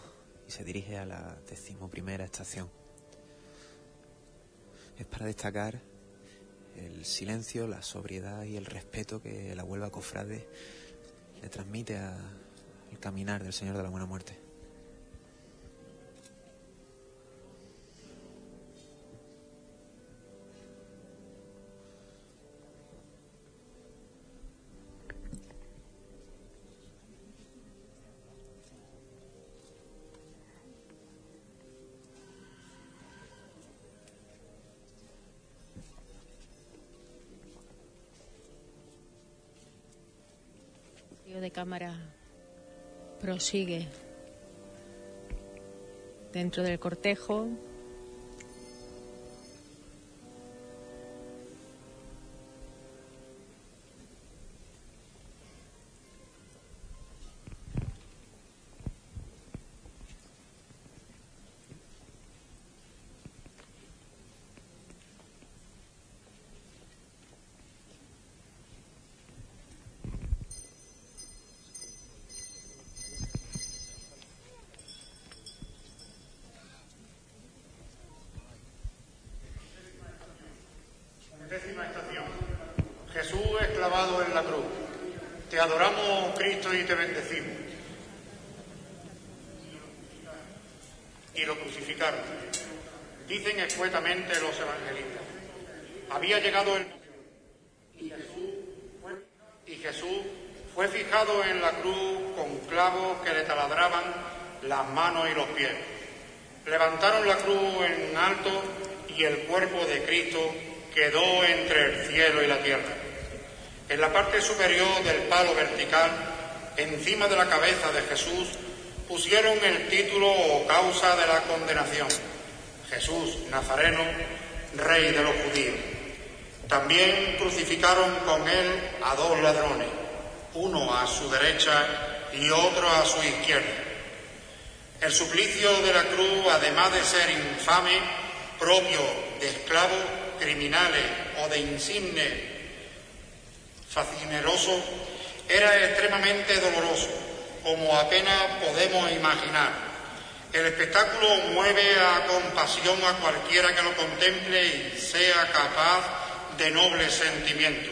y se dirige a la decimoprimera estación. Es para destacar el silencio, la sobriedad y el respeto que la Huelva Cofrade le transmite al caminar del Señor de la Buena Muerte. Cámara prosigue dentro del cortejo. Décima estación. Jesús es clavado en la cruz. Te adoramos, Cristo, y te bendecimos. Y lo crucificaron. Dicen escuetamente los evangelistas. Había llegado el y Jesús fue, y Jesús fue fijado en la cruz con clavos que le taladraban las manos y los pies. Levantaron la cruz en alto y el cuerpo de Cristo quedó entre el cielo y la tierra. En la parte superior del palo vertical, encima de la cabeza de Jesús, pusieron el título o causa de la condenación. Jesús Nazareno, Rey de los judíos. También crucificaron con él a dos ladrones, uno a su derecha y otro a su izquierda. El suplicio de la cruz, además de ser infame, propio de esclavos, criminales o de insignes fascinerosos, era extremadamente doloroso, como apenas podemos imaginar. El espectáculo mueve a compasión a cualquiera que lo contemple y sea capaz de noble sentimiento,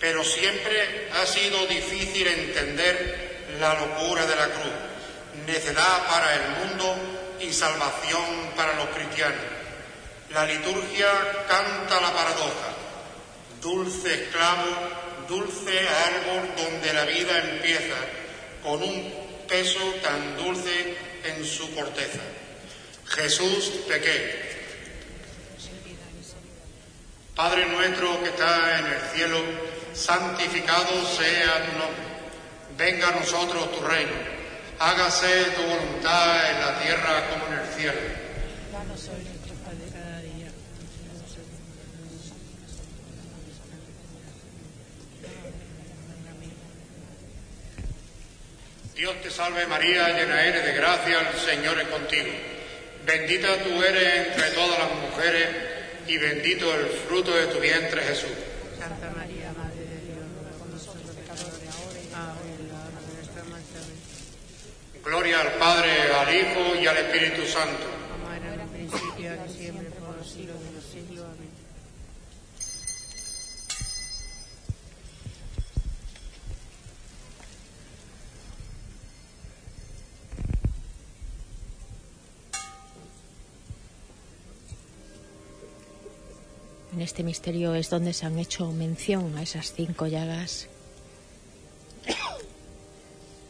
pero siempre ha sido difícil entender la locura de la cruz, necedad para el mundo y salvación para los cristianos. La liturgia canta la paradoja, dulce esclavo, dulce árbol donde la vida empieza, con un peso tan dulce en su corteza. Jesús pequé. Padre nuestro que está en el cielo, santificado sea tu nombre. Venga a nosotros tu reino. Hágase tu voluntad en la tierra como en el cielo. Danos hoy nuestro pan de cada día. Dios te salve María, llena eres de gracia, el Señor es contigo. Bendita tú eres entre todas las mujeres y bendito el fruto de tu vientre Jesús. Santa María, Madre de Dios, ruega por nosotros pecadores, ahora y en la hora de nuestra muerte. Gloria al Padre, al Hijo y al Espíritu Santo. Como era en el principio, ahora En este misterio es donde se han hecho mención a esas cinco llagas.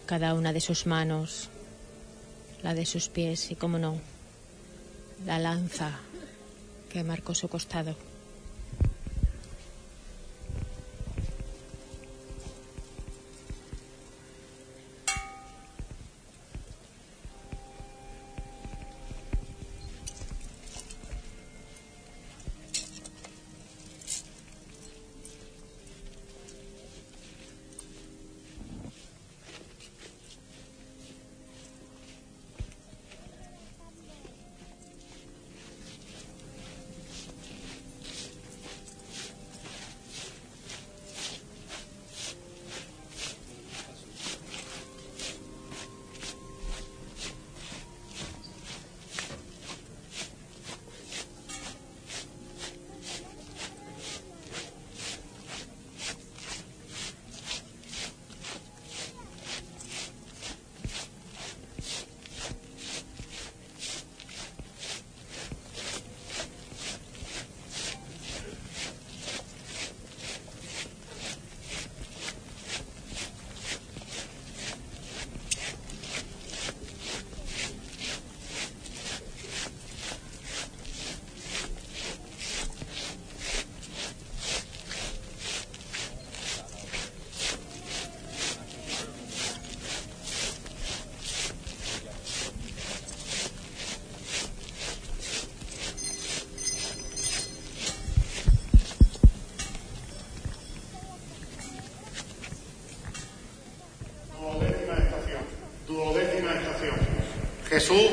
Cada una de sus manos, la de sus pies y, como no, la lanza que marcó su costado.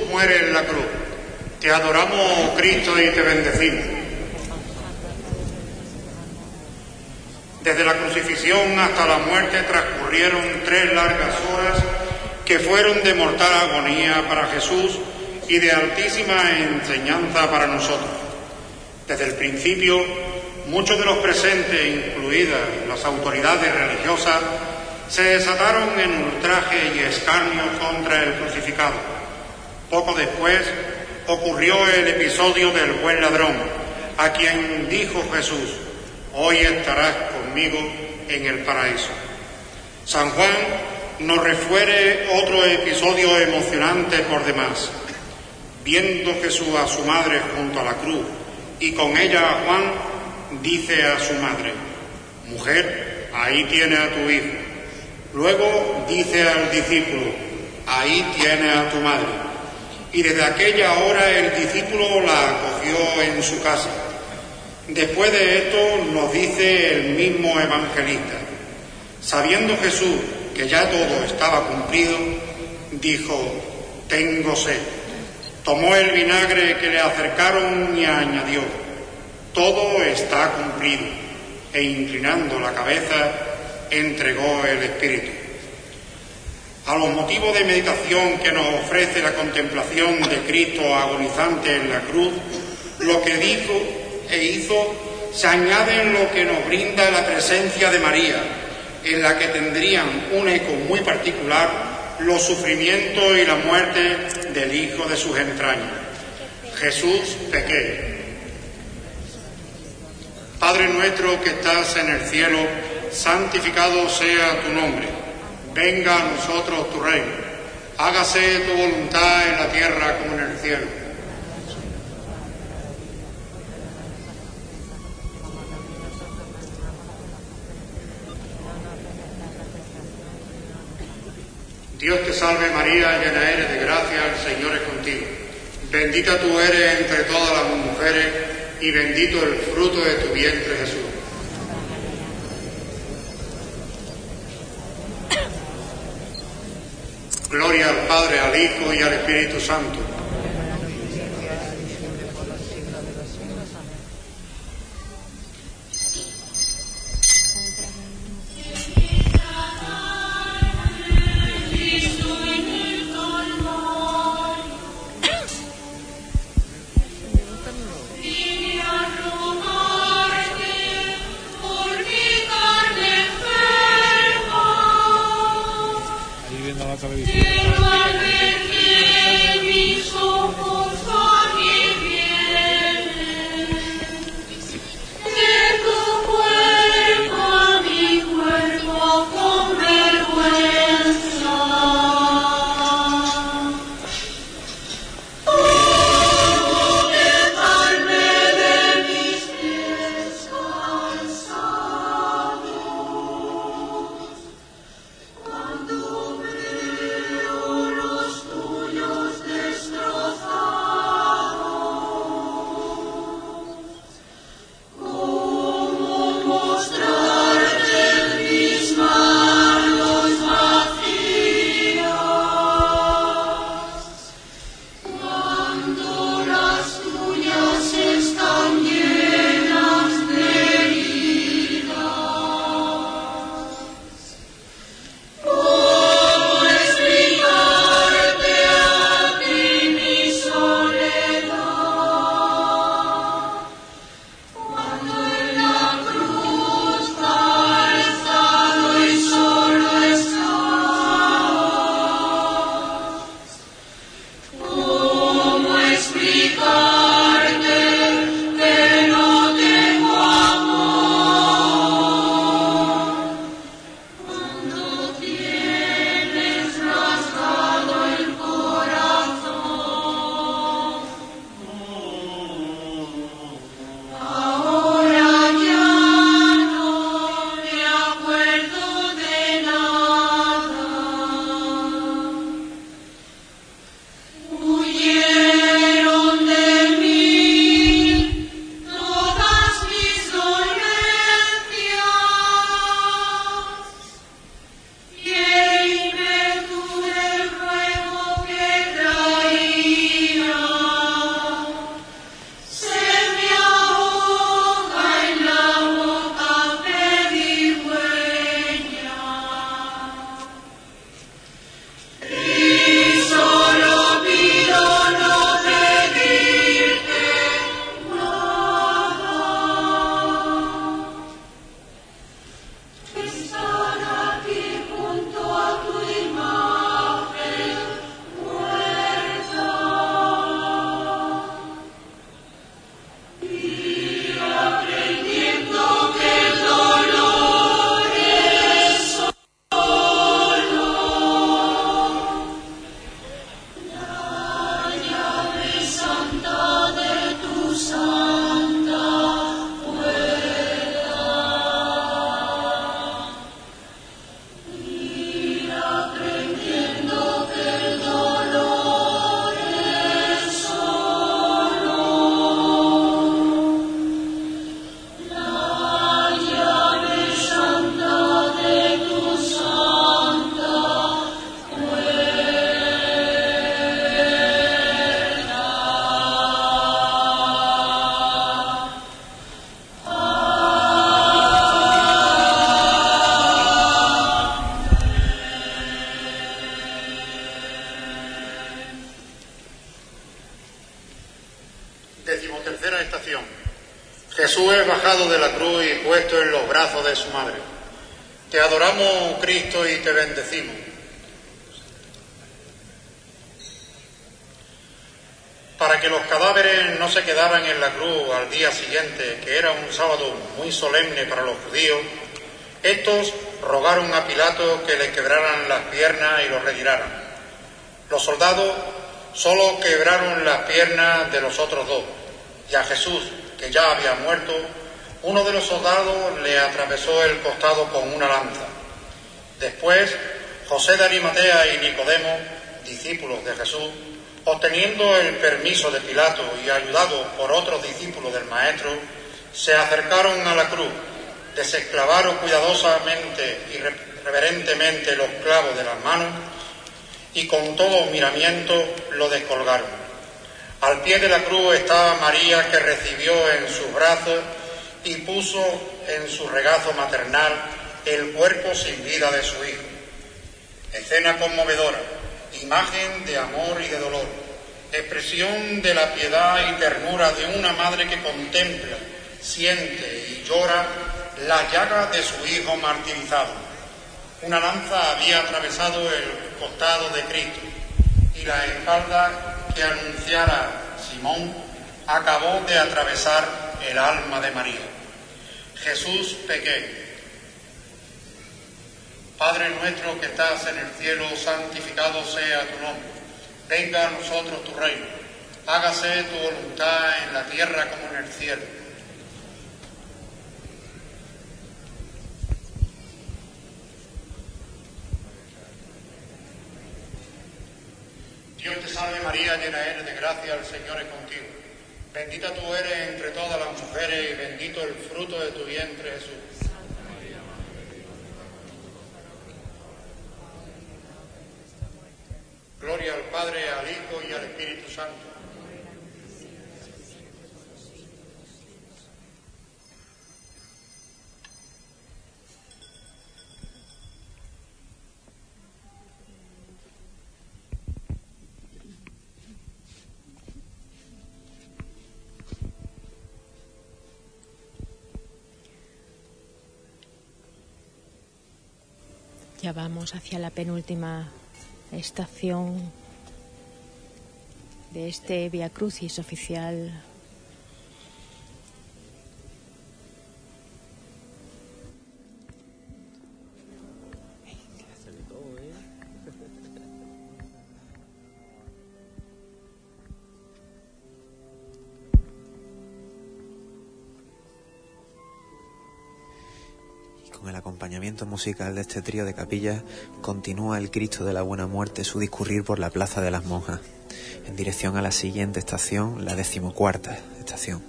Jesús muere en la cruz. Te adoramos, Cristo, y te bendecimos. Desde la crucifixión hasta la muerte transcurrieron tres largas horas que fueron de mortal agonía para Jesús y de altísima enseñanza para nosotros. Desde el principio, muchos de los presentes, incluidas las autoridades religiosas, se desataron en ultraje y escarnio contra el crucificado. Poco después ocurrió el episodio del buen ladrón, a quien dijo Jesús, hoy estarás conmigo en el paraíso. San Juan nos refiere otro episodio emocionante por demás. Viendo Jesús a su madre junto a la cruz y con ella a Juan, dice a su madre, mujer, ahí tiene a tu hijo. Luego dice al discípulo, ahí tiene a tu madre. Y desde aquella hora el discípulo la acogió en su casa. Después de esto nos dice el mismo evangelista, sabiendo Jesús que ya todo estaba cumplido, dijo, tengo sed. Tomó el vinagre que le acercaron y añadió, todo está cumplido. E inclinando la cabeza, entregó el Espíritu. A los motivos de meditación que nos ofrece la contemplación de Cristo agonizante en la cruz, lo que dijo e hizo se añaden lo que nos brinda la presencia de María, en la que tendrían un eco muy particular los sufrimientos y la muerte del Hijo de sus entrañas. Jesús pequé. Padre nuestro que estás en el cielo, santificado sea tu nombre. Venga a nosotros tu reino. Hágase tu voluntad en la tierra como en el cielo. Dios te salve María, llena eres de gracia, el Señor es contigo. Bendita tú eres entre todas las mujeres y bendito el fruto de tu vientre Jesús. Gloria al Padre, al Hijo y al Espíritu Santo. Se quedaran en la cruz al día siguiente, que era un sábado muy solemne para los judíos, estos rogaron a Pilato que le quebraran las piernas y lo retiraran. Los soldados solo quebraron las piernas de los otros dos, y a Jesús, que ya había muerto, uno de los soldados le atravesó el costado con una lanza. Después, José de Arimatea y Nicodemo, discípulos de Jesús, obteniendo el permiso de Pilato y ayudados por otros discípulos del Maestro, se acercaron a la cruz, desesclavaron cuidadosamente y reverentemente los clavos de las manos y con todo miramiento lo descolgaron. Al pie de la cruz estaba María que recibió en sus brazos y puso en su regazo maternal el cuerpo sin vida de su hijo. Escena conmovedora, imagen de amor y de dolor, expresión de la piedad y ternura de una madre que contempla, siente y llora la llaga de su hijo martirizado. Una lanza había atravesado el costado de Cristo y la espalda que anunciara Simón acabó de atravesar el alma de María. Jesús pequeño. Padre nuestro que estás en el cielo, santificado sea tu nombre. Venga a nosotros tu reino. Hágase tu voluntad en la tierra como en el cielo. Dios te salve María, llena eres de gracia, el Señor es contigo. Bendita tú eres entre todas las mujeres y bendito el fruto de tu vientre Jesús. Gloria al Padre, al Hijo y al Espíritu Ya vamos hacia la penúltima estación de este Via Crucis oficial. Con el acompañamiento musical de este trío de capillas continúa el Cristo de la Buena Muerte su discurrir por la Plaza de las Monjas, en dirección a la siguiente estación, la decimocuarta estación.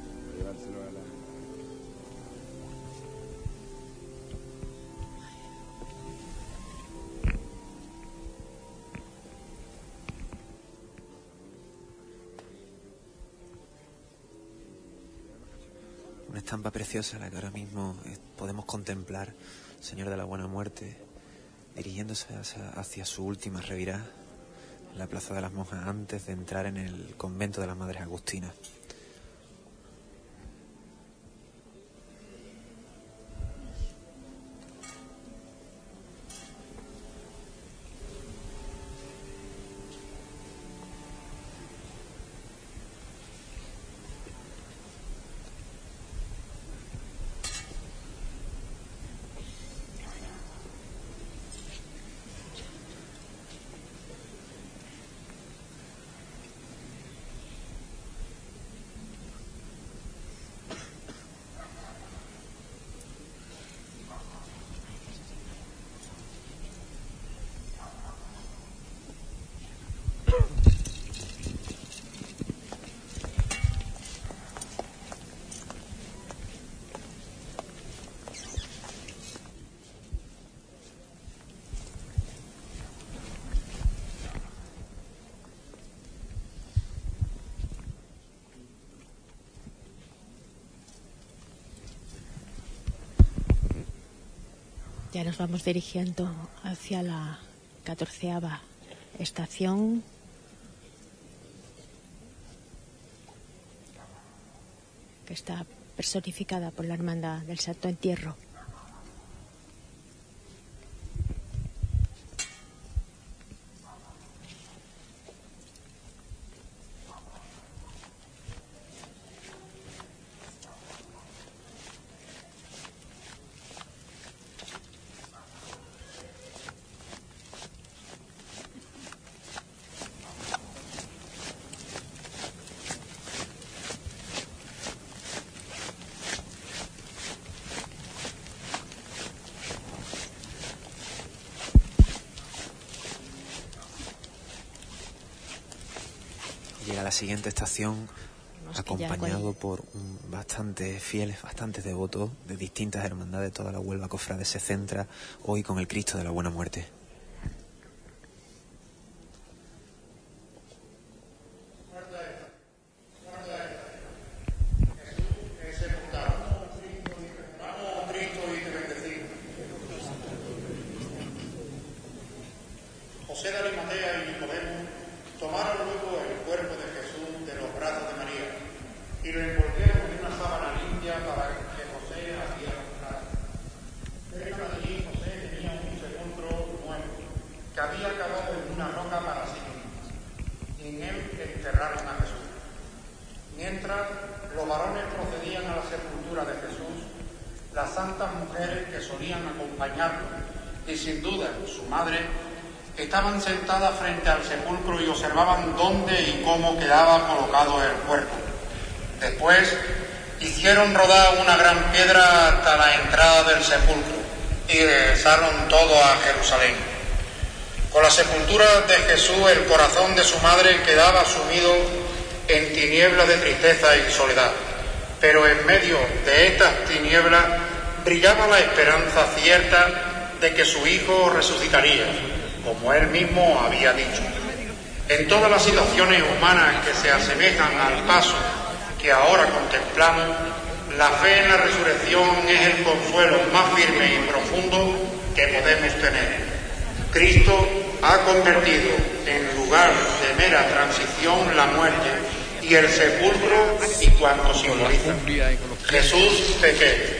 Una estampa preciosa la que ahora mismo eh, podemos contemplar, Señor de la Buena Muerte, dirigiéndose hacia, hacia su última revirá la Plaza de las Monjas antes de entrar en el convento de las Madres Agustinas. Ya nos vamos dirigiendo hacia la catorceava estación. que está personificada por la Hermandad del Santo Entierro. Siguiente estación acompañado por un- bastantes fieles, bastantes devotos de distintas hermandades. Toda la Huelva Cofrade se centra hoy con el Cristo de la Buena Muerte. Cristo y te bendecimos. José de Arimatea y Nicodemo tomaron luego el cuerpo de Jesús de los brazos de María y lo envolvieron en una sábana limpia para que José hacía comprar. Cerca de allí José tenía un sepulcro nuevo que había acabado en una roca para sí mismo. Y en él enterraron a Jesús. Mientras los varones procedían a la sepultura de Jesús, las santas mujeres que solían acompañarlo, y sin duda su madre, estaban sentadas frente al sepulcro y observaban dónde y cómo quedaba colocado el cuerpo. Después hicieron rodar una gran piedra hasta la entrada del sepulcro y regresaron todo a Jerusalén. Con la sepultura de Jesús el corazón de su madre quedaba sumido en tinieblas de tristeza y soledad. Pero en medio de estas tinieblas la esperanza cierta de que su hijo resucitaría, como él mismo había dicho. En todas las situaciones humanas que se asemejan al paso que ahora contemplamos, la fe en la resurrección es el consuelo más firme y profundo que podemos tener. Cristo ha convertido en lugar de mera transición la muerte y el sepulcro y cuanto simboliza. Jesús pequé.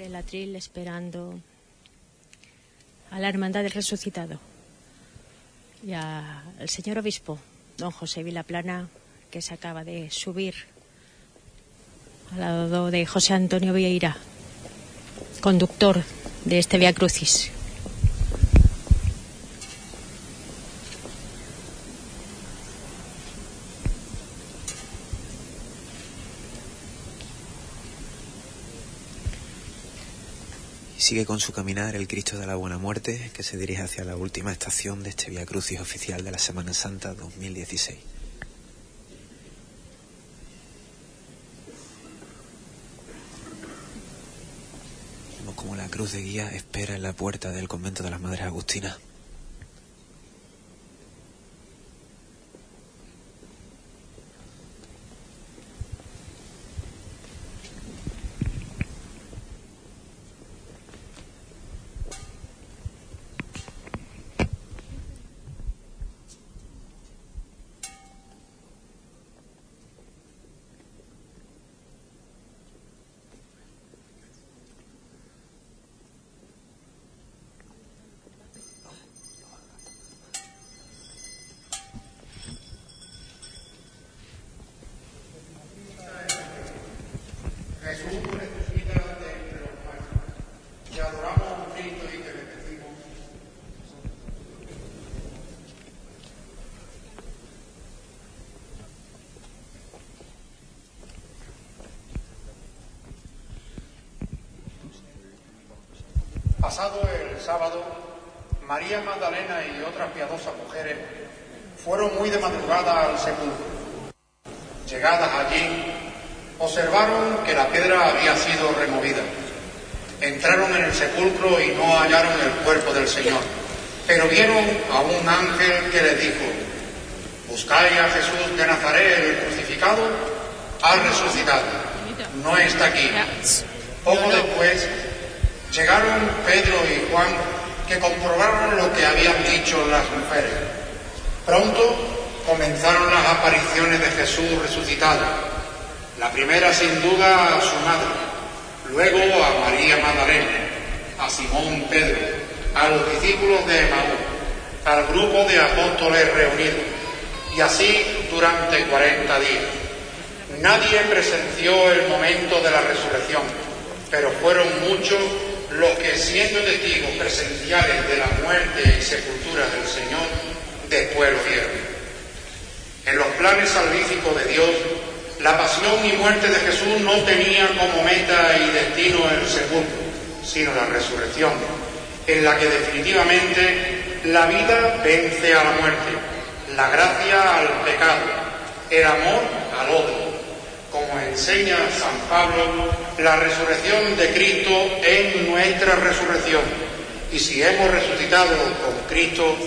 el atril esperando a la Hermandad del Resucitado y al señor obispo, don José Vilaplana, que se acaba de subir al lado de José Antonio Vieira, conductor de este Via Crucis. Sigue con su caminar el Cristo de la Buena Muerte, que se dirige hacia la última estación de este Via Crucis oficial de la Semana Santa 2016. Vemos como la cruz de guía espera en la puerta del convento de las Madres Agustinas. Sábado, María Magdalena y otras piadosas mujeres fueron muy de madrugada al sepulcro. Llegadas allí, observaron que la piedra había sido removida. Entraron en el sepulcro y no hallaron el cuerpo del Señor, pero vieron a un ángel que les dijo, ¿buscáis a Jesús de Nazaret, el crucificado? Ha resucitado, no está aquí. Poco después llegaron Pedro y Juan que comprobaron lo que habían dicho las mujeres. Pronto comenzaron las apariciones de Jesús resucitado. La primera sin duda a su madre, luego a María Magdalena, a Simón Pedro, a los discípulos de Emaús, al grupo de apóstoles reunidos, y así durante 40 días. Nadie presenció el momento de la resurrección, pero fueron muchos los que siendo testigos presenciales de la muerte y sepultura del Señor, después lo vieron. En los planes salvíficos de Dios, la pasión y muerte de Jesús no tenía como meta y destino el sepulcro, sino la resurrección, en la que definitivamente la vida vence a la muerte, la gracia al pecado, el amor al odio. Como enseña San Pablo, la resurrección de Cristo es nuestra resurrección. Y si hemos resucitado con Cristo,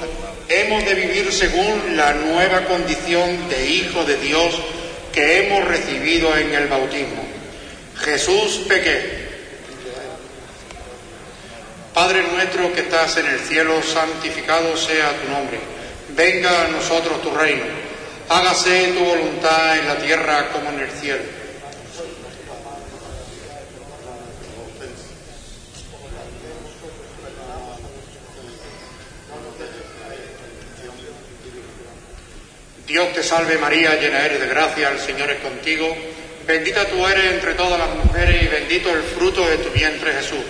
hemos de vivir según la nueva condición de Hijo de Dios que hemos recibido en el bautismo. Jesús pequé. Padre nuestro que estás en el cielo, santificado sea tu nombre. Venga a nosotros tu reino. Hágase tu voluntad en la tierra como en el cielo. Dios te salve María, llena eres de gracia, el Señor es contigo. Bendita tú eres entre todas las mujeres y bendito el fruto de tu vientre Jesús.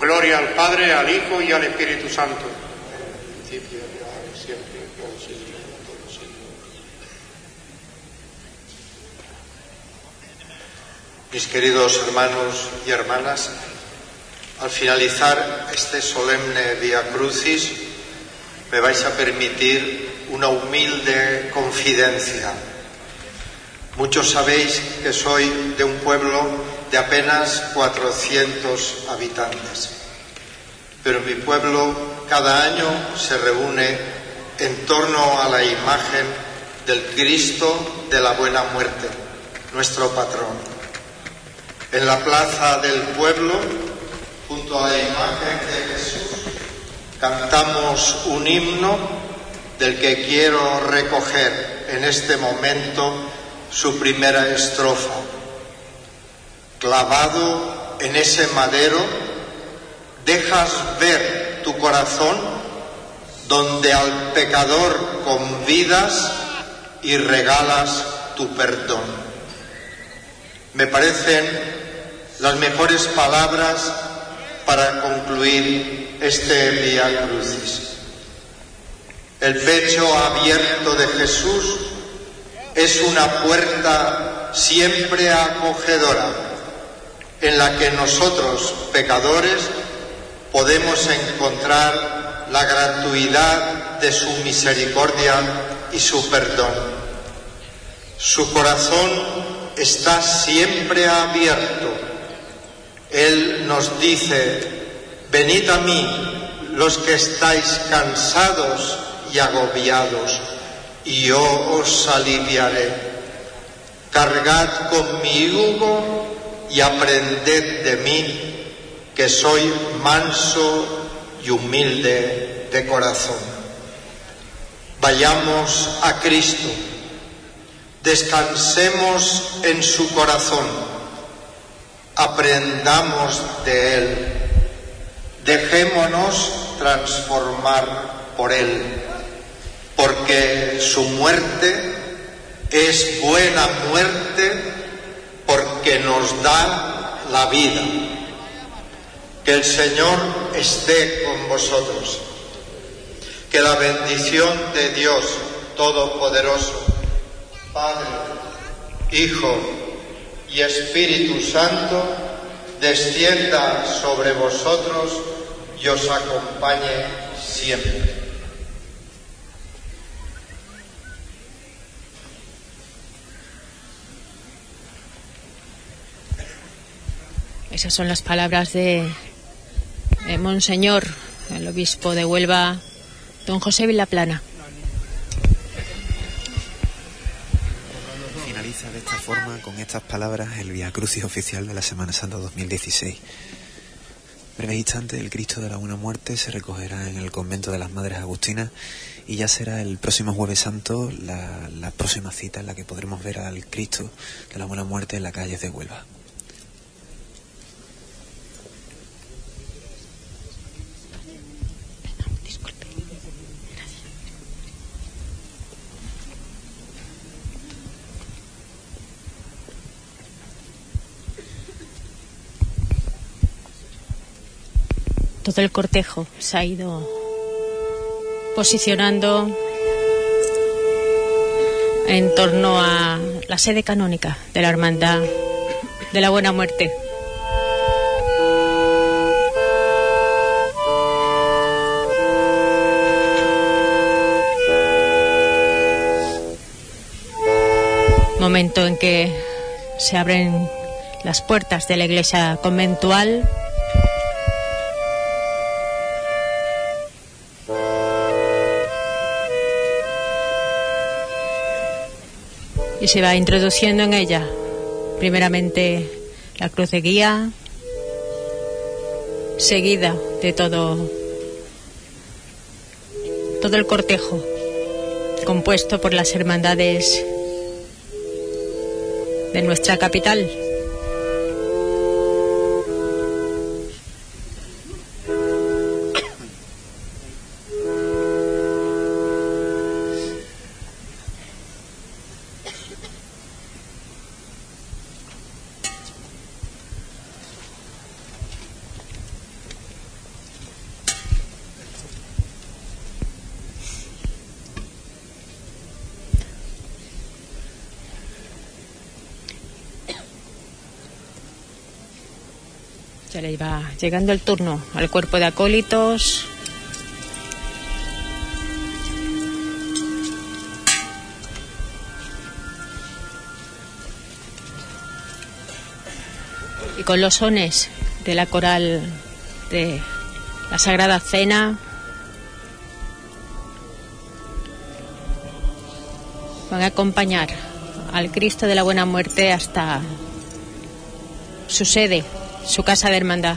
Gloria al Padre, al Hijo y al Espíritu Santo. Mis queridos hermanos y hermanas, al finalizar este solemne Via Crucis, me vais a permitir una humilde confidencia. Muchos sabéis que soy de un pueblo de apenas 400 habitantes, pero mi pueblo cada año se reúne en torno a la imagen del Cristo de la Buena Muerte, nuestro patrón. En la plaza del pueblo junto a la imagen de Jesús, cantamos un himno del que quiero recoger en este momento su primera estrofa. Clavado en ese madero, dejas ver tu corazón donde al pecador convidas y regalas tu perdón. Me parecen las mejores palabras para concluir este Via Crucis. El pecho abierto de Jesús es una puerta siempre acogedora en la que nosotros, pecadores, podemos encontrar la gratuidad de su misericordia y su perdón. Su corazón está siempre abierto él nos dice, venid a mí los que estáis cansados y agobiados, y yo os aliviaré. Cargad con mi y aprended de mí, que soy manso y humilde de corazón. Vayamos a Cristo, descansemos en su corazón. Aprendamos de Él, dejémonos transformar por Él, porque su muerte es buena muerte porque nos da la vida. Que el Señor esté con vosotros. Que la bendición de Dios Todopoderoso, Padre, Hijo y Espíritu Santo, descienda sobre vosotros y os acompañe siempre. Esas son las palabras de, Monseñor, el obispo de Huelva, don José Vilaplana. Finaliza de esta forma, con estas palabras, el Via Crucis oficial de la Semana Santa 2016. Breve instante, el Cristo de la Buena Muerte se recogerá en el convento de las Madres Agustinas y ya será el próximo Jueves Santo la, la próxima cita en la que podremos ver al Cristo de la Buena Muerte en las calles de Huelva. Todo el cortejo se ha ido posicionando en torno a la sede canónica de la Hermandad de la Buena Muerte. Momento en que se abren las puertas de la iglesia conventual. Se va introduciendo en ella primeramente la cruz de guía, seguida de todo todo el cortejo compuesto por las hermandades de nuestra capital. Va llegando el turno al cuerpo de acólitos. Y con los sones de la coral de la Sagrada Cena van a acompañar al Cristo de la Buena Muerte hasta su sede, su casa de hermandad.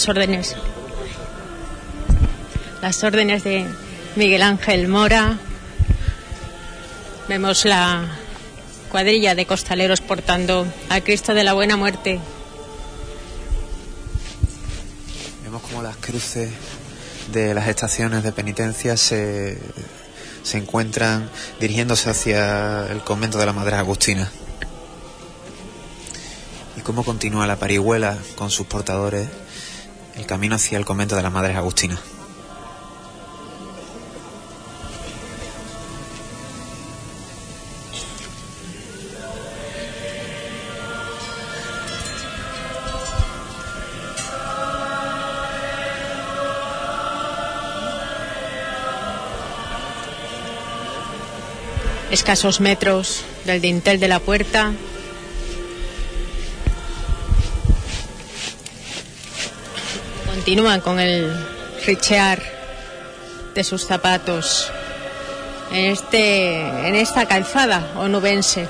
Las órdenes. Las órdenes de Miguel Ángel Mora. Vemos la cuadrilla de costaleros portando a Cristo de la Buena Muerte. Vemos como las cruces de las estaciones de penitencia se, se encuentran dirigiéndose hacia el convento de la Madre Agustina. Y cómo continúa la parihuela con sus portadores el camino hacia el convento de las Madres Agustinas. escasos metros del dintel de la puerta. Continúan con el richear de sus zapatos en, este, en esta calzada onubense.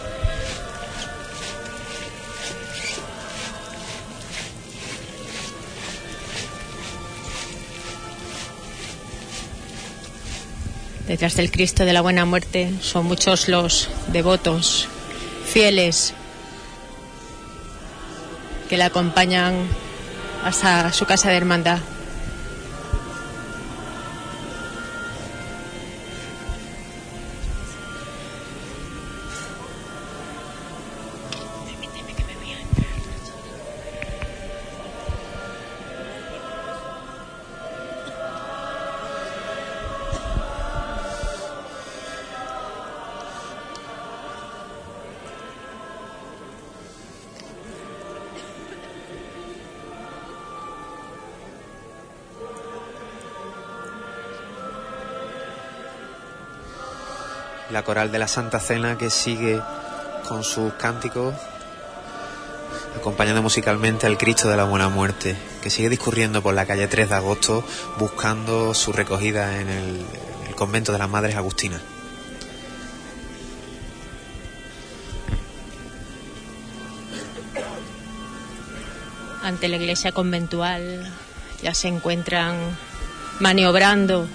Detrás del Cristo de la Buena Muerte son muchos los devotos, fieles, que le acompañan hasta su casa de hermandad. La coral de la Santa Cena que sigue con sus cánticos acompañando musicalmente al Cristo de la Buena Muerte, que sigue discurriendo por la calle 3 de agosto buscando su recogida en el, el convento de las Madres Agustinas. Ante la iglesia conventual ya se encuentran maniobrando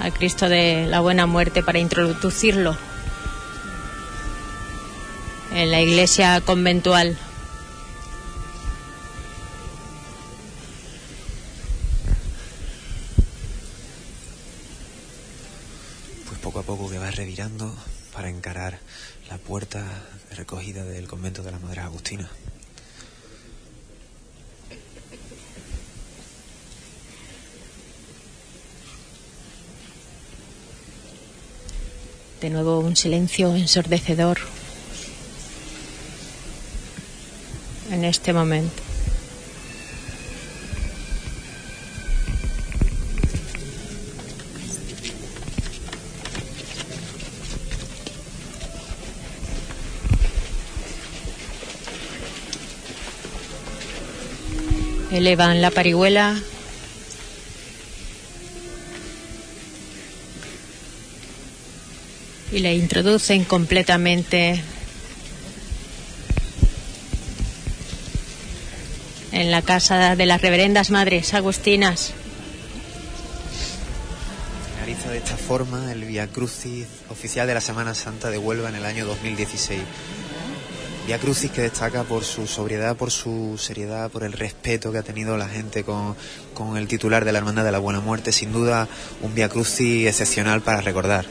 al Cristo de la Buena Muerte para introducirlo en la iglesia conventual. Pues poco a poco que va revirando para encarar la puerta recogida del convento de la Madre Agustina. De nuevo un silencio ensordecedor en este momento. Elevan la parihuela y la introducen completamente en la casa de las reverendas madres agustinas. Finaliza de esta forma el Via Crucis oficial de la Semana Santa de Huelva en el año 2016. Via Crucis que destaca por su sobriedad, por su seriedad, por el respeto que ha tenido la gente con, con el titular de la Hermandad de la Buena Muerte. Sin duda, un Via Crucis excepcional para recordar.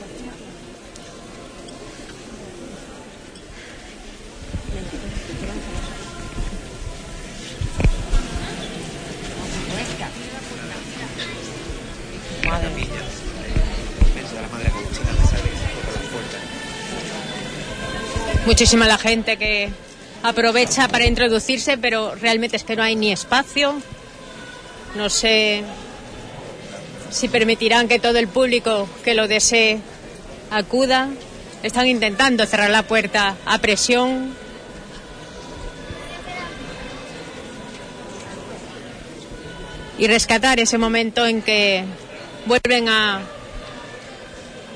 Muchísima la gente que aprovecha para introducirse, pero realmente es que no hay ni espacio. No sé si permitirán que todo el público que lo desee acuda. Están intentando cerrar la puerta a presión. Y rescatar ese momento en que vuelven a,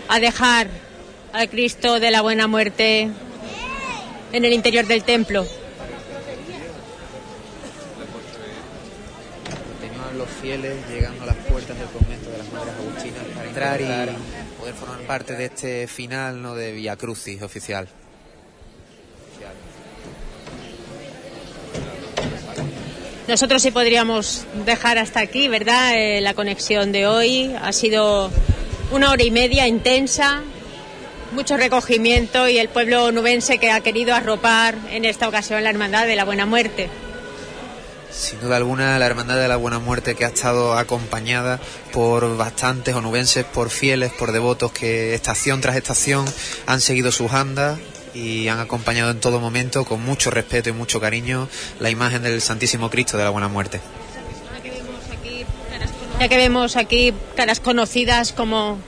a dejar al Cristo de la Buena Muerte en el interior del templo. Continúan los fieles llegando a las puertas del convento de las Madres Agustinas para entrar y poder formar parte de este final ¿no? de Via Crucis oficial. Nosotros sí podríamos dejar hasta aquí, ¿verdad? Eh, la conexión de hoy ha sido una hora y media intensa, mucho recogimiento y el pueblo nubense que ha querido arropar en esta ocasión la Hermandad de la Buena Muerte. Sin duda alguna, la Hermandad de la Buena Muerte que ha estado acompañada por bastantes onubenses, por fieles, por devotos que estación tras estación han seguido sus andas y han acompañado en todo momento con mucho respeto y mucho cariño la imagen del Santísimo Cristo de la Buena Muerte. Ya que vemos aquí caras conocidas como,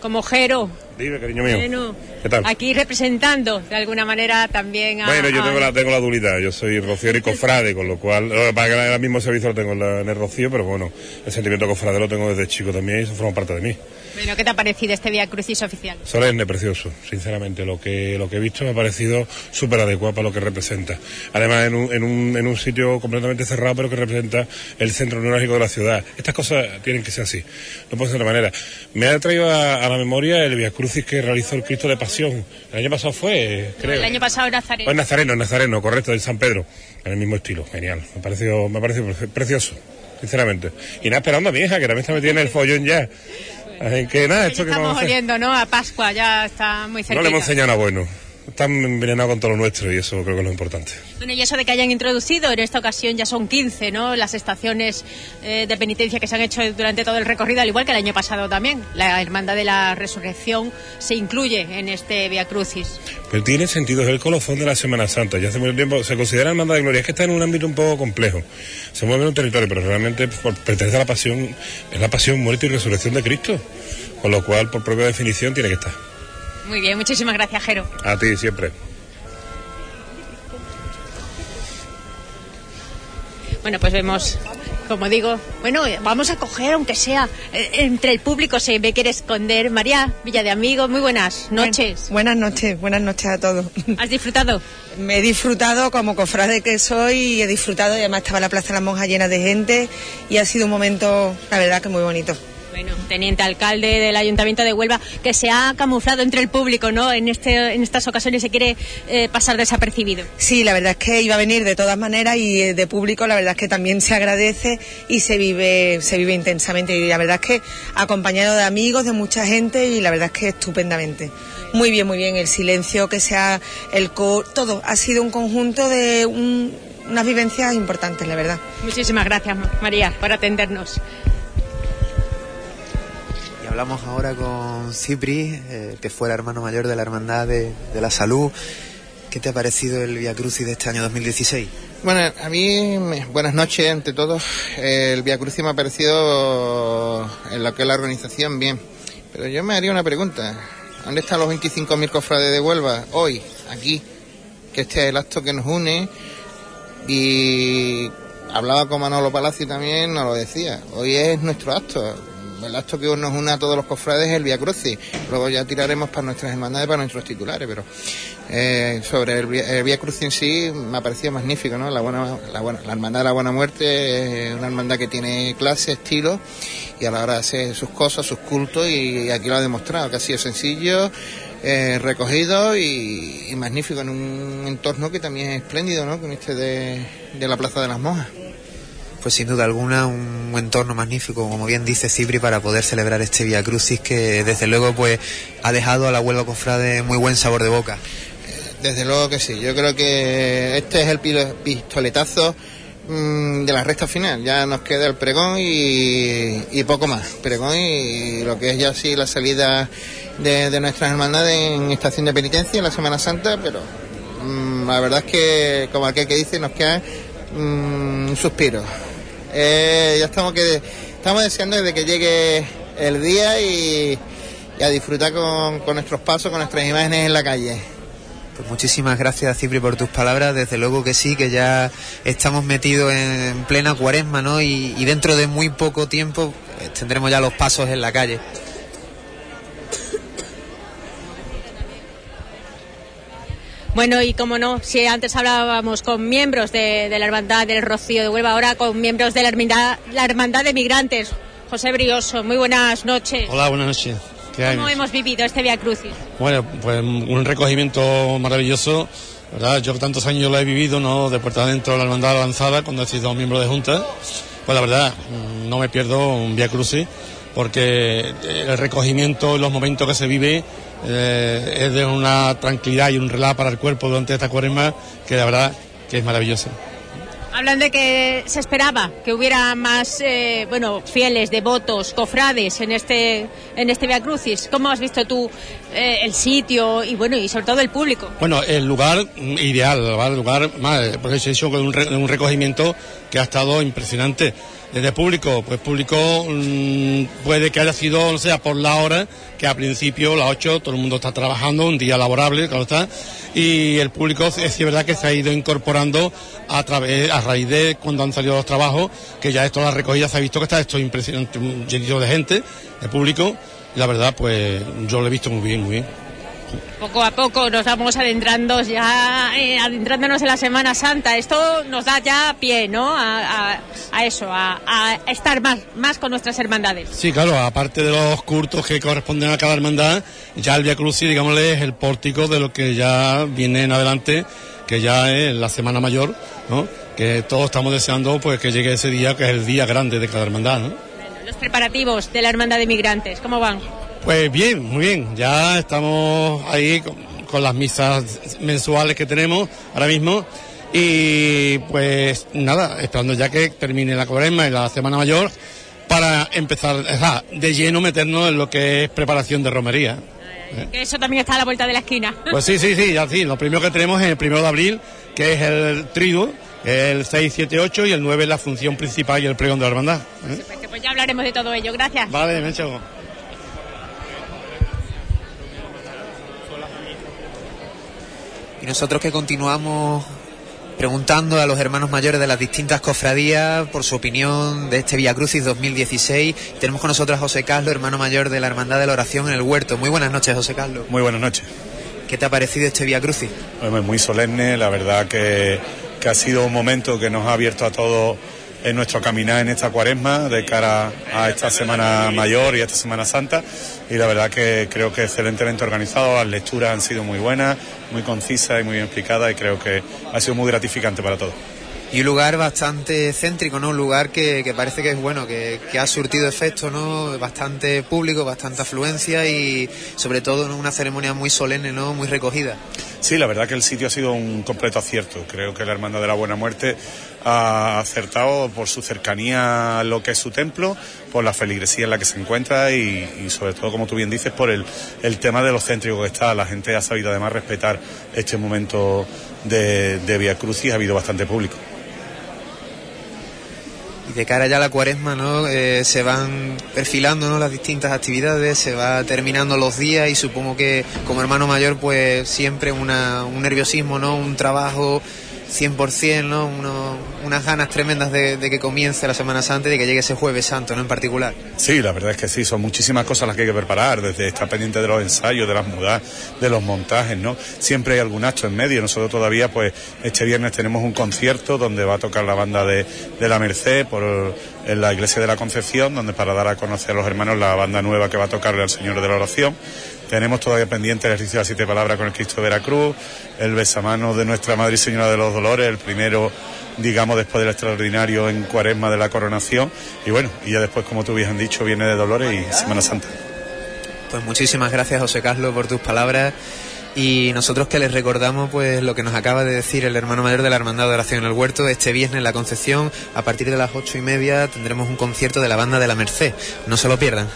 como Jero, Dime, cariño mío. Bueno, ¿Qué tal? aquí representando de alguna manera también a... Bueno, yo a- tengo la, tengo la dualidad, yo soy rociero y cofrade, con lo cual, lo que ahora mismo servicio lo tengo en, el rocío, pero bueno, el sentimiento cofrade lo tengo desde chico también y eso forma parte de mí. Bueno, ¿qué te ha parecido este Via Crucis oficial? Solemne, precioso, sinceramente, lo que, lo que he visto me ha parecido súper adecuado para lo que representa. Además, en un, en, un, en un sitio completamente cerrado, pero que representa el centro neurálgico de la ciudad. Estas cosas tienen que ser así, no puede ser de otra manera. Me ha traído a, a la memoria el Via Crucis que realizó el Cristo de Pasión. El año pasado fue, creo. El año pasado en Nazaret. Pues Nazareno, Nazareno, correcto, del San Pedro, en el mismo estilo, genial. Me ha parecido, me ha parecido pre- precioso, sinceramente. Y nada, esperando a mi hija, que también está metida en el follón ya. Así que nada, esto que Estamos vamos a hacer. oliendo, ¿no? A Pascua, ya está muy cerca. No le hemos enseñado nada bueno. Están envenenados con todo lo nuestro y eso creo que es lo importante. Bueno, y eso de que hayan introducido, en esta ocasión ya son 15, ¿no? Las estaciones eh, de penitencia que se han hecho durante todo el recorrido, al igual que el año pasado también. La Hermandad de la Resurrección se incluye en este Via Crucis. Pero tiene sentido, es el colofón de la Semana Santa. Ya hace mucho tiempo se considera hermandad de gloria. Es que está en un ámbito un poco complejo. Se mueve en un territorio, pero realmente pertenece a la pasión, es la pasión, muerte y resurrección de Cristo. Con lo cual, por propia definición, tiene que estar. Muy bien, muchísimas gracias, Jero. A ti siempre. Bueno, pues vemos, como digo, bueno, vamos a coger, aunque sea eh, entre el público, se me quiere esconder. María Villa de Amigos, muy buenas noches. Buenas noches, buenas noches a todos. ¿Has disfrutado? Me he disfrutado como cofrade que soy y he disfrutado y además estaba la Plaza de las Monjas llena de gente y ha sido un momento, la verdad, que muy bonito. Bueno, teniente alcalde del Ayuntamiento de Huelva, que se ha camuflado entre el público, ¿no? En, este, en estas ocasiones se quiere eh, pasar desapercibido. Sí, la verdad es que iba a venir de todas maneras y eh, de público la verdad es que también se agradece y se vive, se vive intensamente y la verdad es que acompañado de amigos, de mucha gente y la verdad es que estupendamente. Muy bien, muy bien, el silencio que sea, el co todo, ha sido un conjunto de un- unas vivencias importantes, la verdad. Muchísimas gracias, María, por atendernos. Hablamos ahora con Cipri, eh, que fue el hermano mayor de la Hermandad de, la Salud. ¿Qué te ha parecido el Via Crucis de este año 2016? Bueno, a mí, buenas noches ante todos. El Via Crucis me ha parecido en lo que es la organización bien. Pero yo me haría una pregunta. ¿Dónde están los 25.000 cofrades de Huelva hoy, aquí? Que este es el acto que nos une. Y hablaba con Manolo Palacio también, nos lo decía. Hoy es nuestro acto. El acto que nos une a todos los cofrades es el Via Crucis. Luego ya tiraremos para nuestras hermandades, para nuestros titulares, pero eh, sobre el, el Via Crucis en sí me ha parecido magnífico, ¿no? La, buena, la, buena, la Hermandad de la Buena Muerte es una hermandad que tiene clase, estilo y a la hora de hacer sus cosas, sus cultos y aquí lo ha demostrado, que ha sido sencillo, eh, recogido y, magnífico en un entorno que también es espléndido, ¿no? Con este de, de la Plaza de las Monjas. Pues sin duda alguna un entorno magnífico, como bien dice Cipri, para poder celebrar este Via Crucis que desde luego pues ha dejado a la Huelva Cofrade muy buen sabor de boca. Desde luego que sí. Yo creo que este es el pistoletazo mm, de la recta final. Ya nos queda el pregón y, y poco más. Pregón y, lo que es ya sí la salida de, de nuestras hermandades en estación de penitencia en la Semana Santa, pero mm, la verdad es que, como aquel que dice, nos queda mm, un suspiro. Eh, ya estamos que estamos deseando desde que llegue el día y, a disfrutar con, nuestros pasos, con nuestras imágenes en la calle. Pues muchísimas gracias Cipri por tus palabras, desde luego que sí, que ya estamos metidos en plena cuaresma, ¿no? Y, y dentro de muy poco tiempo eh, tendremos ya los pasos en la calle. Bueno, y como no, si antes hablábamos con miembros de, de la Hermandad del Rocío de Huelva, ahora con miembros de la Hermandad, la hermandad de Migrantes. José Brioso, muy buenas noches. Hola, buenas noches. ¿Qué hay? ¿Cómo hemos vivido este Via Crucis? Bueno, pues un recogimiento maravilloso, ¿verdad? Yo tantos años lo he vivido, ¿no? De puerta adentro de la hermandad avanzada, cuando he sido miembro de Junta. Pues la verdad, mm, no me pierdo un Via Crucis, porque el recogimiento, los momentos que se vive, eh, es de una tranquilidad y un relajo para el cuerpo durante esta cuaresma, que la verdad que es maravilloso. Hablan de que se esperaba que hubiera más, eh, bueno, fieles, devotos, cofrades en este, en este Via Crucis. ¿Cómo has visto tú eh, el sitio y, bueno, y sobre todo el público? Bueno, el lugar mm, ideal, el lugar, más, porque se ha hecho con un, re- un recogimiento que ha estado impresionante. Desde público, pues público mm, puede que haya sido, o sea, por la hora, que a principio, las 8, todo el mundo está trabajando, un día laborable, claro está, y el público es, es verdad que se ha ido incorporando a través, a raíz de cuando han salido los trabajos, que ya esto la recogida se ha visto que está esto impresionante, llenito de gente, de público, y la verdad, pues yo lo he visto muy bien, muy bien. Poco a poco nos vamos adentrando ya, eh, adentrándonos en la Semana Santa. Esto nos da ya pie, ¿no? A, a- a eso, a, a estar más, más con nuestras hermandades. Sí, claro, aparte de los cultos que corresponden a cada hermandad, ya el Via Crucis, digámosle, es el pórtico de lo que ya viene en adelante, que ya es la Semana Mayor, ¿no? Que todos estamos deseando pues que llegue ese día, que es el día grande de cada hermandad, ¿no? Los preparativos de la Hermandad de Migrantes, ¿cómo van? Pues bien, muy bien, ya estamos ahí con, con las misas mensuales que tenemos ahora mismo y pues nada, esperando ya que termine la cuaresma y la Semana Mayor para empezar de lleno meternos en lo que es preparación de romería. Que eso también está a la vuelta de la esquina. Pues sí, sí, sí, ya sí. Lo primero que tenemos es el primero de abril, que es el triduo, el 6, 7, 8 y el 9 es la función principal y el pregón de la hermandad. ¿eh? Pues ya hablaremos de todo ello. Gracias. Vale, me. Y nosotros que continuamos preguntando a los hermanos mayores de las distintas cofradías por su opinión de este Via Crucis 2016. Tenemos con nosotros a José Carlos, hermano mayor de la Hermandad de la Oración en el Huerto. Muy buenas noches, José Carlos. Muy buenas noches. ¿Qué te ha parecido este Via Crucis? Muy solemne, la verdad que, que ha sido un momento que nos ha abierto a todos en nuestro caminar en esta cuaresma de cara a esta Semana Mayor y a esta Semana Santa y la verdad que creo que excelentemente organizado, las lecturas han sido muy buenas, muy concisas y muy bien explicadas y creo que ha sido muy gratificante para todos. Y un lugar bastante céntrico, ¿no? Un lugar que, que parece que es bueno, que, que ha surtido efecto, ¿no? Bastante público, bastante afluencia y sobre todo ¿no? una ceremonia muy solemne, ¿no? Muy recogida. Sí, la verdad que el sitio ha sido un completo acierto. Creo que la Hermandad de la Buena Muerte ha acertado por su cercanía a lo que es su templo, por la feligresía en la que se encuentra y, sobre todo, como tú bien dices, por el, el tema de lo céntrico que está. La gente ha sabido además respetar este momento de, de Via Crucis, ha habido bastante público. Y de cara ya a la cuaresma, ¿no? Eh, se van perfilando, ¿no? Las distintas actividades, se va terminando los días y supongo que como hermano mayor, pues siempre una, un nerviosismo, ¿no? Un trabajo 100%, ¿no? Uno- unas ganas tremendas de, que comience la Semana Santa y de que llegue ese Jueves Santo, ¿no? En particular. Sí, la verdad es que sí, son muchísimas cosas las que hay que preparar, desde estar pendiente de los ensayos, de las mudas, de los montajes, ¿no? Siempre hay algún acto en medio. Nosotros todavía, pues, este viernes tenemos un concierto donde va a tocar la banda de, de la Merced por en la iglesia de la Concepción, donde para dar a conocer a los hermanos la banda nueva que va a tocarle al Señor de la Oración. Tenemos todavía pendiente el ejercicio de las siete palabras con el Cristo de Veracruz, el besamanos de nuestra Madre Señora de los Dolores, el primero, digamos, después del extraordinario en Cuaresma de la coronación. Y bueno, y ya después, como tú bien has dicho, viene de Dolores y Semana Santa. Pues muchísimas gracias, José Carlos, por tus palabras. Y nosotros que les recordamos pues lo que nos acaba de decir el hermano mayor de la Hermandad de Oración en el Huerto, este viernes en la Concepción, a partir de las ocho y media tendremos un concierto de la banda de la Merced. No se lo pierdan.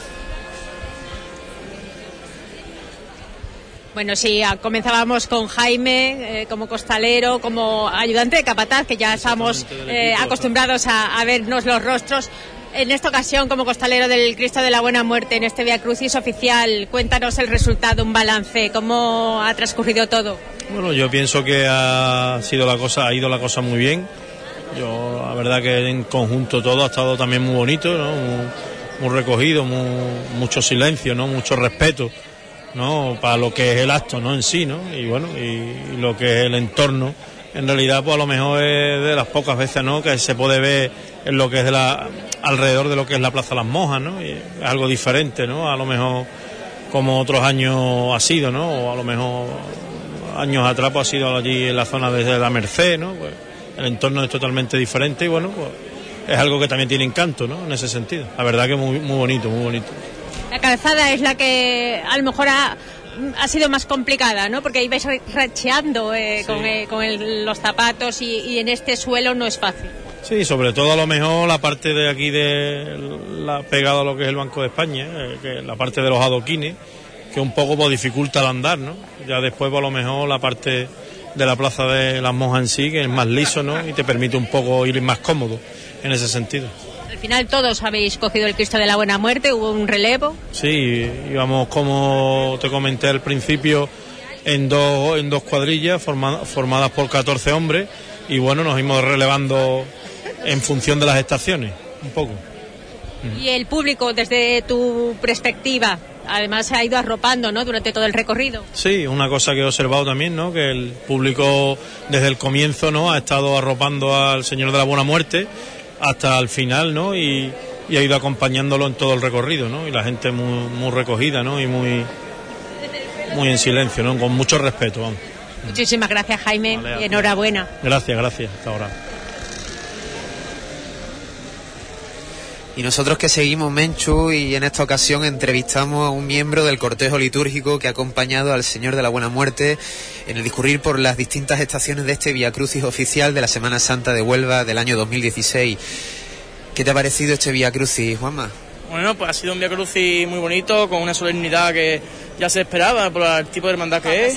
Bueno, sí, ah, comenzábamos con Jaime eh, como costalero, como ayudante de capataz, que ya estamos eh, acostumbrados a, a vernos los rostros. En esta ocasión, como costalero del Cristo de la Buena Muerte, en este Via Crucis oficial, cuéntanos el resultado, un balance, cómo ha transcurrido todo. Bueno, yo pienso que ha sido la cosa, ha ido la cosa muy bien. Yo, la verdad que en conjunto todo ha estado también muy bonito, ¿no? Muy, muy recogido, muy- mucho silencio, ¿no? Mucho respeto, ¿no? Para lo que es el acto, ¿no? En sí, ¿no? Y bueno, y, lo que es el entorno. En realidad, pues a lo mejor es de las pocas veces, ¿no? Que se puede ver en lo que es de la, alrededor de lo que es la Plaza Las Mojas, ¿no? Y es algo diferente, ¿no? A lo mejor como otros años ha sido, ¿no? O a lo mejor años atrás pues, ha sido allí en la zona de la Merced, ¿no? Pues, el entorno es totalmente diferente y bueno, pues es algo que también tiene encanto, ¿no? En ese sentido. La verdad que muy, muy bonito, muy bonito. La calzada es la que a lo mejor ha, ha sido más complicada, ¿no? Porque ibais racheando eh, con, eh, con el- los zapatos y, y en este suelo no es fácil. Sí, sobre todo a lo mejor la parte de aquí de la pegada a lo que es el Banco de España, eh, que la parte de los adoquines, que un poco pues, dificulta el andar, ¿no? Ya después pues, a lo mejor la parte de la plaza de las monjas en sí, que es más liso, ¿no? Y te permite un poco ir más cómodo en ese sentido. Al final todos habéis cogido el Cristo de la Buena Muerte, hubo un relevo. Sí, íbamos como te comenté al principio en dos, en dos cuadrillas forma- formadas por 14 hombres y bueno, nos íbamos relevando en función de las estaciones, un poco. Y el público, desde tu perspectiva, además se ha ido arropando ¿no? durante todo el recorrido. Sí, una cosa que he observado también, ¿no? Que el público desde el comienzo, ¿no? Ha estado arropando al Señor de la Buena Muerte hasta el final, ¿no? Y, y ha ido acompañándolo en todo el recorrido, ¿no? Y la gente muy, muy recogida, ¿no? Y muy, muy en silencio, ¿no? Con mucho respeto, vamos. Muchísimas gracias, Jaime, Vale, y enhorabuena. Gracias, gracias. Hasta ahora. Y nosotros que seguimos Menchu y en esta ocasión entrevistamos a un miembro del cortejo litúrgico que ha acompañado al Señor de la Buena Muerte en el discurrir por las distintas estaciones de este Via Crucis oficial de la Semana Santa de Huelva del año 2016. ¿Qué te ha parecido este Via Crucis, Juanma? Bueno, pues ha sido un Via Crucis muy bonito, con una solemnidad que ya se esperaba por el tipo de hermandad que es.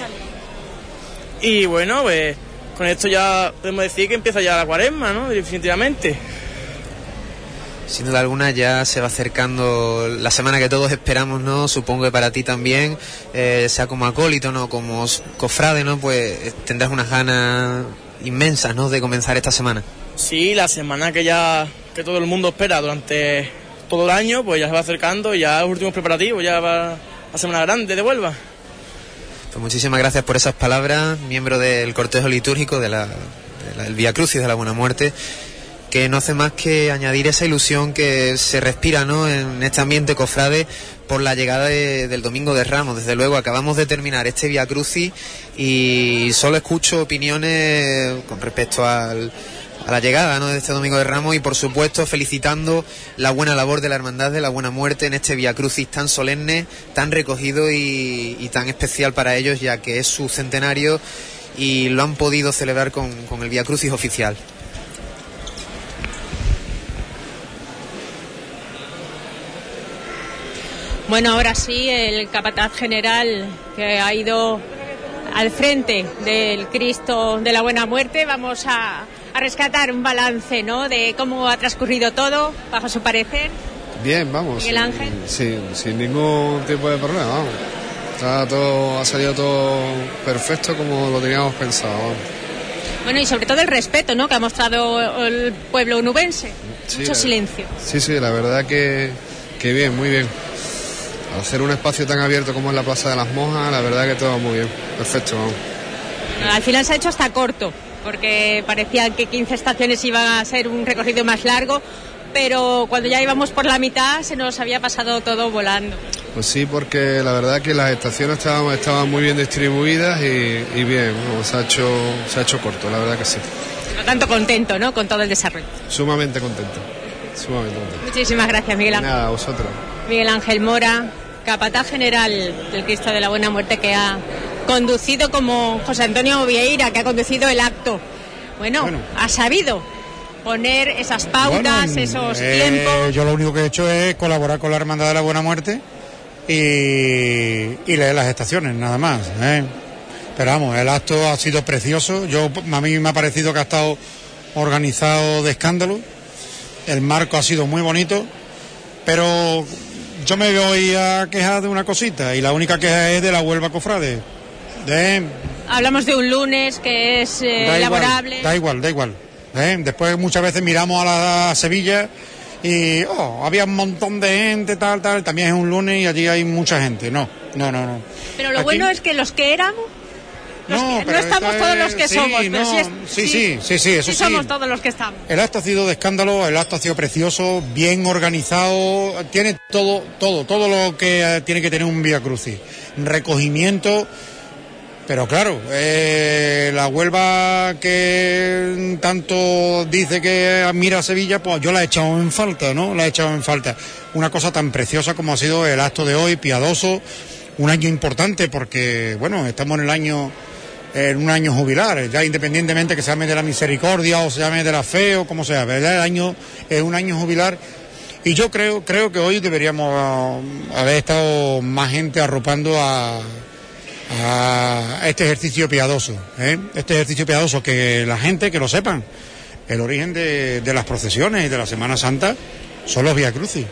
Y bueno, pues con esto ya podemos decir que empieza ya la cuaresma, ¿no? Definitivamente. Sin duda alguna ya se va acercando la semana que todos esperamos, ¿no? Supongo que para ti también, eh, sea como acólito, ¿no? Como cofrade, ¿no? Pues eh, tendrás unas ganas inmensas, ¿no? De comenzar esta semana. Sí, la semana que ya que todo el mundo espera durante todo el año, pues ya se va acercando y ya los últimos preparativos, ya va la semana grande de Huelva. Pues muchísimas gracias por esas palabras, miembro del cortejo litúrgico de la, de la- del Via Crucis de la Buena Muerte, que no hace más que añadir esa ilusión que se respira ¿no? en este ambiente cofrade por la llegada de- del Domingo de Ramos. Desde luego, acabamos de terminar este Via Crucis y solo escucho opiniones con respecto al, a la llegada ¿no? de este Domingo de Ramos y por supuesto felicitando la buena labor de la Hermandad de la Buena Muerte en este Via Crucis tan solemne, tan recogido y, tan especial para ellos ya que es su centenario y lo han podido celebrar con, con el Via Crucis oficial. Bueno, ahora sí, el capataz general que ha ido al frente del Cristo de la Buena Muerte, vamos a, a rescatar un balance ¿no? de cómo ha transcurrido todo, bajo su parecer. Bien, vamos. Miguel Ángel. Sin, sin ningún tipo de problema, vamos. Está todo, ha salido todo perfecto como lo teníamos pensado. vamos. Bueno, y sobre todo el respeto ¿no? que ha mostrado el pueblo onubense. Sí, Mucho silencio. Sí, sí, la verdad que, que bien, muy bien. Al hacer un espacio tan abierto como es la Plaza de las Monjas, la verdad que todo muy bien. Perfecto, vamos. Al final se ha hecho hasta corto, porque parecía que 15 estaciones iba a ser un recorrido más largo, pero cuando ya íbamos por la mitad se nos había pasado todo volando. Pues sí, porque la verdad que las estaciones estaban, estaban muy bien distribuidas y, y bien, se, ha hecho, se ha hecho corto, la verdad que sí. Por lo tanto, contento ¿no? con todo el desarrollo. Sumamente contento. Sumamente contento. Muchísimas gracias, Miguel. Nada, a vosotros. Miguel Ángel Mora, capataz general del Cristo de la Buena Muerte, que ha conducido como José Antonio Vieira, que ha conducido el acto. Bueno, ha sabido poner esas pautas, esos Eh, tiempos. Yo lo único que he hecho es colaborar con la Hermandad de la Buena Muerte y, y leer las estaciones, nada más. ¿eh? Pero vamos, el acto ha sido precioso. Yo, a mí me ha parecido que ha estado organizado de escándalo. El marco ha sido muy bonito, pero yo me voy a quejar de una cosita y la única queja es de la Huelva Cofrade. De, Hablamos de un lunes que es eh, da laborable. Igual, da igual, da igual. ¿eh? Después muchas veces miramos a la Sevilla y oh, había un montón de gente, tal, tal. También es un lunes y allí hay mucha gente. No, no, no, no. Pero lo Aquí- bueno es que los que éramos, no, pero estamos todos los que somos, pero no, sí, sí, sí, sí, eso sí. somos todos los que estamos. El acto ha sido de escándalo, el acto ha sido precioso, bien organizado, tiene todo, todo, todo lo que eh, tiene que tener un Vía Crucis. Recogimiento, pero claro, eh, la Huelva que tanto dice que admira a Sevilla, pues yo la he echado en falta, ¿no? La he echado en falta. Una cosa tan preciosa como ha sido el acto de hoy, piadoso, un año importante porque, bueno, estamos en el año en un año jubilar, ya independientemente que se llame de la misericordia o se llame de la fe o como sea, ¿verdad? El año es un año jubilar y yo creo creo que hoy deberíamos ah, haber estado más gente arropando a, este ejercicio piadoso, ¿eh? este ejercicio piadoso que la gente que lo sepan, el origen de, de las procesiones y de la Semana Santa son los Via Crucis,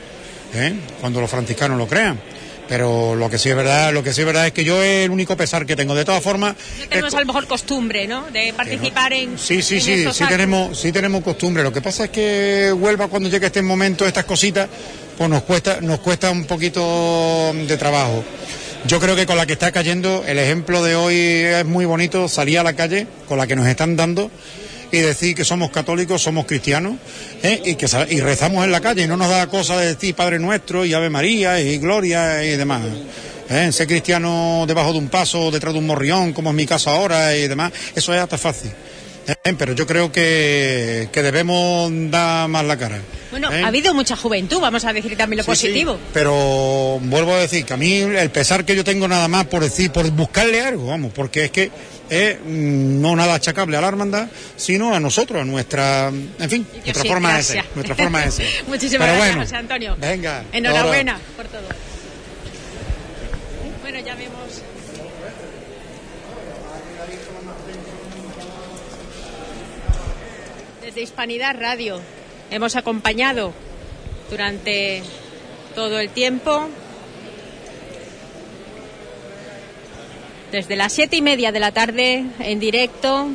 ¿eh? cuando los franciscanos lo crean. Pero lo que sí es verdad, lo que sí es verdad es que yo es el único pesar que tengo. De todas formas, No tenemos a lo mejor costumbre, ¿no? De participar en. Sí, sí, en sí, sí actos. tenemos, sí tenemos costumbre. Lo que pasa es que Huelva cuando llega este momento, estas cositas, pues nos cuesta, nos cuesta un poquito de trabajo. Yo creo que con la que está cayendo, el ejemplo de hoy es muy bonito, salir a la calle con la que nos están dando y decir que somos católicos, somos cristianos ¿eh? y que y rezamos en la calle y no nos da cosa de decir Padre Nuestro y Ave María y Gloria y demás. ¿eh? Ser cristiano debajo de un paso, detrás de un morrión, como es mi caso ahora y demás, eso es hasta fácil. ¿eh? Pero yo creo que, que debemos dar más la cara. Bueno, ¿eh? ha habido mucha juventud, vamos a decir también lo Sí, sí, positivo. pero vuelvo a decir que a mí el pesar que yo tengo nada más por decir, por buscarle algo, vamos, porque es que es mm, no nada achacable a la hermandad, sino a nosotros, a nuestra, en fin, nuestra sí, forma de ser, nuestra forma de ser. <laughs> Muchísimas Pero gracias, bueno, José Antonio. Venga. Enhorabuena por todo. Bueno, ya vemos. Desde Hispanidad Radio hemos acompañado durante todo el tiempo. Desde las siete y media de la tarde en directo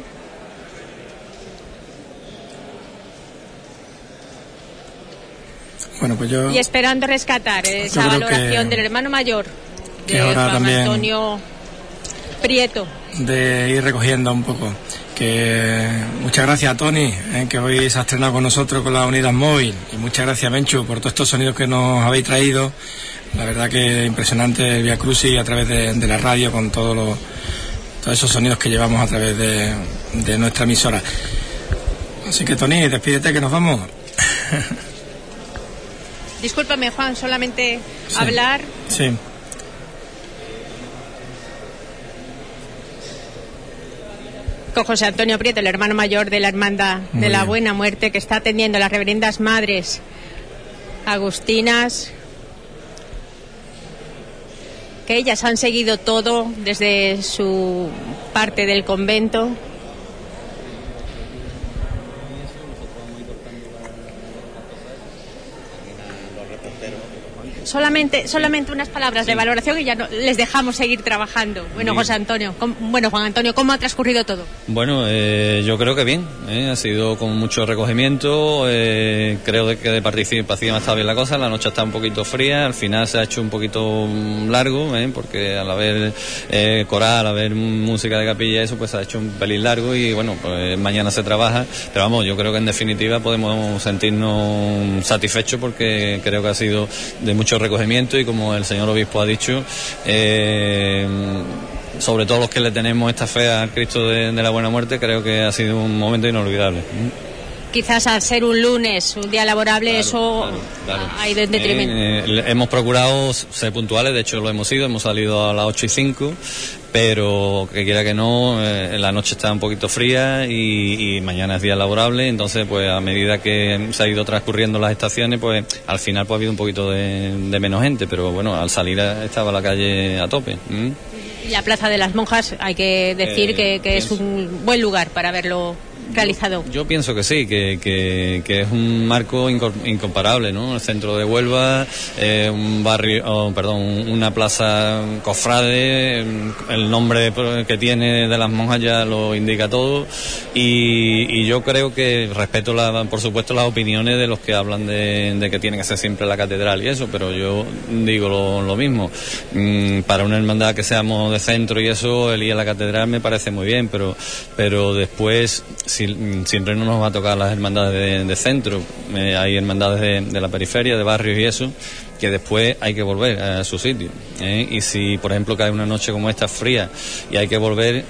Bueno, pues yo y esperando rescatar esa valoración que- del hermano mayor de Juan Antonio Prieto. de ir recogiendo un poco. Que muchas gracias a Tony, eh, que hoy se ha estrenado con nosotros con la unidad móvil. Y muchas gracias, Menchu, por todos estos sonidos que nos habéis traído. La verdad que impresionante el Via Crucis a través de, de la radio con todos los todos esos sonidos que llevamos a través de, de nuestra emisora. Así que Tony, despídete que nos vamos. <laughs> Discúlpame, Juan, solamente hablar. Sí. con José Antonio Prieto, el hermano mayor de la Hermandad Muy de la bien. Buena Muerte, que está atendiendo a las reverendas madres agustinas, que ellas han seguido todo desde su parte del convento. Solamente, solamente unas palabras de valoración y ya no- les dejamos seguir trabajando. Bueno. José Antonio, ¿cómo- bueno, Juan Antonio, ¿cómo ha transcurrido todo? Bueno, eh, yo creo que bien, ¿eh? ha sido con mucho recogimiento, eh, creo de que de participación está bien la cosa, la noche está un poquito fría, al final se ha hecho un poquito mm, largo, ¿eh? porque al haber eh, coral, al haber música de capilla, eso pues se ha hecho un pelín largo y bueno, pues mañana se trabaja, pero vamos, yo creo que en definitiva podemos sentirnos satisfechos porque creo que ha sido de mucho recogimiento y como el señor obispo ha dicho, eh, sobre todo los que le tenemos esta fe al Cristo de, de la Buena Muerte, creo que ha sido un momento inolvidable. Quizás al ser un lunes, un día laborable, eso Claro. ha ido en detrimento. Eh, hemos procurado ser puntuales, de hecho lo hemos ido, hemos salido a las 8 y 5, pero que quiera que no, eh, la noche está un poquito fría y, y mañana es día laborable, entonces pues a medida que se ha ido transcurriendo las estaciones, pues al final pues ha habido un poquito de, de menos gente, pero bueno, al salir estaba la calle a tope. ¿m? Y la Plaza de las Monjas, hay que decir Eh, que, que es un buen lugar para verlo Yo pienso que sí, que, que, que es un marco incomparable, ¿no? El centro de Huelva, eh, un barrio, oh, perdón, una plaza cofrade, el nombre que tiene de las monjas ya lo indica todo y, yo creo que respeto, la, por supuesto, las opiniones de los que hablan de, de que tiene que ser siempre la catedral y eso, pero yo digo lo, lo mismo. Mm, para una hermandad que seamos de centro y eso, el ir a la catedral me parece muy bien, pero, pero después si- mm, siempre no nos va a tocar las hermandades de, de centro. Eh, hay hermandades de, de la periferia, de barrios y eso, que después hay que volver a su sitio. ¿eh? Y si, por ejemplo, cae una noche como esta fría y hay que volver,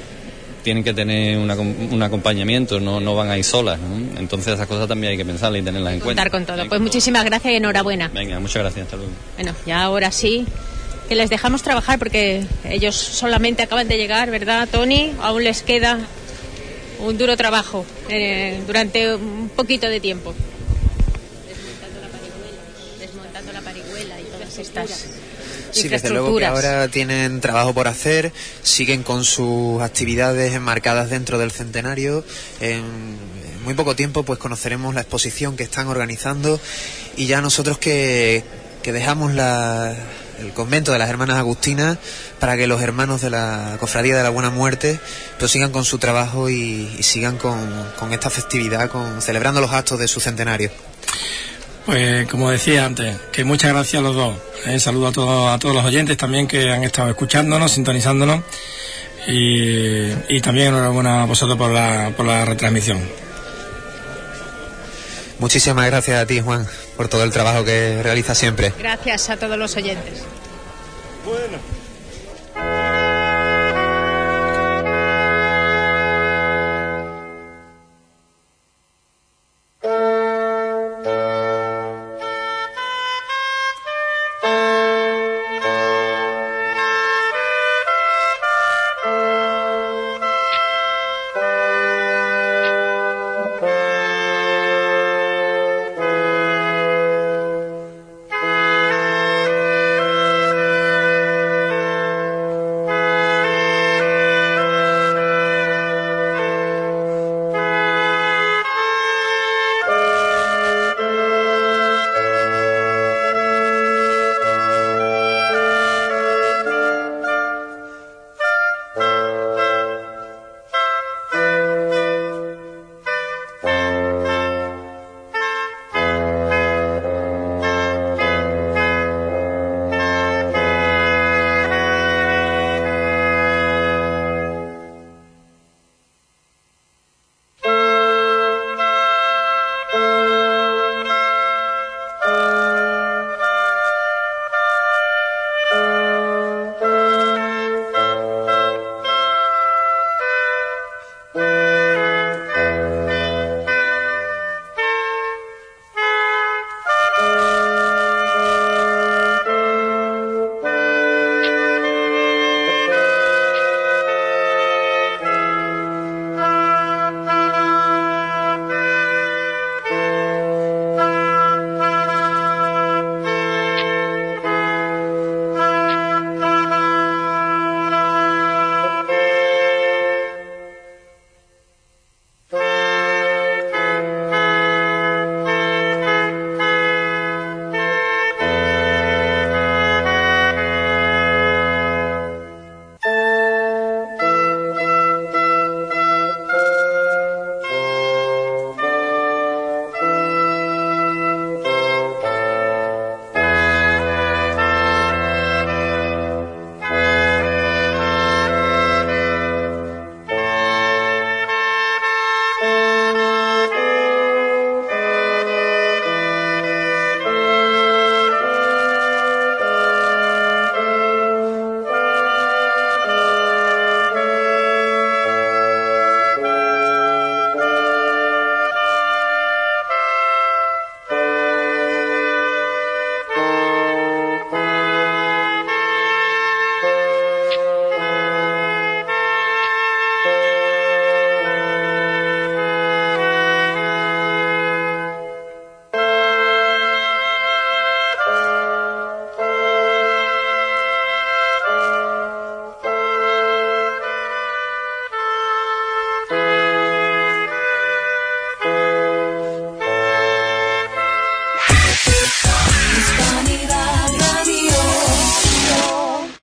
tienen que tener una un acompañamiento, no, no van a ir solas. ¿no? Entonces esas cosas también hay que pensarlas y tenerlas en cuenta. Contar con todo. Pues muchísimas gracias y enhorabuena. Venga, muchas gracias, hasta luego. Bueno, ya ahora sí que les dejamos trabajar porque ellos solamente acaban de llegar, ¿verdad, Tony? Aún les queda un duro trabajo eh, durante un poquito de tiempo. Desmontando la parihuela y todas estas Sí, desde luego que ahora tienen trabajo por hacer, siguen con sus actividades enmarcadas dentro del centenario. En muy poco tiempo pues conoceremos la exposición que están organizando y ya nosotros que, que dejamos la- el convento de las hermanas agustinas para que los hermanos de la cofradía de la Buena Muerte pues sigan con su trabajo y, y sigan con, con esta festividad, con celebrando los actos de su centenario. Pues como decía antes, que muchas gracias a los dos. Eh, saludo a todos, a todos los oyentes también que han estado escuchándonos, sintonizándonos. Y, y también enhorabuena a vosotros por la, por la retransmisión. Muchísimas gracias a ti, Juan, por todo el trabajo que realiza siempre. Gracias a todos los oyentes. Bueno.